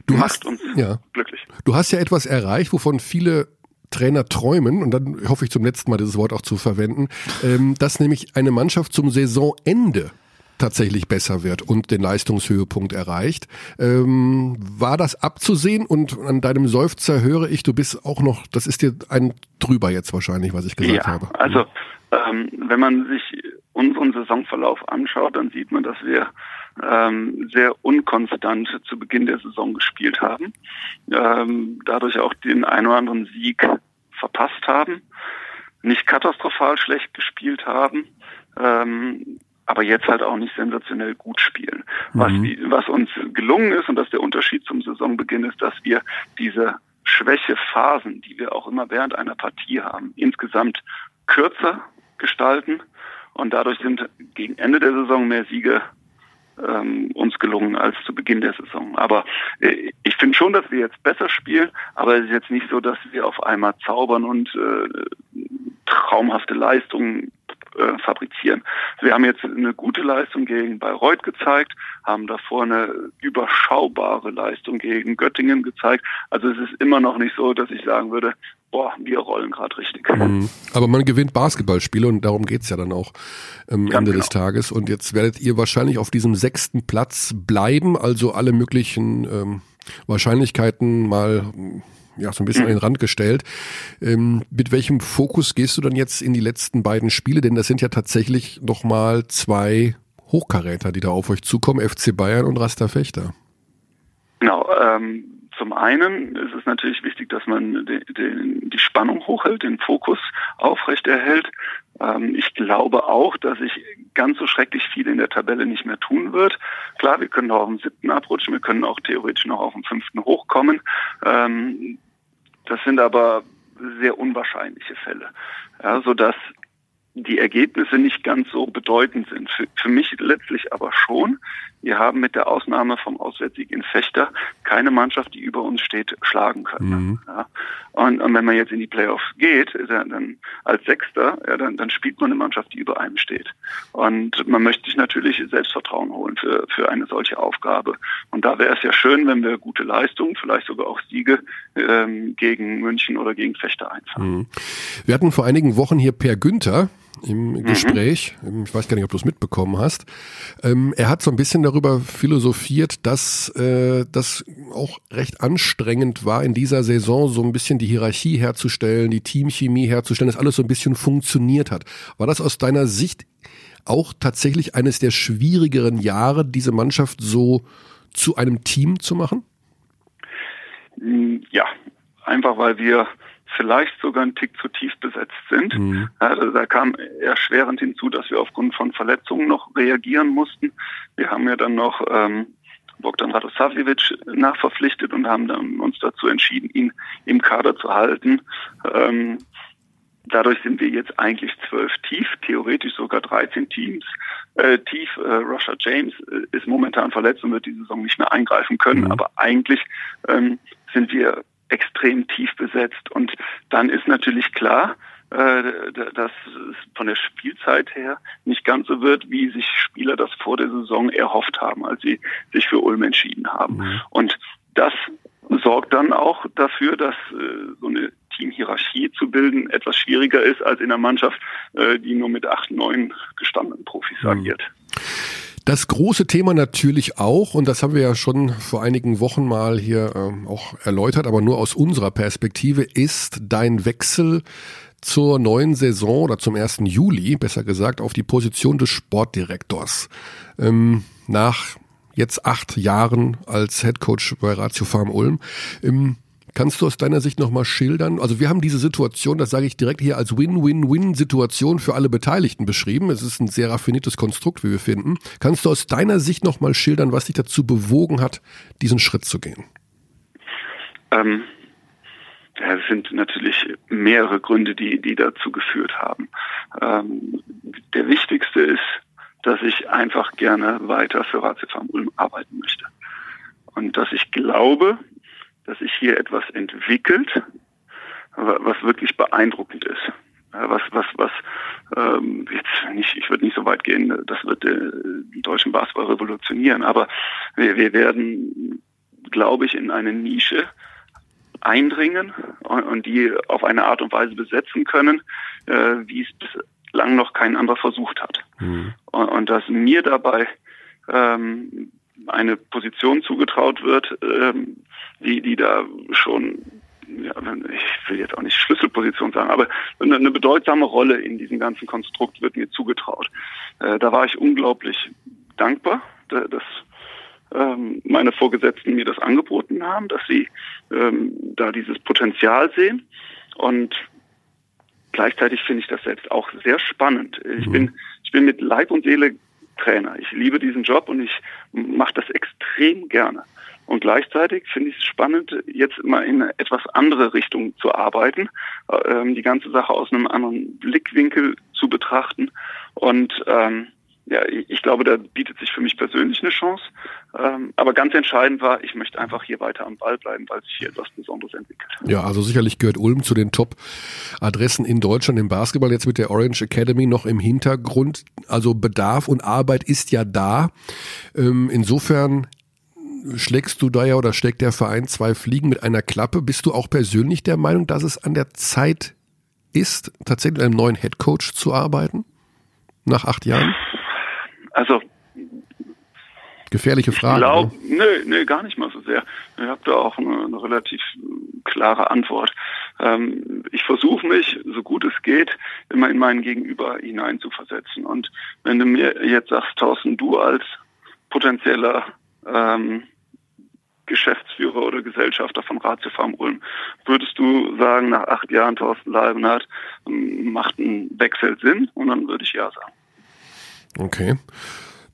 Du macht hast, uns ja, glücklich. du hast ja etwas erreicht, wovon viele Trainer träumen, und dann hoffe ich zum letzten Mal dieses Wort auch zu verwenden, ähm, dass nämlich eine Mannschaft zum Saisonende tatsächlich besser wird und den Leistungshöhepunkt erreicht. Ähm, war das abzusehen? Und an deinem Seufzer höre ich, du bist auch noch, das ist dir ein drüber jetzt wahrscheinlich, was ich gesagt ja, habe. also ähm, wenn man sich unseren Saisonverlauf anschaut, dann sieht man, dass wir ähm, sehr unkonstant zu Beginn der Saison gespielt haben, ähm, dadurch auch den einen oder anderen Sieg verpasst haben, nicht katastrophal schlecht gespielt haben, ähm, aber jetzt halt auch nicht sensationell gut spielen. Was, die- was uns gelungen ist, und das ist der Unterschied zum Saisonbeginn, ist, dass wir diese Schwächephasen, die wir auch immer während einer Partie haben, insgesamt kürzer gestalten und dadurch sind gegen Ende der Saison mehr Siege ähm, uns gelungen als zu Beginn der Saison. Aber äh, ich finde schon, dass wir jetzt besser spielen, aber es ist jetzt nicht so, dass wir auf einmal zaubern und äh, traumhafte Leistungen äh, fabrizieren. Wir haben jetzt eine gute Leistung gegen Bayreuth gezeigt, haben davor eine überschaubare Leistung gegen Göttingen gezeigt. Also es ist immer noch nicht so, dass ich sagen würde, boah, wir rollen gerade richtig. Mhm. Aber man gewinnt Basketballspiele und darum geht's ja dann auch am Ganz Ende genau. des Tages. Und jetzt werdet ihr wahrscheinlich auf diesem sechsten Platz bleiben, also alle möglichen ähm, Wahrscheinlichkeiten mal ja, so ein bisschen an den Rand gestellt. Ähm, mit welchem Fokus gehst du dann jetzt in die letzten beiden Spiele? Denn das sind ja tatsächlich nochmal zwei Hochkaräter, die da auf euch zukommen, FC Bayern und Rasta Fechter. Genau, ähm, zum einen ist es natürlich wichtig, dass man die, die, die Spannung hochhält, den Fokus aufrechterhält. Ähm, ich glaube auch, dass sich ganz so schrecklich viel in der Tabelle nicht mehr tun wird. Klar, wir können noch auf dem siebten abrutschen, wir können auch theoretisch noch auf dem fünften hochkommen. Ähm, das sind aber sehr unwahrscheinliche Fälle, ja, sodass die Ergebnisse nicht ganz so bedeutend sind. Für, für mich letztlich aber schon. Wir haben mit der Ausnahme vom Auswärtssieg in Fechter keine Mannschaft, die über uns steht, schlagen können. Mhm. Ja. Und, und, wenn man jetzt in die Playoffs geht, dann, dann als Sechster, ja, dann, dann spielt man eine Mannschaft, die über einem steht. Und man möchte sich natürlich Selbstvertrauen holen für, für eine solche Aufgabe. Und da wäre es ja schön, wenn wir gute Leistungen, vielleicht sogar auch Siege ähm, gegen München oder gegen Fechter einfahren. Mhm. Wir hatten vor einigen Wochen hier Per Günther, im mhm. Gespräch. Mhm. Ich weiß gar nicht, ob du es mitbekommen hast. Ähm, er hat so ein bisschen darüber philosophiert, dass äh, das auch recht anstrengend war, in dieser Saison so ein bisschen die Hierarchie herzustellen, die Teamchemie herzustellen, dass alles so ein bisschen funktioniert hat. War das aus deiner Sicht auch tatsächlich eines der schwierigeren Jahre, diese Mannschaft so zu einem Team zu machen? Ja, einfach weil wir vielleicht sogar ein Tick zu tief besetzt sind. Mhm. Also da kam erschwerend hinzu, dass wir aufgrund von Verletzungen noch reagieren mussten. Wir haben ja dann noch ähm, Bogdan Radosavljevic nachverpflichtet und haben dann uns dazu entschieden, ihn im Kader zu halten. Ähm, Dadurch sind wir jetzt eigentlich zwölf tief, theoretisch sogar 13 Teams äh, tief. Äh, Russia James äh, ist momentan verletzt und wird die Saison nicht mehr eingreifen können, mhm. aber eigentlich ähm, sind wir extrem tief besetzt. Und dann ist natürlich klar, äh, dass es von der Spielzeit her nicht ganz so wird, wie sich Spieler das vor der Saison erhofft haben, als sie sich für Ulm entschieden haben. Mhm. Und das sorgt dann auch dafür, dass äh, so eine Teamhierarchie zu bilden etwas schwieriger ist als in einer Mannschaft, äh, die nur mit acht, neun gestandenen Profis mhm. agiert. Das große Thema natürlich auch, und das haben wir ja schon vor einigen Wochen mal hier äh, auch erläutert, aber nur aus unserer Perspektive, ist dein Wechsel zur neuen Saison oder zum 1. Juli, besser gesagt, auf die Position des Sportdirektors. Ähm, nach jetzt acht Jahren als Head Coach bei Ratio Farm Ulm. Ähm, Kannst du aus deiner Sicht nochmal schildern? Also wir haben diese Situation, das sage ich direkt hier, als Win-Win-Win-Situation für alle Beteiligten beschrieben. Es ist ein sehr raffiniertes Konstrukt, wie wir finden. Kannst du aus deiner Sicht nochmal schildern, was dich dazu bewogen hat, diesen Schritt zu gehen? Ähm, ja, es sind natürlich mehrere Gründe, die, die dazu geführt haben. Ähm, der wichtigste ist, dass ich einfach gerne weiter für Ratio Farm Ulm arbeiten möchte. Und dass ich glaube, dass sich hier etwas entwickelt, was wirklich beeindruckend ist. Was, was, was, ähm, jetzt nicht, ich würde nicht so weit gehen, das wird äh, den deutschen Basketball revolutionieren, aber wir, wir werden, glaube ich, in eine Nische eindringen und, und die auf eine Art und Weise besetzen können, äh, wie es bislang noch kein anderer versucht hat. Mhm. Und, und dass mir dabei ähm, eine Position zugetraut wird, ähm, die, die da schon, ja, ich will jetzt auch nicht Schlüsselposition sagen, aber eine, eine bedeutsame Rolle in diesem ganzen Konstrukt wird mir zugetraut. Äh, da war ich unglaublich dankbar, dass ähm, meine Vorgesetzten mir das angeboten haben, dass sie ähm, da dieses Potenzial sehen und gleichzeitig finde ich das selbst auch sehr spannend. Ich mhm. bin, ich bin mit Leib und Seele Trainer. Ich liebe diesen Job und ich mache das extrem gerne. Und gleichzeitig finde ich es spannend, jetzt mal in eine etwas andere Richtung zu arbeiten, ähm, die ganze Sache aus einem anderen Blickwinkel zu betrachten. Und ähm, ja, ich glaube, da bietet sich für mich persönlich eine Chance. Ähm, aber ganz entscheidend war, ich möchte einfach hier weiter am Ball bleiben, weil sich hier etwas Besonderes entwickelt. Ja, also sicherlich gehört Ulm zu den Top-Adressen in Deutschland im Basketball, jetzt mit der Orange Academy noch im Hintergrund. Also Bedarf und Arbeit ist ja da. Ähm, insofern schlägst du da ja oder schlägt der Verein zwei Fliegen mit einer Klappe. Bist du auch persönlich der Meinung, dass es an der Zeit ist, tatsächlich mit einem neuen Headcoach zu arbeiten? Nach acht Jahren? Also Gefährliche Frage. Glaub, ne? nö, nö, gar nicht mal so sehr. Ihr habt da auch eine, eine relativ klare Antwort. ähm, ich versuche mich, so gut es geht, immer in meinen Gegenüber hineinzuversetzen. Und wenn du mir jetzt sagst, Thorsten, du als potenzieller ähm, Geschäftsführer oder Gesellschafter von Ratio Farm Ulm, würdest du sagen, nach acht Jahren Thorsten Leibenhardt ähm, macht ein Wechsel Sinn? Und dann würde ich ja sagen. Okay.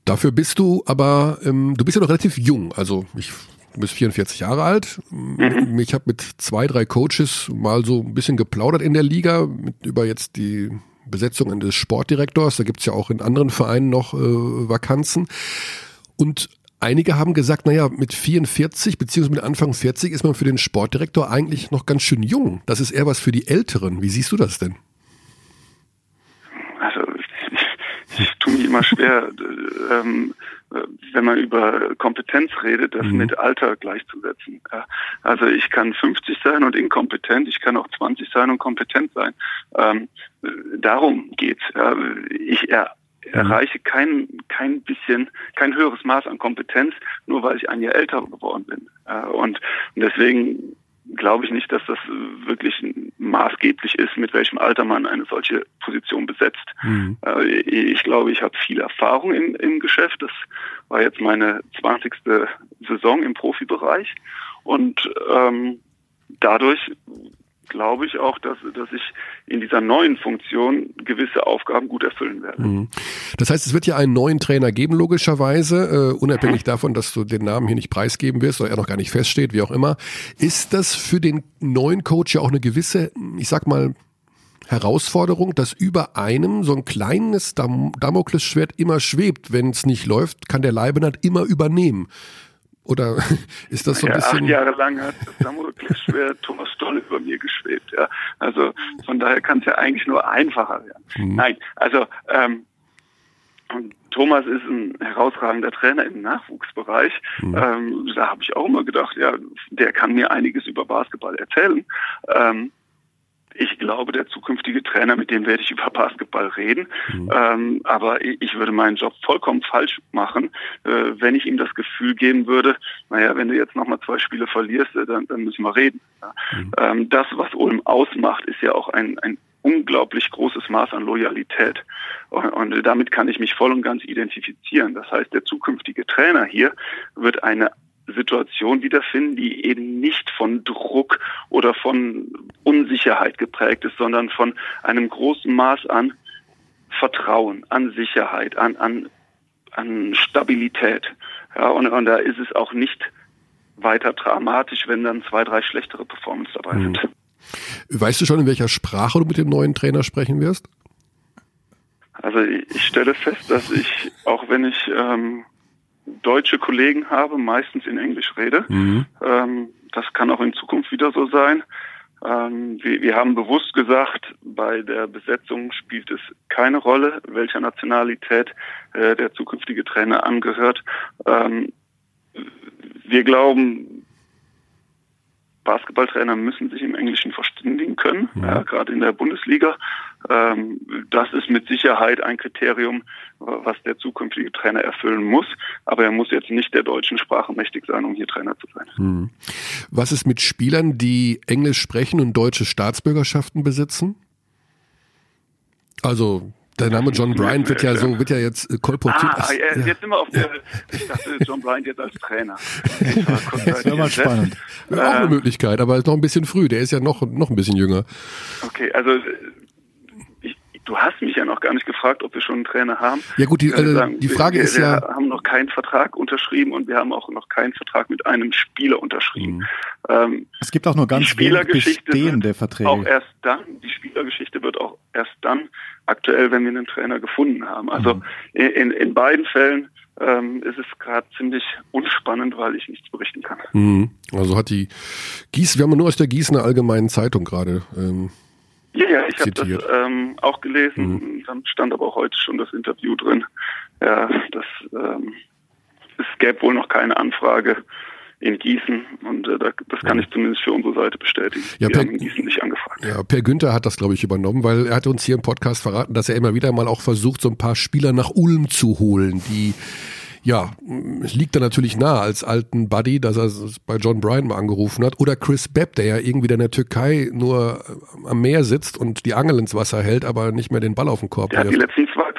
Dafür bist du aber, ähm, du bist ja noch relativ jung. Also ich du bist 44 Jahre alt. Mhm. Ich habe mit zwei, drei Coaches mal so ein bisschen geplaudert in der Liga mit, über jetzt die Besetzung des Sportdirektors. Da gibt's ja auch in anderen Vereinen noch äh, Vakanzen. Und einige haben gesagt, naja, mit 44 beziehungsweise mit Anfang 40 ist man für den Sportdirektor eigentlich noch ganz schön jung. Das ist eher was für die Älteren. Wie siehst du das denn? Also ich, ich tue mich immer schwer, ähm, wenn man über Kompetenz redet, das mhm. mit Alter gleichzusetzen. Also ich kann 50 sein und inkompetent, ich kann auch 20 sein und kompetent sein. Ähm, darum geht's. Ich er. Erreiche kein, kein bisschen, kein höheres Maß an Kompetenz, nur weil ich ein Jahr älter geworden bin. Und deswegen glaube ich nicht, dass das wirklich maßgeblich ist, mit welchem Alter man eine solche Position besetzt. Mhm. Äh, ich glaube, ich habe viel Erfahrung im, im Geschäft. Das war jetzt meine 20. Saison im Profibereich. Und ähm, dadurch glaube ich auch, dass, dass ich in dieser neuen Funktion gewisse Aufgaben gut erfüllen werde. Mhm. Das heißt, es wird ja einen neuen Trainer geben, logischerweise, äh, unabhängig mhm. davon, dass du den Namen hier nicht preisgeben wirst oder er noch gar nicht feststeht, wie auch immer. Ist das für den neuen Coach ja auch eine gewisse, ich sag mal, Herausforderung, dass über einem so ein kleines Dam Damoklesschwert immer schwebt. Wenn es nicht läuft, kann der Leibenhardt immer übernehmen. Oder ist das so ein ja, bisschen. Acht Jahre lang hat das Damoklesschwert Thomas Stoll über mir geschwebt. Ja. Also von daher kann es ja eigentlich nur einfacher werden. Mhm. Nein, also ähm, Thomas ist ein herausragender Trainer im Nachwuchsbereich. Mhm. Ähm, da habe ich auch immer gedacht, ja, der kann mir einiges über Basketball erzählen. Ähm, ich glaube, der zukünftige Trainer, mit dem werde ich über Basketball reden. Mhm. Ähm, aber ich würde meinen Job vollkommen falsch machen, äh, wenn ich ihm das Gefühl geben würde, naja, wenn du jetzt nochmal zwei Spiele verlierst, äh, dann, dann müssen wir reden. Ja. Mhm. Ähm, das, was Ulm ausmacht, ist ja auch ein, ein unglaublich großes Maß an Loyalität. Und, und damit kann ich mich voll und ganz identifizieren. Das heißt, der zukünftige Trainer hier wird eine Situation wiederfinden, die eben nicht von Druck oder von Unsicherheit geprägt ist, sondern von einem großen Maß an Vertrauen, an Sicherheit, an, an, an Stabilität. Ja, und, und da ist es auch nicht weiter dramatisch, wenn dann zwei, drei schlechtere Performance dabei mhm. sind. Weißt du schon, in welcher Sprache du mit dem neuen Trainer sprechen wirst? Also ich stelle fest, dass ich, auch wenn ich ähm, deutsche Kollegen habe, meistens in Englisch rede. Mhm. Ähm, das kann auch in Zukunft wieder so sein. Ähm, wir, wir, haben bewusst gesagt, bei der Besetzung spielt es keine Rolle, welcher Nationalität äh, der zukünftige Trainer angehört. Ähm, wir glauben, Basketballtrainer müssen sich im Englischen verständigen können, ja. Ja, gerade in der Bundesliga. Ähm, das ist mit Sicherheit ein Kriterium, was der zukünftige Trainer erfüllen muss. Aber er muss jetzt nicht der deutschen Sprache mächtig sein, um hier Trainer zu sein. Hm. Was ist mit Spielern, die Englisch sprechen und deutsche Staatsbürgerschaften besitzen? Also der Name John Bryant wird ja so, wird ja jetzt äh, kolportiert. Ah, ja, jetzt sind wir auf der, ich dachte John Bryant jetzt als Trainer. Das wäre mal spannend. Wäre auch eine ähm, Möglichkeit, aber ist noch ein bisschen früh. Der ist ja noch, noch ein bisschen jünger. Okay, also Du hast mich ja noch gar nicht gefragt, ob wir schon einen Trainer haben. Ja gut, die, also sagen, die Frage wir, ist wir ja... Wir haben noch keinen Vertrag unterschrieben und wir haben auch noch keinen Vertrag mit einem Spieler unterschrieben. Mhm. Ähm, es gibt auch nur ganz wenig bestehende Verträge. Auch erst dann, die Spielergeschichte wird auch erst dann aktuell, wenn wir einen Trainer gefunden haben. Also mhm. in, in beiden Fällen ähm, ist es gerade ziemlich unspannend, weil ich nichts berichten kann. Mhm. Also hat die Gieß, wir haben nur aus der Gießener Allgemeinen Zeitung gerade ähm, ja, ja, ich habe das ähm, auch gelesen. Mhm. Dann stand aber auch heute schon das Interview drin. Ja, das ähm, es gäbe wohl noch keine Anfrage in Gießen und äh, das kann ich zumindest für unsere Seite bestätigen. Ja, Wir per, haben in Gießen nicht angefragt. Ja, Per Günther hat das, glaube ich, übernommen, weil er hatte uns hier im Podcast verraten, dass er immer wieder mal auch versucht, so ein paar Spieler nach Ulm zu holen, die ja, es liegt da natürlich nahe als alten Buddy, dass er es bei John Bryan mal angerufen hat. Oder Chris Bepp, der ja irgendwie in der Türkei nur äh, am Meer sitzt und die Angel ins Wasser hält, aber nicht mehr den Ball auf den Korb Der hat die letzten zwei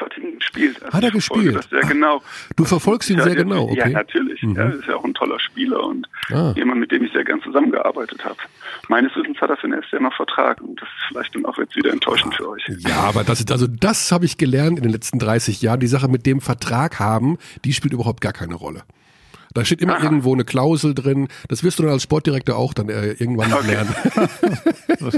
gespielt. Also Hat er gespielt? Sehr genau. Du verfolgst ihn Ja, sehr genau, Ja, okay. natürlich. Mhm. Ja, ist ja auch ein toller Spieler und Ah. jemand, mit dem ich sehr gern zusammengearbeitet habe. Meines Wissens hat er für nächstes Jahr noch Vertrag und das ist vielleicht dann auch jetzt wieder enttäuschend für euch. Ja, aber das ist, also das habe ich gelernt in den letzten 30 Jahren. Die Sache mit dem Vertrag haben, die spielt überhaupt gar keine Rolle. Da steht immer irgendwo eine Klausel drin. Das wirst du dann als Sportdirektor auch dann äh, irgendwann noch lernen.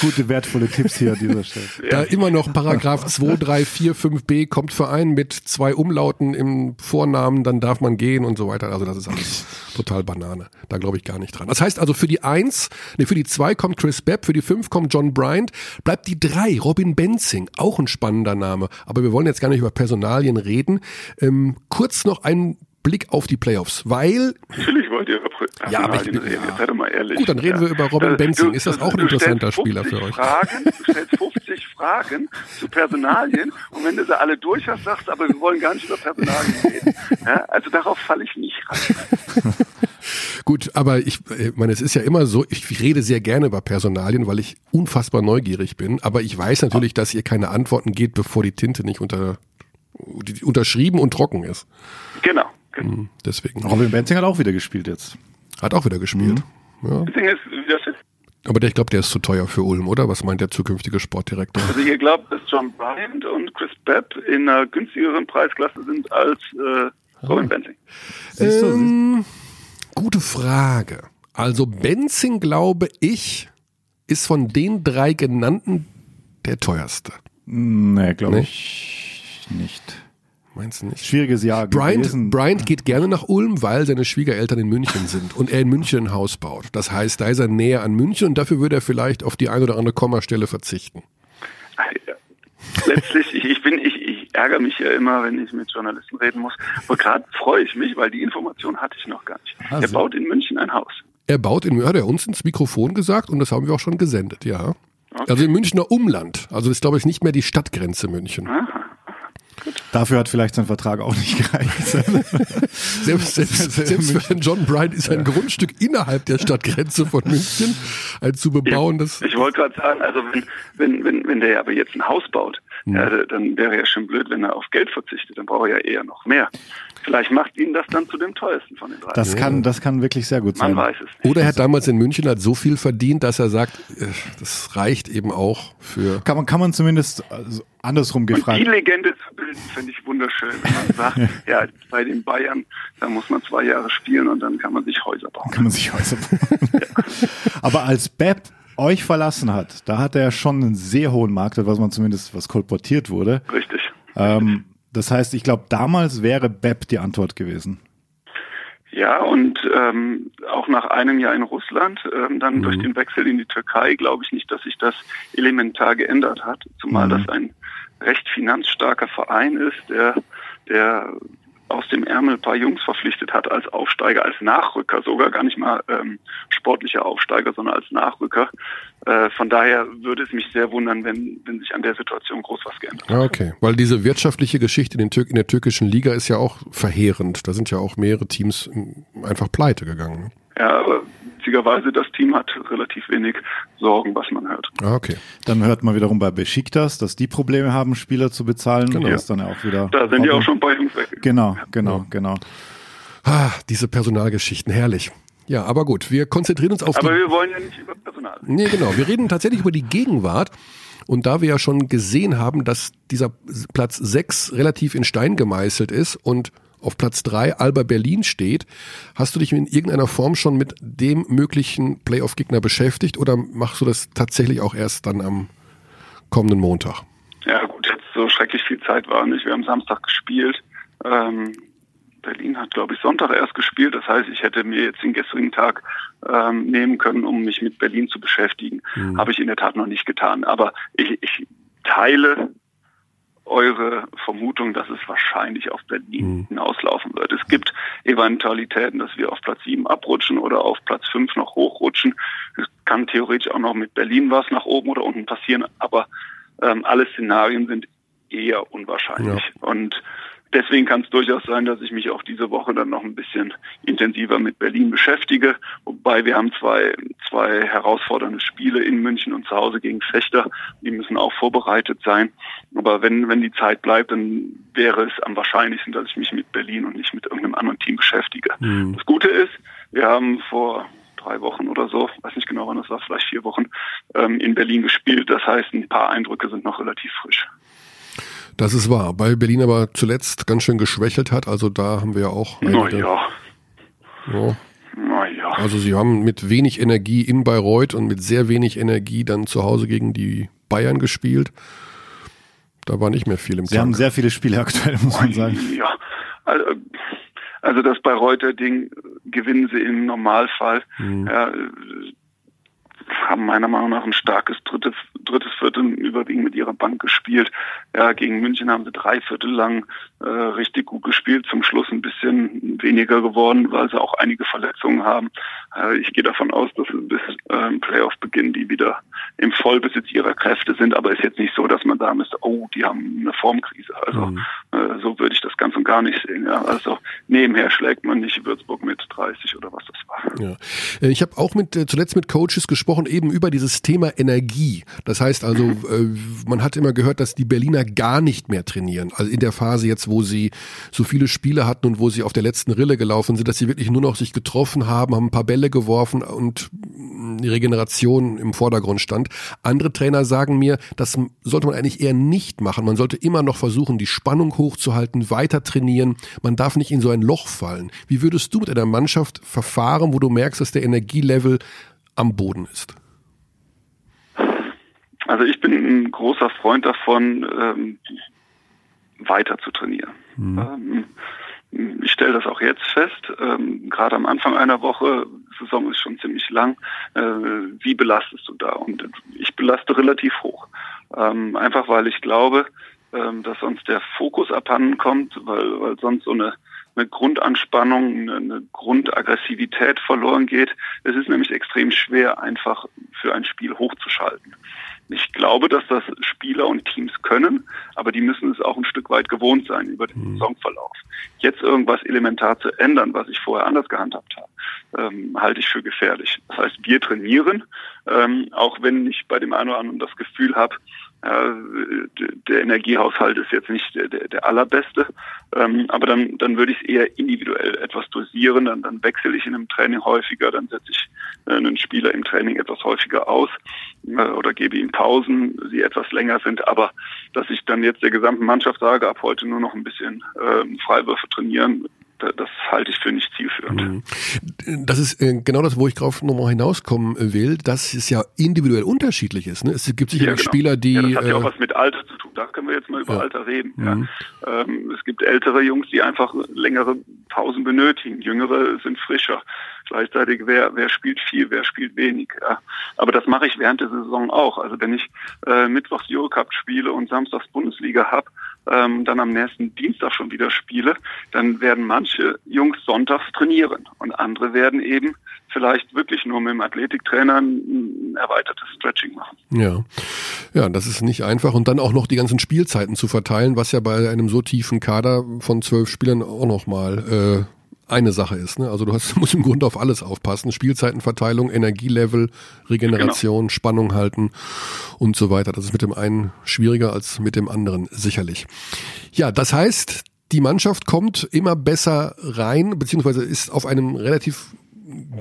Gute, wertvolle Tipps hier an dieser Stelle. Da immer noch Paragraph 2, 3, 4, 5b kommt Verein mit zwei Umlauten im Vornamen, dann darf man gehen und so weiter. Also das ist alles total Banane. Da glaube ich gar nicht dran. Das heißt also für die 1, nee, für die 2 kommt Chris Bepp, für die 5 kommt John Bryant, bleibt die 3, Robin Benzing, auch ein spannender Name. Aber wir wollen jetzt gar nicht über Personalien reden. Ähm, kurz noch ein Blick auf die Playoffs, weil Natürlich wollt ihr über Ja, aber ich reden, ja. jetzt mal ehrlich. Gut, dann reden wir über Robin Äh, Benzing. Ist das auch ein interessanter Spieler 50 für euch? Fragen, du stellst 50 Fragen zu Personalien und wenn du sie alle durch hast, sagst du, aber wir wollen gar nicht über Personalien reden. Ja, also darauf falle ich nicht rein. Gut, aber ich äh, meine, es ist ja immer so, ich rede sehr gerne über Personalien, weil ich unfassbar neugierig bin, aber ich weiß natürlich, dass ihr keine Antworten geht, bevor die Tinte nicht unter unterschrieben und trocken ist. Genau. Genau. Hm, Deswegen. Robin Benzing hat auch wieder gespielt jetzt. Hat auch wieder gespielt. Ja. Das Ding ist, das ist Aber der, ich glaube, der ist zu teuer für Ulm, oder? Was meint der zukünftige Sportdirektor? Also ihr glaubt, dass John Bryant und Chris Bepp in einer günstigeren Preisklasse sind als äh, Robin Benzing. Siehst du, Ähm, gute Frage. Also Benzing, glaube ich, ist von den drei genannten der teuerste. Nee, glaube Nee? ich nicht. Meinst du nicht? Schwieriges Jahr Bryant, gewesen. Bryant geht gerne nach Ulm, weil seine Schwiegereltern in München sind und er in München ein Haus baut. Das heißt, da ist er näher an München und dafür würde er vielleicht auf die ein oder andere Kommastelle verzichten. Letztlich, ich, bin, ich, ich ärgere mich ja immer, wenn ich mit Journalisten reden muss. Aber gerade freue ich mich, weil die Information hatte ich noch gar nicht. Ah, er baut in München ein Haus. Er baut in, hat er uns ins Mikrofon gesagt und das haben wir auch schon gesendet, ja. Also im Münchner Umland. Also das ist, glaube ich, nicht mehr die Stadtgrenze München. Dafür hat vielleicht sein Vertrag auch nicht gereicht. Selbst, selbst, selbst für einen John Bryant ist ein Grundstück innerhalb der Stadtgrenze von München ein zu bebauendes. Ich wollte gerade sagen, also wenn, wenn, wenn, wenn der aber jetzt ein Haus baut, Hm. ja, dann wäre ja schon blöd, wenn er auf Geld verzichtet. Dann braucht er ja eher noch mehr. Vielleicht macht ihn das dann zu dem teuersten von den drei. Das kann, das kann wirklich sehr gut Man sein. weiß es nicht. Oder er hat damals in München halt so viel verdient, dass er sagt, äh, das reicht eben auch für. Kann man, kann man zumindest also andersrum Und die gefragt. Legende zu bilden, finde ich wunderschön. Wenn man sagt, ja, bei den Bayern, da muss man zwei Jahre spielen und dann kann man sich Häuser bauen. Kann man sich Häuser bauen. Aber als Bepp euch verlassen hat, da hat er schon einen sehr hohen Marktwert, was man zumindest, was kolportiert wurde. Richtig. Ähm, das heißt, ich glaube, damals wäre Bepp die Antwort gewesen. Ja, und ähm, auch nach einem Jahr in Russland, ähm, dann durch den Wechsel in die Türkei, glaube ich nicht, dass sich das elementar geändert hat. Zumal Mhm. das ein recht finanzstarker Verein ist, der, der aus dem Ärmel ein paar Jungs verpflichtet hat als Aufsteiger, als Nachrücker, sogar gar nicht mal ähm, sportlicher Aufsteiger, sondern als Nachrücker. Äh, von daher würde es mich sehr wundern, wenn, wenn sich an der Situation groß was geändert hat. Okay. Weil diese wirtschaftliche Geschichte in, in der türkischen Liga ist ja auch verheerend. Da sind ja auch mehrere Teams ähm, einfach pleite gegangen. ne? Ja, aber witzigerweise, das Team hat relativ wenig Sorgen, was man hört. Ah, okay. Dann hört man wiederum bei Besiktas, dass die Probleme haben, Spieler zu bezahlen. Genau. Das ist dann ja auch wieder. Da sind ja auch schon paar Jungs weg. Genau, genau, genau. Ah, diese Personalgeschichten, herrlich. Ja, aber gut, wir konzentrieren uns auf Aber die. wir wollen ja nicht über Personal. reden. Nee, genau. Wir reden tatsächlich über die Gegenwart. Und da wir ja schon gesehen haben, dass dieser Platz 6 relativ in Stein gemeißelt ist und auf Platz 3 Alba Berlin steht, hast du dich in irgendeiner Form schon mit dem möglichen Playoff-Gegner beschäftigt oder machst du das tatsächlich auch erst dann am kommenden Montag? Ja gut, jetzt so schrecklich viel Zeit war nicht. Wir haben Samstag gespielt. Ähm, Berlin hat, glaube ich, Sonntag erst gespielt. Das heißt, ich hätte mir jetzt den gestrigen Tag ähm, nehmen können, um mich mit Berlin zu beschäftigen. Habe ich in der Tat noch nicht getan. Aber ich, ich teile eure Vermutung, dass es wahrscheinlich auf Berlin hinauslaufen wird. Es gibt Eventualitäten, dass wir auf Platz 7 abrutschen oder auf Platz 5 noch hochrutschen. Es kann theoretisch auch noch mit Berlin was nach oben oder unten passieren, aber ähm, alle Szenarien sind eher unwahrscheinlich. Und deswegen kann es durchaus sein, dass ich mich auch diese Woche dann noch ein bisschen intensiver mit Berlin beschäftige. Wobei wir haben zwei, zwei herausfordernde Spiele in München und zu Hause gegen Fechter. Die müssen auch vorbereitet sein. Aber wenn, wenn die Zeit bleibt, dann wäre es am wahrscheinlichsten, dass ich mich mit Berlin und nicht mit irgendeinem anderen Team beschäftige. Mhm. Das Gute ist, wir haben vor drei Wochen oder so, weiß nicht genau wann das war, vielleicht vier Wochen, ähm, in Berlin gespielt. Das heißt, ein paar Eindrücke sind noch relativ frisch. Das ist wahr, weil Berlin aber zuletzt ganz schön geschwächelt hat. Also da haben wir ja auch. Naja, Ja. naja. Also sie haben mit wenig Energie in Bayreuth und mit sehr wenig Energie dann zu Hause gegen die Bayern gespielt. Da war nicht mehr viel im Sie haben Tank. sehr viele Spiele aktuell, muss man sagen. Ja, also, also das Bayreuther Ding gewinnen sie im Normalfall. Mhm. Ja, haben meiner Meinung nach ein starkes drittes, drittes Viertel überwiegend mit ihrer Bank gespielt. Ja, gegen München haben sie drei Viertel lang äh, richtig gut gespielt. Zum Schluss ein bisschen weniger geworden, weil sie auch einige Verletzungen haben. Äh, ich gehe davon aus, dass sie bis ähm, Playoff-Beginn die wieder im Vollbesitz ihrer Kräfte sind. Aber ist jetzt nicht so, dass man sagen müsste, oh, die haben eine Formkrise. Also Mhm. äh, so würde ich das ganz und gar nicht sehen. Ja. Also nebenher schlägt man nicht Würzburg mit 30 oder was das war. Ja. Äh, Ich habe auch mit äh, zuletzt mit Coaches gesprochen, eben über dieses Thema Energie. Das heißt also, äh, man hat immer gehört, dass die Berliner gar nicht mehr trainieren. Also in der Phase jetzt, wo sie so viele Spiele hatten und wo sie auf der letzten Rille gelaufen sind, dass sie wirklich nur noch sich getroffen haben, haben ein paar Bälle geworfen und die Regeneration im Vordergrund stand. Andere Trainer sagen mir, das sollte man eigentlich eher nicht machen. Man sollte immer noch versuchen, die Spannung hochzuhalten, weiter trainieren. Man darf nicht in so ein Loch fallen. Wie würdest du mit einer Mannschaft verfahren, wo du merkst, dass der Energielevel am Boden ist? Also ich bin ein großer Freund davon, ähm, weiter zu trainieren. Ähm, ich stelle das auch jetzt fest, ähm, gerade am Anfang einer Woche, Saison ist schon ziemlich lang, äh, wie belastest du da? Und ich belaste relativ hoch. Ähm, einfach weil ich glaube, ähm, dass sonst der Fokus abhanden kommt, weil, weil sonst so eine, eine Grundanspannung, eine Grundaggressivität verloren geht. Es ist nämlich extrem schwer, einfach für ein Spiel hochzuschalten. Ich glaube, dass das Spieler und Teams können, aber die müssen es auch ein Stück weit gewohnt sein über den Saisonverlauf. Jetzt irgendwas elementar zu ändern, was ich vorher anders gehandhabt habe, ähm, halte ich für gefährlich. Das heißt, wir trainieren, ähm, auch wenn ich bei dem einen oder anderen das Gefühl habe, der Energiehaushalt ist jetzt nicht der, der, allerbeste, ähm, aber dann, dann würde ich es eher individuell etwas dosieren, dann, dann wechsle ich in einem Training häufiger, dann setze ich äh, einen Spieler im Training etwas häufiger aus äh, oder gebe ihm Pausen, die etwas länger sind, aber dass ich dann jetzt der gesamten Mannschaft sage, ab heute nur noch ein bisschen äh, Freiwürfe trainieren, das halte ich für nicht zielführend. Das ist äh, genau das, wo ich drauf nochmal hinauskommen will, dass es ja individuell unterschiedlich ist. Ne? Es gibt sicher Ja, genau. Spieler, die ja, das hat ja äh, auch was mit Alter zu tun. Da können wir jetzt mal über Ja. Alter reden. Mhm. Ja. Ähm, es gibt ältere Jungs, die einfach längere Pausen benötigen. Jüngere sind frischer. Gleichzeitig, wer, wer spielt viel, wer spielt wenig. Ja. Aber das mache ich während der Saison auch. Also wenn ich äh, Mittwochs Eurocup spiele und Samstags Bundesliga hab, ähm, dann am nächsten Dienstag schon wieder spiele, dann werden manche Jungs sonntags trainieren und andere werden eben vielleicht wirklich nur mit dem Athletiktrainer ein erweitertes Stretching machen. Ja. Ja, das ist nicht einfach. Und dann auch noch die ganzen Spielzeiten zu verteilen, was ja bei einem so tiefen Kader von zwölf Spielern auch nochmal äh, eine Sache ist. Ne? Also du hast, musst im Grunde auf alles aufpassen. Spielzeitenverteilung, Energielevel, Regeneration, Spannung halten und so weiter. Das ist mit dem einen schwieriger als mit dem anderen sicherlich. Ja, das heißt, die Mannschaft kommt immer besser rein, beziehungsweise ist auf einem relativ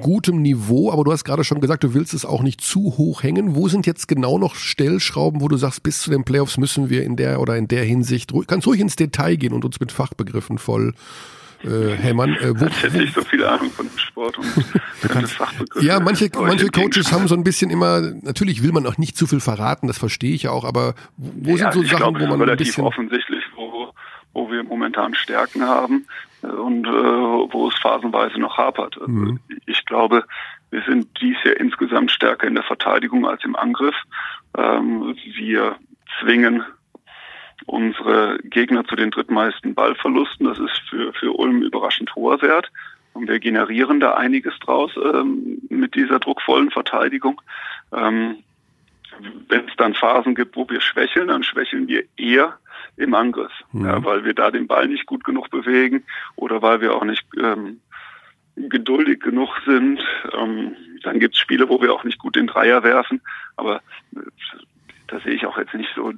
gutem Niveau, aber du hast gerade schon gesagt, du willst es auch nicht zu hoch hängen. Wo sind jetzt genau noch Stellschrauben, wo du sagst, bis zu den Playoffs müssen wir in der oder in der Hinsicht, kannst ruhig ins Detail gehen und uns mit Fachbegriffen voll äh, hämmern. Äh, wo, Ich hätte nicht so viele Ahnung von dem Sport und Fachbegriffe. ja, manche, manche ich Coaches haben so ein bisschen immer, natürlich will man auch nicht zu viel verraten, das verstehe ich ja auch, aber wo ja, sind so ich Sachen, glaube, wo man ein relativ bisschen... offensichtlich, wo, wo wir momentan Stärken haben äh, und äh, wo es phasenweise noch hapert. Also Mhm. Ich glaube, wir sind dies Jahr insgesamt stärker in der Verteidigung als im Angriff. Ähm, wir zwingen unsere Gegner zu den drittmeisten Ballverlusten. Das ist für, für Ulm überraschend hoher Wert. Und wir generieren da einiges draus ähm, mit dieser druckvollen Verteidigung. Ähm, wenn es dann Phasen gibt, wo wir schwächeln, dann schwächeln wir eher im Angriff, Mhm. ja, weil wir da den Ball nicht gut genug bewegen oder weil wir auch nicht ähm, geduldig genug sind. Ähm, dann gibt es Spiele, wo wir auch nicht gut den Dreier werfen, aber äh, da sehe ich auch jetzt nicht so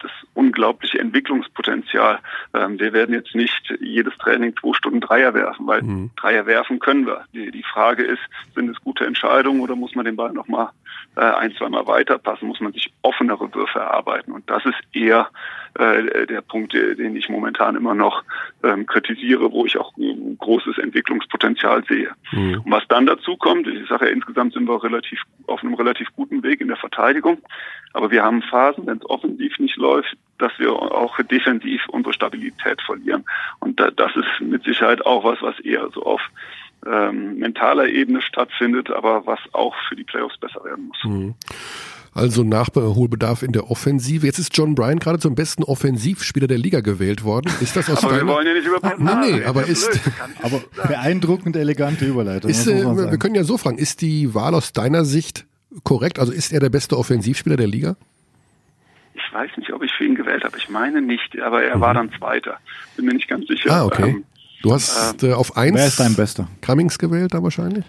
das unglaubliche Entwicklungspotenzial. Ähm, wir werden jetzt nicht jedes Training zwei Stunden Dreier werfen, weil Mhm. Dreier werfen können wir. Die, die Frage ist, sind es gute Entscheidungen oder muss man den Ball nochmal äh, ein, zweimal weiterpassen, muss man sich offenere Würfe erarbeiten. Und das ist eher äh, der Punkt, äh, den ich momentan immer noch ähm, kritisiere, wo ich auch ein großes Entwicklungspotenzial sehe. Mhm. Und was dann dazu kommt, ich sage ja, insgesamt sind wir relativ auf einem relativ guten Weg in der Verteidigung, aber wir haben Phasen, wenn es offensiv nicht läuft, dass wir auch defensiv unsere Stabilität verlieren. Und da, das ist mit Sicherheit auch was, was eher so auf ähm, mentaler Ebene stattfindet, aber was auch für die Playoffs besser werden muss. Mhm. Also Nachholbedarf in der Offensive. Jetzt ist John Bryan gerade zum besten Offensivspieler der Liga gewählt worden. Ist das aus Aber wir deiner... wollen ja nicht über Personal Nee, nee, aber ist- Aber beeindruckend elegante Überleitung. Ist, äh, wir können ja so fragen, ist die Wahl aus deiner Sicht korrekt? Also ist er der beste Offensivspieler der Liga? Ich weiß nicht, ob ich für ihn gewählt habe. Ich meine nicht, aber er war dann Zweiter. Bin mir nicht ganz sicher. Mhm. Ah, okay. Ähm, Du hast äh, auf eins Wer ist dein Bester? Cummings gewählt da wahrscheinlich?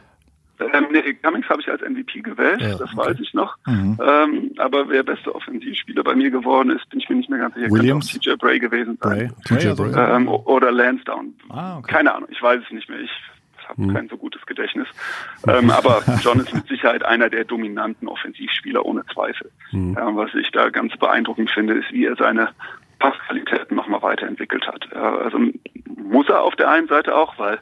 Ähm, nee, Cummings habe ich als MVP gewählt, Ja, das okay. weiß ich noch. Mhm. Ähm, aber wer beste Offensivspieler bei mir geworden ist, bin ich mir nicht mehr ganz sicher. Williams? Könnte auch TJ Bray gewesen Bray. sein. TJ also- Bray. Ähm, oder Lansdowne. Ah, okay. Keine Ahnung, ich weiß es nicht mehr. Ich habe Mhm. kein so gutes Gedächtnis. Ähm, aber John ist mit Sicherheit einer der dominanten Offensivspieler, ohne Zweifel. Mhm. Ja, was ich da ganz beeindruckend finde, ist, wie er seine Passqualitäten nochmal weiterentwickelt hat. Ja, also muss er auf der einen Seite auch, weil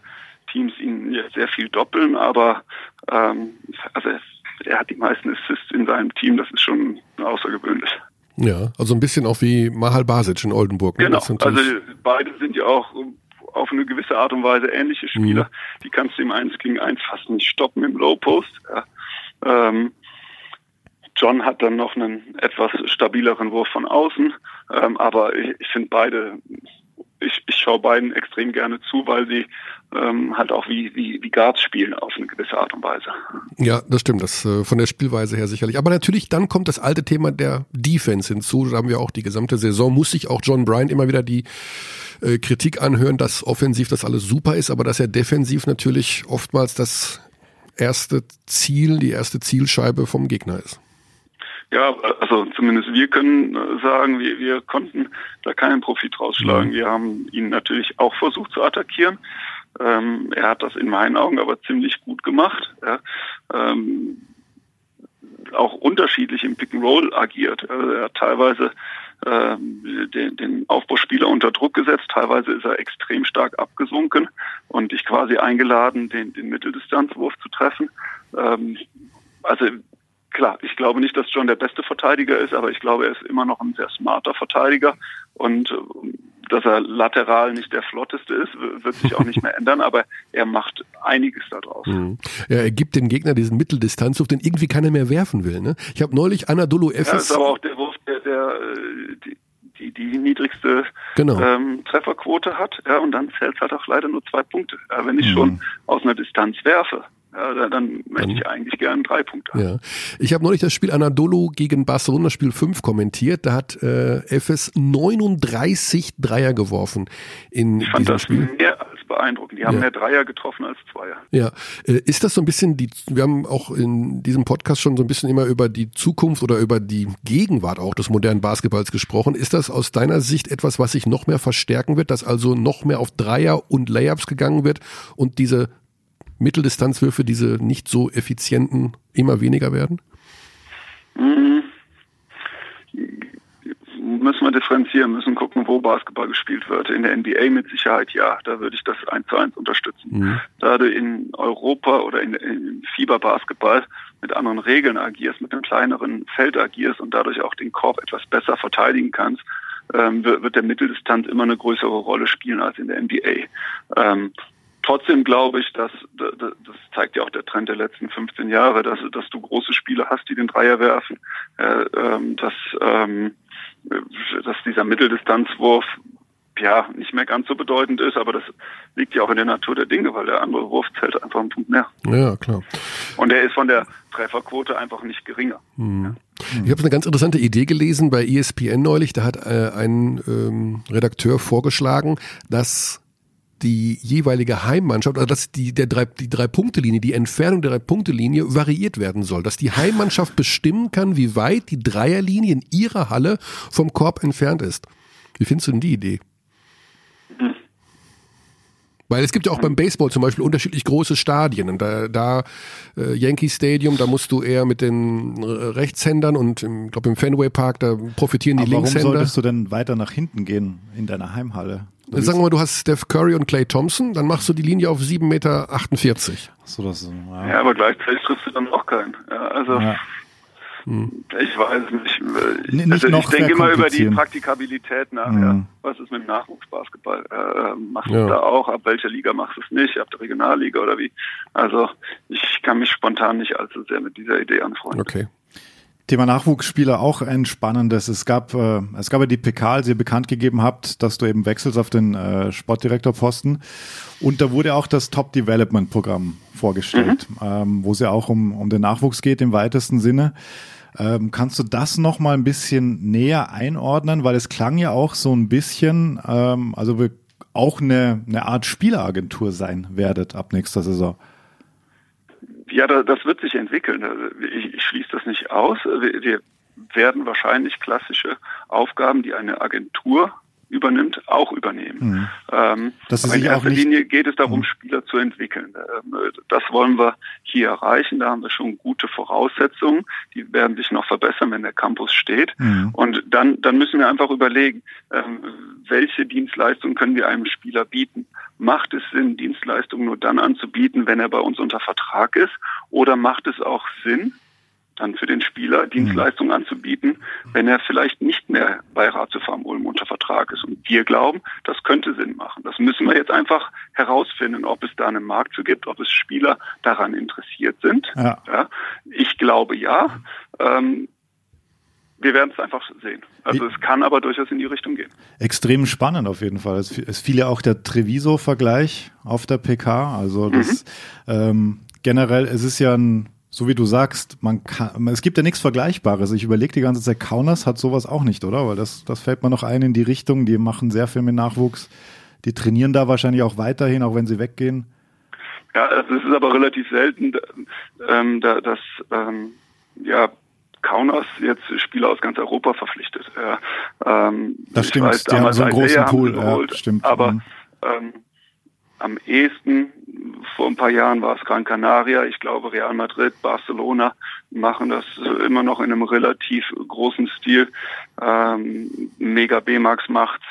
Teams ihn jetzt sehr viel doppeln, aber ähm, also er, er hat die meisten Assists in seinem Team, das ist schon außergewöhnlich. Ja, also ein bisschen auch wie Mahal Basic in Oldenburg. ne? Genau, also beide sind ja auch auf eine gewisse Art und Weise ähnliche Spieler. Mhm. Die kannst du im 1 gegen 1 fast nicht stoppen im Low Post. Ja. Ähm, John hat dann noch einen etwas stabileren Wurf von außen, ähm, aber ich, ich finde beide, ich, ich schaue beiden extrem gerne zu, weil sie ähm, halt auch wie, wie, wie Guards spielen auf eine gewisse Art und Weise. Ja, das stimmt, das äh, von der Spielweise her sicherlich. Aber natürlich, dann kommt das alte Thema der Defense hinzu. Da haben wir auch die gesamte Saison, muss sich auch John Bryan immer wieder die äh, Kritik anhören, dass offensiv das alles super ist, aber dass er defensiv natürlich oftmals das erste Ziel, die erste Zielscheibe vom Gegner ist. Ja, also zumindest wir können äh, sagen, wir, wir konnten da keinen Profit rausschlagen. Mhm. Wir haben ihn natürlich auch versucht zu attackieren. Ähm, er hat das in meinen Augen aber ziemlich gut gemacht. Ja. Ähm, auch unterschiedlich im Pick and Roll agiert. Also er hat teilweise ähm, den, den Aufbauspieler unter Druck gesetzt, teilweise ist er extrem stark abgesunken und dich quasi eingeladen, den, den Mitteldistanzwurf zu treffen. Ähm, also klar, ich glaube nicht, dass John der beste Verteidiger ist, aber ich glaube, er ist immer noch ein sehr smarter Verteidiger und äh, dass er lateral nicht der flotteste ist, wird sich auch nicht mehr ändern, aber er macht einiges daraus. Mhm. Ja, er gibt den Gegner diesen Mitteldistanzwurf, den irgendwie keiner mehr werfen will. Ne? Ich habe neulich Anadolu Ja, Efes... ist aber auch der Wurf, der, der äh, die, die, die niedrigste Genau. ähm, Trefferquote hat, ja, und dann zählt halt auch leider nur zwei Punkte. Ja, wenn ich Mhm. schon aus einer Distanz werfe, ja, dann, möchte ich eigentlich gerne drei Punkte haben. Ja. Ich habe neulich das Spiel Anadolu gegen Barcelona Spiel 5 kommentiert. Da hat äh, FS 39 Dreier geworfen in Ich fand diesem das Spiel. mehr als beeindruckend. Die haben Ja. mehr Dreier getroffen als Zweier. Ja, äh, ist das so ein bisschen die, wir haben auch in diesem Podcast schon so ein bisschen immer über die Zukunft oder über die Gegenwart auch des modernen Basketballs gesprochen. Ist das aus deiner Sicht etwas, was sich noch mehr verstärken wird, dass also noch mehr auf Dreier und Layups gegangen wird und diese Mitteldistanzwürfe, diese nicht so effizienten, immer weniger werden? Mhm. Müssen wir differenzieren, müssen gucken, wo Basketball gespielt wird. In der NBA mit Sicherheit ja, da würde ich das eins zu eins unterstützen. Mhm. Da du in Europa oder in, in Fieberbasketball mit anderen Regeln agierst, mit einem kleineren Feld agierst und dadurch auch den Korb etwas besser verteidigen kannst, ähm, wird, wird der Mitteldistanz immer eine größere Rolle spielen als in der NBA. Ähm, trotzdem glaube ich, dass das zeigt ja auch der Trend der letzten 15 Jahre, dass, dass du große Spieler hast, die den Dreier werfen, äh, ähm, dass, ähm, dass dieser Mitteldistanzwurf ja nicht mehr ganz so bedeutend ist, aber das liegt ja auch in der Natur der Dinge, weil der andere Wurf zählt einfach einen Punkt mehr. Ja, klar. Und er ist von der Trefferquote einfach nicht geringer. Mhm. Ich habe eine ganz interessante Idee gelesen bei ESPN neulich. Da hat äh, ein ähm, Redakteur vorgeschlagen, dass die jeweilige Heimmannschaft, also dass die, der drei, die Drei-Punkte-Linie, die Entfernung der Drei-Punkte-Linie variiert werden soll. Dass die Heimmannschaft bestimmen kann, wie weit die Dreierlinie in ihrer Halle vom Korb entfernt ist. Wie findest du denn die Idee? Weil es gibt ja auch beim Baseball zum Beispiel unterschiedlich große Stadien. Und da, da äh, Yankee Stadium, da musst du eher mit den äh, Rechtshändern und ich glaube im Fenway Park, da profitieren die Aber warum Linkshänder. solltest du denn weiter nach hinten gehen in deiner Heimhalle? Sagen wir mal, du hast Steph Curry und Clay Thompson, dann machst du die Linie auf 7,48 Meter. so, das, ja. Ja, aber gleichzeitig triffst du dann auch keinen. Ja, also Ja. ich weiß nicht. Nicht also noch ich denke immer über die. Praktikabilität nach. Mhm. Ja. Was ist mit dem Nachwuchsbasketball? Äh, machst Ja. du da auch? Ab welcher Liga machst du es nicht? Ab der Regionalliga oder wie? Also ich kann mich spontan nicht allzu sehr mit dieser Idee anfreunden. Okay. Thema Nachwuchsspieler auch ein spannendes. Es gab, äh, es gab ja die PK, als ihr bekannt gegeben habt, dass du eben wechselst auf den äh, Sportdirektorposten. Und da wurde auch das Top Development Programm vorgestellt, ähm, wo es ja auch um, um den Nachwuchs geht im weitesten Sinne. Ähm, kannst du das noch mal ein bisschen näher einordnen, weil es klang ja auch so ein bisschen, ähm, also wir auch eine, eine Art Spieleragentur sein werdet ab nächster Saison. Ja, da, das wird sich entwickeln. Also Ich, schließe das nicht aus. Wir, werden wahrscheinlich klassische Aufgaben, die eine Agentur übernimmt, auch übernehmen. Ähm, Das ist in erster Linie geht es darum, Mhm. Spieler zu entwickeln. Ähm, Das wollen wir hier erreichen. Da haben wir schon gute Voraussetzungen. Die werden sich noch verbessern, wenn der Campus steht. Mhm. Und dann, dann müssen wir einfach überlegen, ähm, welche Dienstleistungen können wir einem Spieler bieten? Macht es Sinn, Dienstleistungen nur dann anzubieten, wenn er bei uns unter Vertrag ist? Oder macht es auch Sinn, dann für den Spieler Dienstleistungen anzubieten, wenn er vielleicht nicht mehr bei Ratiofarm Ulm unter Vertrag ist? Und wir glauben, das könnte Sinn machen. Das müssen wir jetzt einfach herausfinden, ob es da einen Markt für gibt, ob es Spieler daran interessiert sind. Ja. Ja, ich glaube ja. Ähm, wir werden es einfach sehen. Also Wie- es kann aber durchaus in die Richtung gehen. Extrem spannend auf jeden Fall. Es, es fiel ja auch der Treviso-Vergleich auf der PK. Also das ähm, generell, es ist ja ein, so wie du sagst, man kann, es gibt ja nichts Vergleichbares. Ich überlege die ganze Zeit, Kaunas hat sowas auch nicht, oder? Weil das, das fällt mir noch ein in die Richtung. Die machen sehr viel mit Nachwuchs. Die trainieren da wahrscheinlich auch weiterhin, auch wenn sie weggehen. Ja, also es ist aber relativ selten, ähm, da, dass ähm, ja Kaunas jetzt Spieler aus ganz Europa verpflichtet. Ja, ähm, Das stimmt, die haben so einen großen Pool, ja, geholt, stimmt. Aber Mhm. ähm, am ehesten vor ein paar Jahren war es Gran Canaria. Ich glaube, Real Madrid, Barcelona machen das äh, immer noch in einem relativ großen Stil. Ähm, Mega B-Max macht's.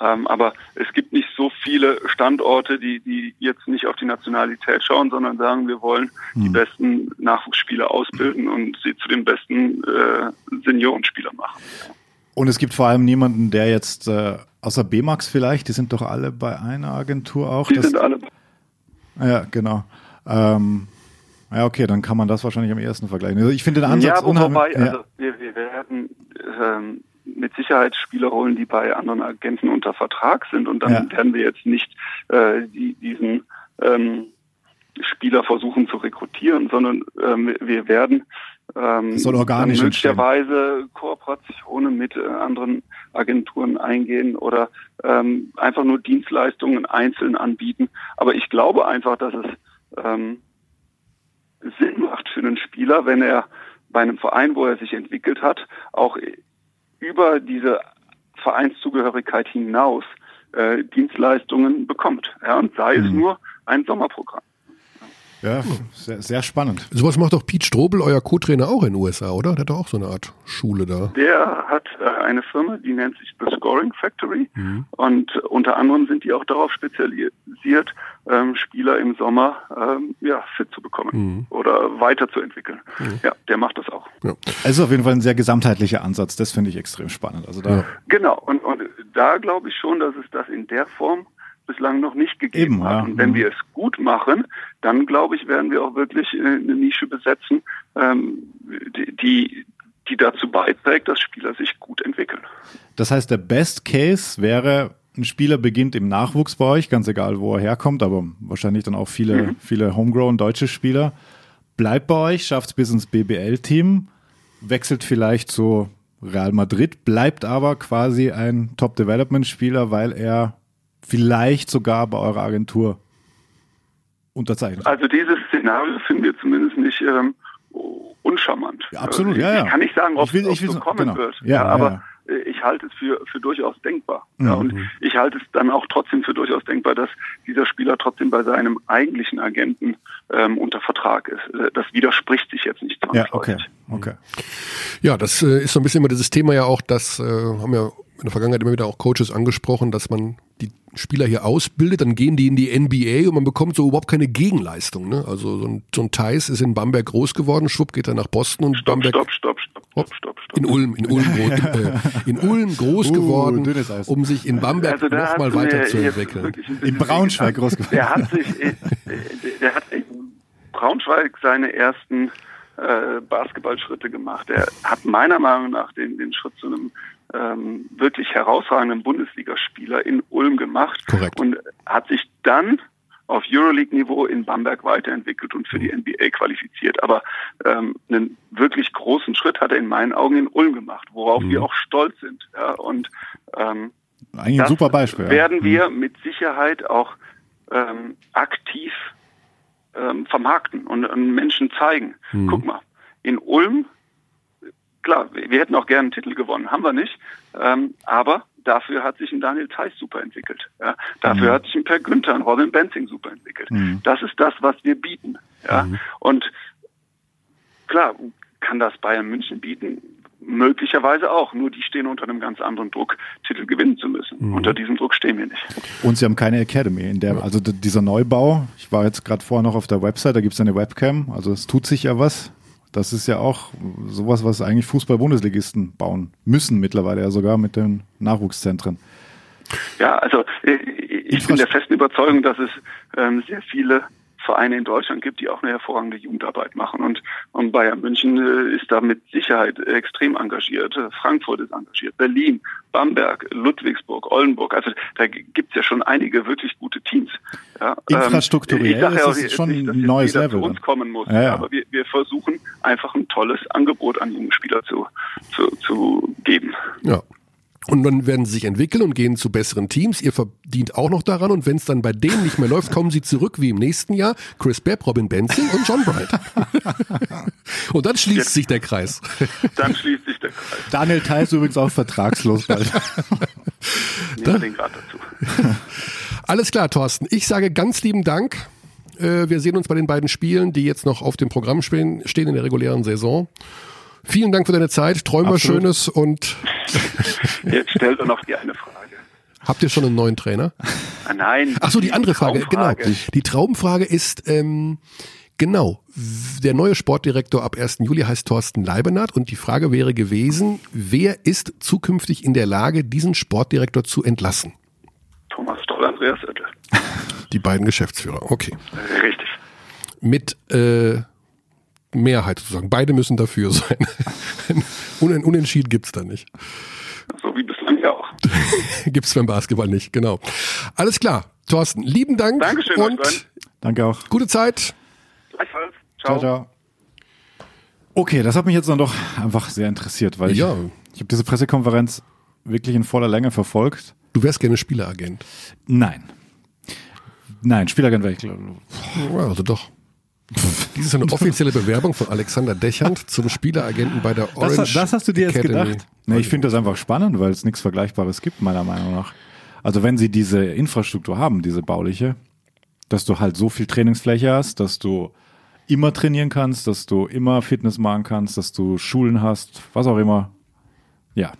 Ähm, aber es gibt nicht so viele Standorte, die, die jetzt nicht auf die Nationalität schauen, sondern sagen, wir wollen die besten Nachwuchsspieler ausbilden und sie zu den besten äh, Seniorenspielern machen. Und es gibt vor allem niemanden, der jetzt, äh, außer B-Max vielleicht, die sind doch alle bei einer Agentur auch. Die sind alle Ja, genau. Ähm, ja, okay, dann kann man das wahrscheinlich am ehesten vergleichen. Also ich finde den Ansatz ja, wo, unheimlich. wobei, ja. also wir, wir werden ähm, mit Sicherheit Spieler holen, die bei anderen Agenten unter Vertrag sind und dann Ja. werden wir jetzt nicht äh, die, diesen ähm, Spieler versuchen zu rekrutieren, sondern ähm, wir werden ähm, soll organisch dann entstehen. möglicherweise Kooperationen mit äh, anderen Agenturen eingehen oder ähm, einfach nur Dienstleistungen einzeln anbieten. Aber ich glaube einfach, dass es ähm, Sinn macht für einen Spieler, wenn er bei einem Verein, wo er sich entwickelt hat, auch über diese Vereinszugehörigkeit hinaus äh, Dienstleistungen bekommt. Ja, und sei es nur ein Sommerprogramm. Ja, sehr, sehr spannend. Sowas macht doch Pete Strobel, euer Co-Trainer, auch in den USA, oder? Der hat doch auch so eine Art Schule da. Der hat äh, eine Firma, die nennt sich The Scoring Factory und unter anderem sind die auch darauf spezialisiert, ähm, Spieler im Sommer ähm, ja, fit zu bekommen oder weiterzuentwickeln. Ja, der macht das auch. Ja. Also auf jeden Fall ein sehr gesamtheitlicher Ansatz. Das finde ich extrem spannend. Also da, Ja. Genau, und, und da glaube ich schon, dass es das in der Form bislang noch nicht gegeben Eben, hat. ja. Und wenn Mhm. wir es gut machen, dann glaube ich, werden wir auch wirklich äh, eine Nische besetzen, ähm, die, die, dazu beiträgt, dass Spieler sich gut entwickeln. das heißt, der Best Case wäre, ein Spieler beginnt im Nachwuchs bei euch, ganz egal, wo er herkommt, aber wahrscheinlich dann auch viele, viele homegrown deutsche Spieler. Bleibt bei euch, schafft es bis ins BBL-Team, wechselt vielleicht zu Real Madrid, bleibt aber quasi ein Top-Development-Spieler, weil er vielleicht sogar bei eurer Agentur unterzeichnet. Also dieses Szenario finden wir zumindest nicht ähm, uncharmant. Ja, absolut, ja, ja. Ich kann nicht sagen, ob es so kommen genau. wird. Ja, ja, aber ja. äh, ich halte es für, für durchaus denkbar. Mhm. Ja, und ich halte es dann auch trotzdem für durchaus denkbar, dass dieser Spieler trotzdem bei seinem eigentlichen Agenten ähm, unter Vertrag ist. Äh, Das widerspricht sich jetzt nicht Ja, okay, zwangsläufig. okay. Ja, das äh, ist so ein bisschen immer dieses Thema ja auch, das äh, haben ja in der Vergangenheit immer wieder auch Coaches angesprochen, dass man die Spieler hier ausbildet, dann gehen die in die NBA und man bekommt so überhaupt keine Gegenleistung. Ne? Also so ein, so ein Thais ist in Bamberg groß geworden, schwupp geht er nach Boston und Stopp, Bamberg stopp, stopp, stopp, stopp, stopp, stopp. in Ulm, in Ulm, groß, äh, in Ulm groß Uh, geworden, um sich in Bamberg Also nochmal weiterzuentwickeln. In Braunschweig groß geworden. Der hat sich, äh, der hat in Braunschweig seine ersten äh, Basketballschritte gemacht. Er hat meiner Meinung nach den, den Schritt zu einem ähm, wirklich herausragenden Bundesligaspieler in Ulm gemacht Korrekt. und hat sich dann auf Euroleague-Niveau in Bamberg weiterentwickelt und für die NBA qualifiziert. Aber ähm, einen wirklich großen Schritt hat er in meinen Augen in Ulm gemacht, worauf wir auch stolz sind. Ja, und ähm, Eigentlich ein super Beispiel. ja. werden wir mit Sicherheit auch ähm, aktiv ähm, vermarkten und, und Menschen zeigen. Guck mal, in Ulm, klar, wir hätten auch gerne einen Titel gewonnen, haben wir nicht, ähm, aber dafür hat sich ein Daniel Theiss super entwickelt. Ja? Dafür hat sich ein Per Günther, ein Robin Benzing super entwickelt. Das ist das, was wir bieten. Ja? Und klar, kann das Bayern München bieten? Möglicherweise auch. Nur die stehen unter einem ganz anderen Druck, Titel gewinnen zu müssen. Unter diesem Druck stehen wir nicht. Und sie haben keine Academy, in der, also dieser Neubau, ich war jetzt gerade vorher noch auf der Website, da gibt's eine Webcam, also es tut sich ja was. Das ist ja auch sowas, was eigentlich Fußball-Bundesligisten bauen müssen mittlerweile ja sogar mit den Nachwuchszentren. Ja, also äh, ich bin der festen Überzeugung, dass es ähm, sehr viele Vereine in Deutschland gibt, die auch eine hervorragende Jugendarbeit machen. Und, und Bayern München äh, ist da mit Sicherheit extrem engagiert. Frankfurt ist engagiert, Berlin, Bamberg, Ludwigsburg, Oldenburg. Also da g- gibt's ja schon einige wirklich gute Teams. Ja, ähm, Infrastrukturell ist es schon nicht, ein neues Level Zu uns kommen muss, Ja, ja. aber wir, wir versuchen einfach ein tolles Angebot an junge Spieler zu, zu, zu geben. Ja. Und dann werden sie sich entwickeln und gehen zu besseren Teams. Ihr verdient auch noch daran. Und wenn es dann bei denen nicht mehr läuft, kommen sie zurück wie im nächsten Jahr. Chris Bepp, Robin Benzing und John Bright. und dann schließt sich der Kreis. Dann schließt sich der Kreis. Daniel Theiss übrigens auch vertragslos bald. Nehmen den Grad dazu. Alles klar, Thorsten. Ich sage ganz lieben Dank. Äh, Wir sehen uns bei den beiden Spielen, die jetzt noch auf dem Programm stehen, stehen in der regulären Saison. Vielen Dank für deine Zeit. Träum was. Schönes und Jetzt stellt er noch die eine Frage. habt ihr schon einen neuen Trainer? Ah, nein. Ach so, die andere Frage, genau. Die Traumfrage ist, ähm, genau, der neue Sportdirektor ab 1. Juli heißt Thorsten Leibenhardt und die Frage wäre gewesen, wer ist zukünftig in der Lage, diesen Sportdirektor zu entlassen? Thomas Stoll, Andreas Oettel. Die beiden Geschäftsführer, okay. Richtig. Mit äh, Mehrheit sozusagen. Beide müssen dafür sein. Un Unentschieden gibt's da nicht. So wie bislang ja auch. Gibt's beim Basketball nicht, genau. Alles klar. Thorsten, lieben Dank Dankeschön, und. Danke auch. gute Zeit. Gleichfalls. Ciao, ciao. Okay, das hat mich jetzt dann doch einfach sehr interessiert, weil Ja. ich, ich habe diese Pressekonferenz wirklich in voller Länge verfolgt. Du wärst gerne Spieleragent. Nein. Nein, Spieleragent wäre ich glaube Ja, also doch. Dies ist eine offizielle Bewerbung von Alexander Dechand zum Spieleragenten bei der Orange das, das hast du dir jetzt Academy. gedacht? Nee, ich finde das einfach spannend, weil es nichts Vergleichbares gibt, meiner Meinung nach. Also wenn sie diese Infrastruktur haben, diese bauliche, dass du halt so viel Trainingsfläche hast, dass du immer trainieren kannst, dass du immer Fitness machen kannst, dass du Schulen hast, was auch immer. Ja.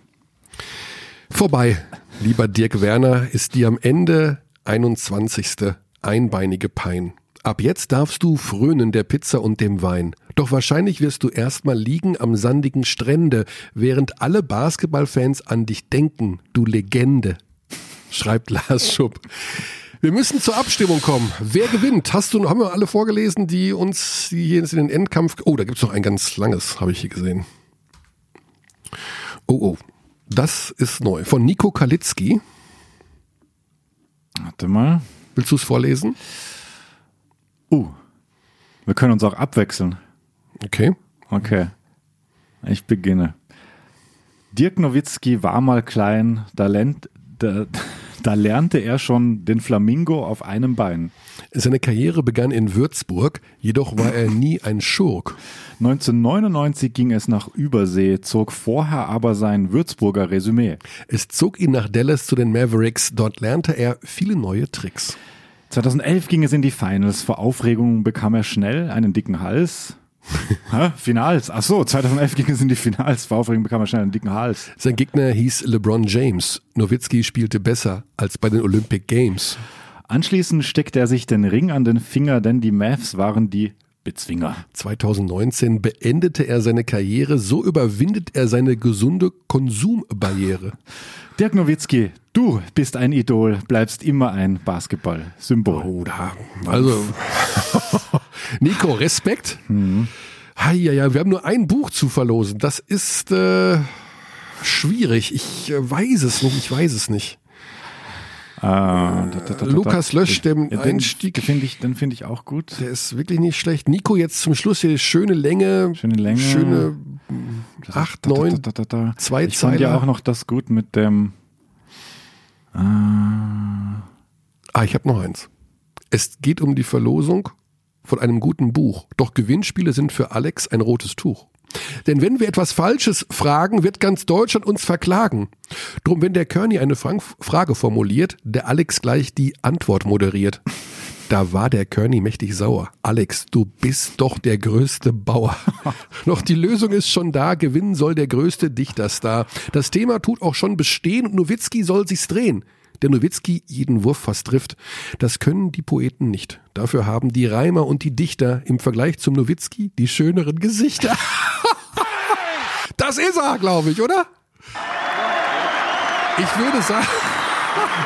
Vorbei, lieber Dirk Werner, ist die am Ende 21. einbeinige Pein. Ab jetzt darfst du frönen der Pizza und dem Wein. Doch wahrscheinlich wirst du erstmal liegen am sandigen Strände, während alle Basketballfans an dich denken, du Legende. Schreibt Lars Schupp. Wir müssen zur Abstimmung kommen. Wer gewinnt? Hast du, haben wir alle vorgelesen, die uns die hier in den Endkampf. Oh, da gibt's noch ein ganz langes, habe ich hier gesehen. Oh, oh. Das ist neu. Von Nico Kalitzki. Warte mal. Willst du es vorlesen? Uh. Wir können uns auch abwechseln. Okay. Okay. Ich beginne. Dirk Nowitzki war mal klein, da, lernt, da, da lernte er schon den Flamingo auf einem Bein. Seine Karriere begann in Würzburg, jedoch war er nie ein Schurk. 1999 ging es nach Übersee, zog vorher aber sein Würzburger Resümee. Es zog ihn nach Dallas zu den Mavericks, dort lernte er viele neue Tricks. 2011 ging es in die Finals. Vor Aufregung bekam er schnell einen dicken Hals. Finals. Ach so, 2011 ging es in die Finals. Vor Aufregung bekam er schnell einen dicken Hals. Sein Gegner hieß LeBron James. Nowitzki spielte besser als bei den Olympic Games. Anschließend steckte er sich den Ring an den Finger, denn die Mavs waren die Bezwinger. 2019 beendete er seine Karriere, so überwindet er seine gesunde Konsumbarriere. Dirk Nowitzki, du bist ein Idol, bleibst immer ein Basketball-Symbol. Oh. Also, Nico, Respekt. Mhm. Ja, ja, wir haben nur ein Buch zu verlosen. Das ist äh, schwierig. Ich äh, weiß es nicht. Ich weiß es nicht. Ah, da, da, da, Lukas Lösch, dem ja, Einstieg. Den finde ich, den finde ich auch gut. Der ist wirklich nicht schlecht. Nico, jetzt zum Schluss hier schöne Länge. Schöne Länge. Schöne acht, neun, da, da, da, zwei Ich fand ja auch noch das gut mit dem. Ah, Ah, ich habe noch eins. Es geht um die Verlosung von einem guten Buch. Doch Gewinnspiele sind für Alex ein rotes Tuch. Denn wenn wir etwas Falsches fragen, wird ganz Deutschland uns verklagen. Drum, wenn der Körny eine Frank Frage formuliert, der Alex gleich die Antwort moderiert. Da war der Körny mächtig sauer. Alex, du bist doch der größte Bauer. Doch die Lösung ist schon da. Gewinnen soll der größte Dichterstar. Das Thema tut auch schon bestehen und Nowitzki soll sich's drehen. Der Nowitzki jeden Wurf fast trifft. Das können die Poeten nicht. Dafür haben die Reimer und die Dichter im Vergleich zum Nowitzki die schöneren Gesichter. Das ist er, glaube ich, oder? Ich würde sagen,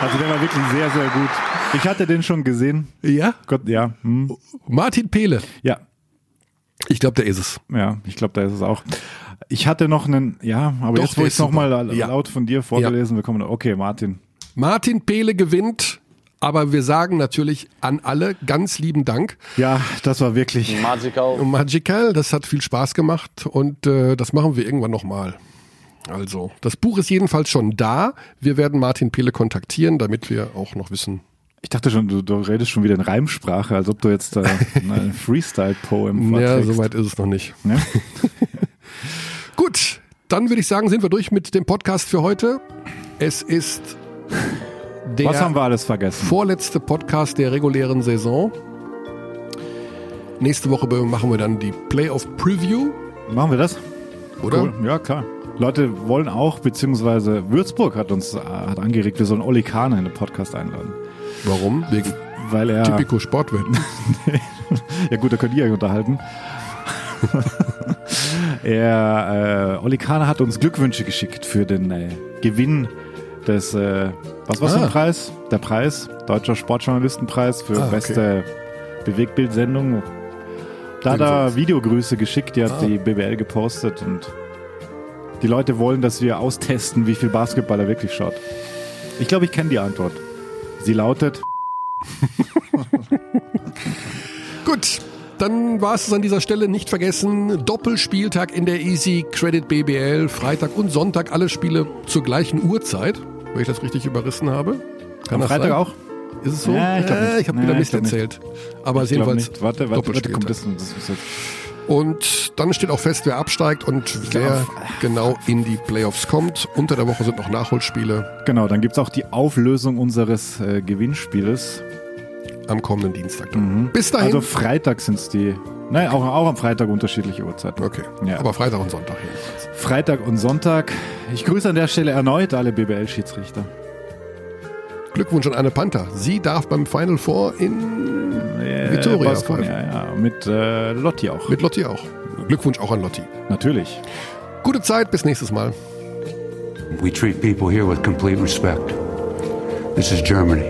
also der war wirklich sehr, sehr gut. Ich hatte den schon gesehen. ja, Gott, ja. Hm. Martin Pehle. Ja, Ich glaube, der ist es. ja, ich glaube, da ist es auch. Ich hatte noch einen, ja, aber Doch, jetzt, wo ich es nochmal super. Ja. laut von dir vorgelesen bekomme, okay, Martin. Martin Pehle gewinnt, aber wir sagen natürlich an alle ganz lieben Dank. Ja, das war wirklich. Magical. Magical, das hat viel Spaß gemacht und äh, das machen wir irgendwann nochmal. Also, das Buch ist jedenfalls schon da. Wir werden Martin Pehle kontaktieren, damit wir auch noch wissen. Ich dachte schon, du, du redest schon wieder in Reimsprache, als ob du jetzt äh, ein Freestyle-Poem Ja, soweit ist es noch nicht. Ja? Gut, dann würde ich sagen, sind wir durch mit dem Podcast für heute. Es ist der Was haben wir alles vergessen? vorletzte Podcast der regulären Saison. Nächste Woche machen wir dann die Playoff Preview, Machen wir das? oder? Cool. Ja, klar. Leute wollen auch, beziehungsweise Würzburg hat uns äh, hat angeregt, wir sollen Oli Kahn in den Podcast einladen. Warum? Wegen Weil er. Typico Sportwetten. Ja gut, da könnt ihr euch unterhalten. er, äh, Oli Kahn hat uns Glückwünsche geschickt für den äh, Gewinn des, äh, was war Ah. ein Preis? Der Preis, Deutscher Sportjournalistenpreis für Ah, okay. beste Bewegtbildsendung. Da hat er. Videogrüße geschickt, die hat Ah. die BWL gepostet und die Leute wollen, dass wir austesten, wie viel Basketball er wirklich schaut. Ich glaube, ich kenne die Antwort. Sie lautet, Gut, dann war es an dieser Stelle nicht vergessen. Doppelspieltag in der Easy Credit BBL. Freitag und Sonntag alle Spiele zur gleichen Uhrzeit, wenn ich das richtig überrissen habe. Kann am das Freitag sein? auch? Ist es so? Ja, ich glaub nicht. Äh, ich habe wieder Mist nicht. erzählt. Aber Ich glaube jedenfalls nicht. Warte, warte, warte, kommt das, das ist jetzt Und dann steht auch fest, wer absteigt und wer genau in die Playoffs kommt. Unter der Woche sind noch Nachholspiele Genau, dann gibt's auch die Auflösung unseres äh, Gewinnspieles. Am kommenden Dienstag. dann. Bis dahin. Also Freitag sind's die. Nein, auch, auch am Freitag unterschiedliche Uhrzeiten. okay, Ja. aber Freitag und Sonntag jedenfalls. Freitag und Sonntag. Ich grüße an der Stelle erneut alle BBL-Schiedsrichter. Glückwunsch an Anne Panther. Sie darf beim Final Four in Äh, Baskonia, pfeifen. ja, mit äh, Lotti auch. Mit Lotti auch. Glückwunsch auch an Lotti. Natürlich. Gute Zeit, bis nächstes Mal. We treat people here with complete respect. This is Germany.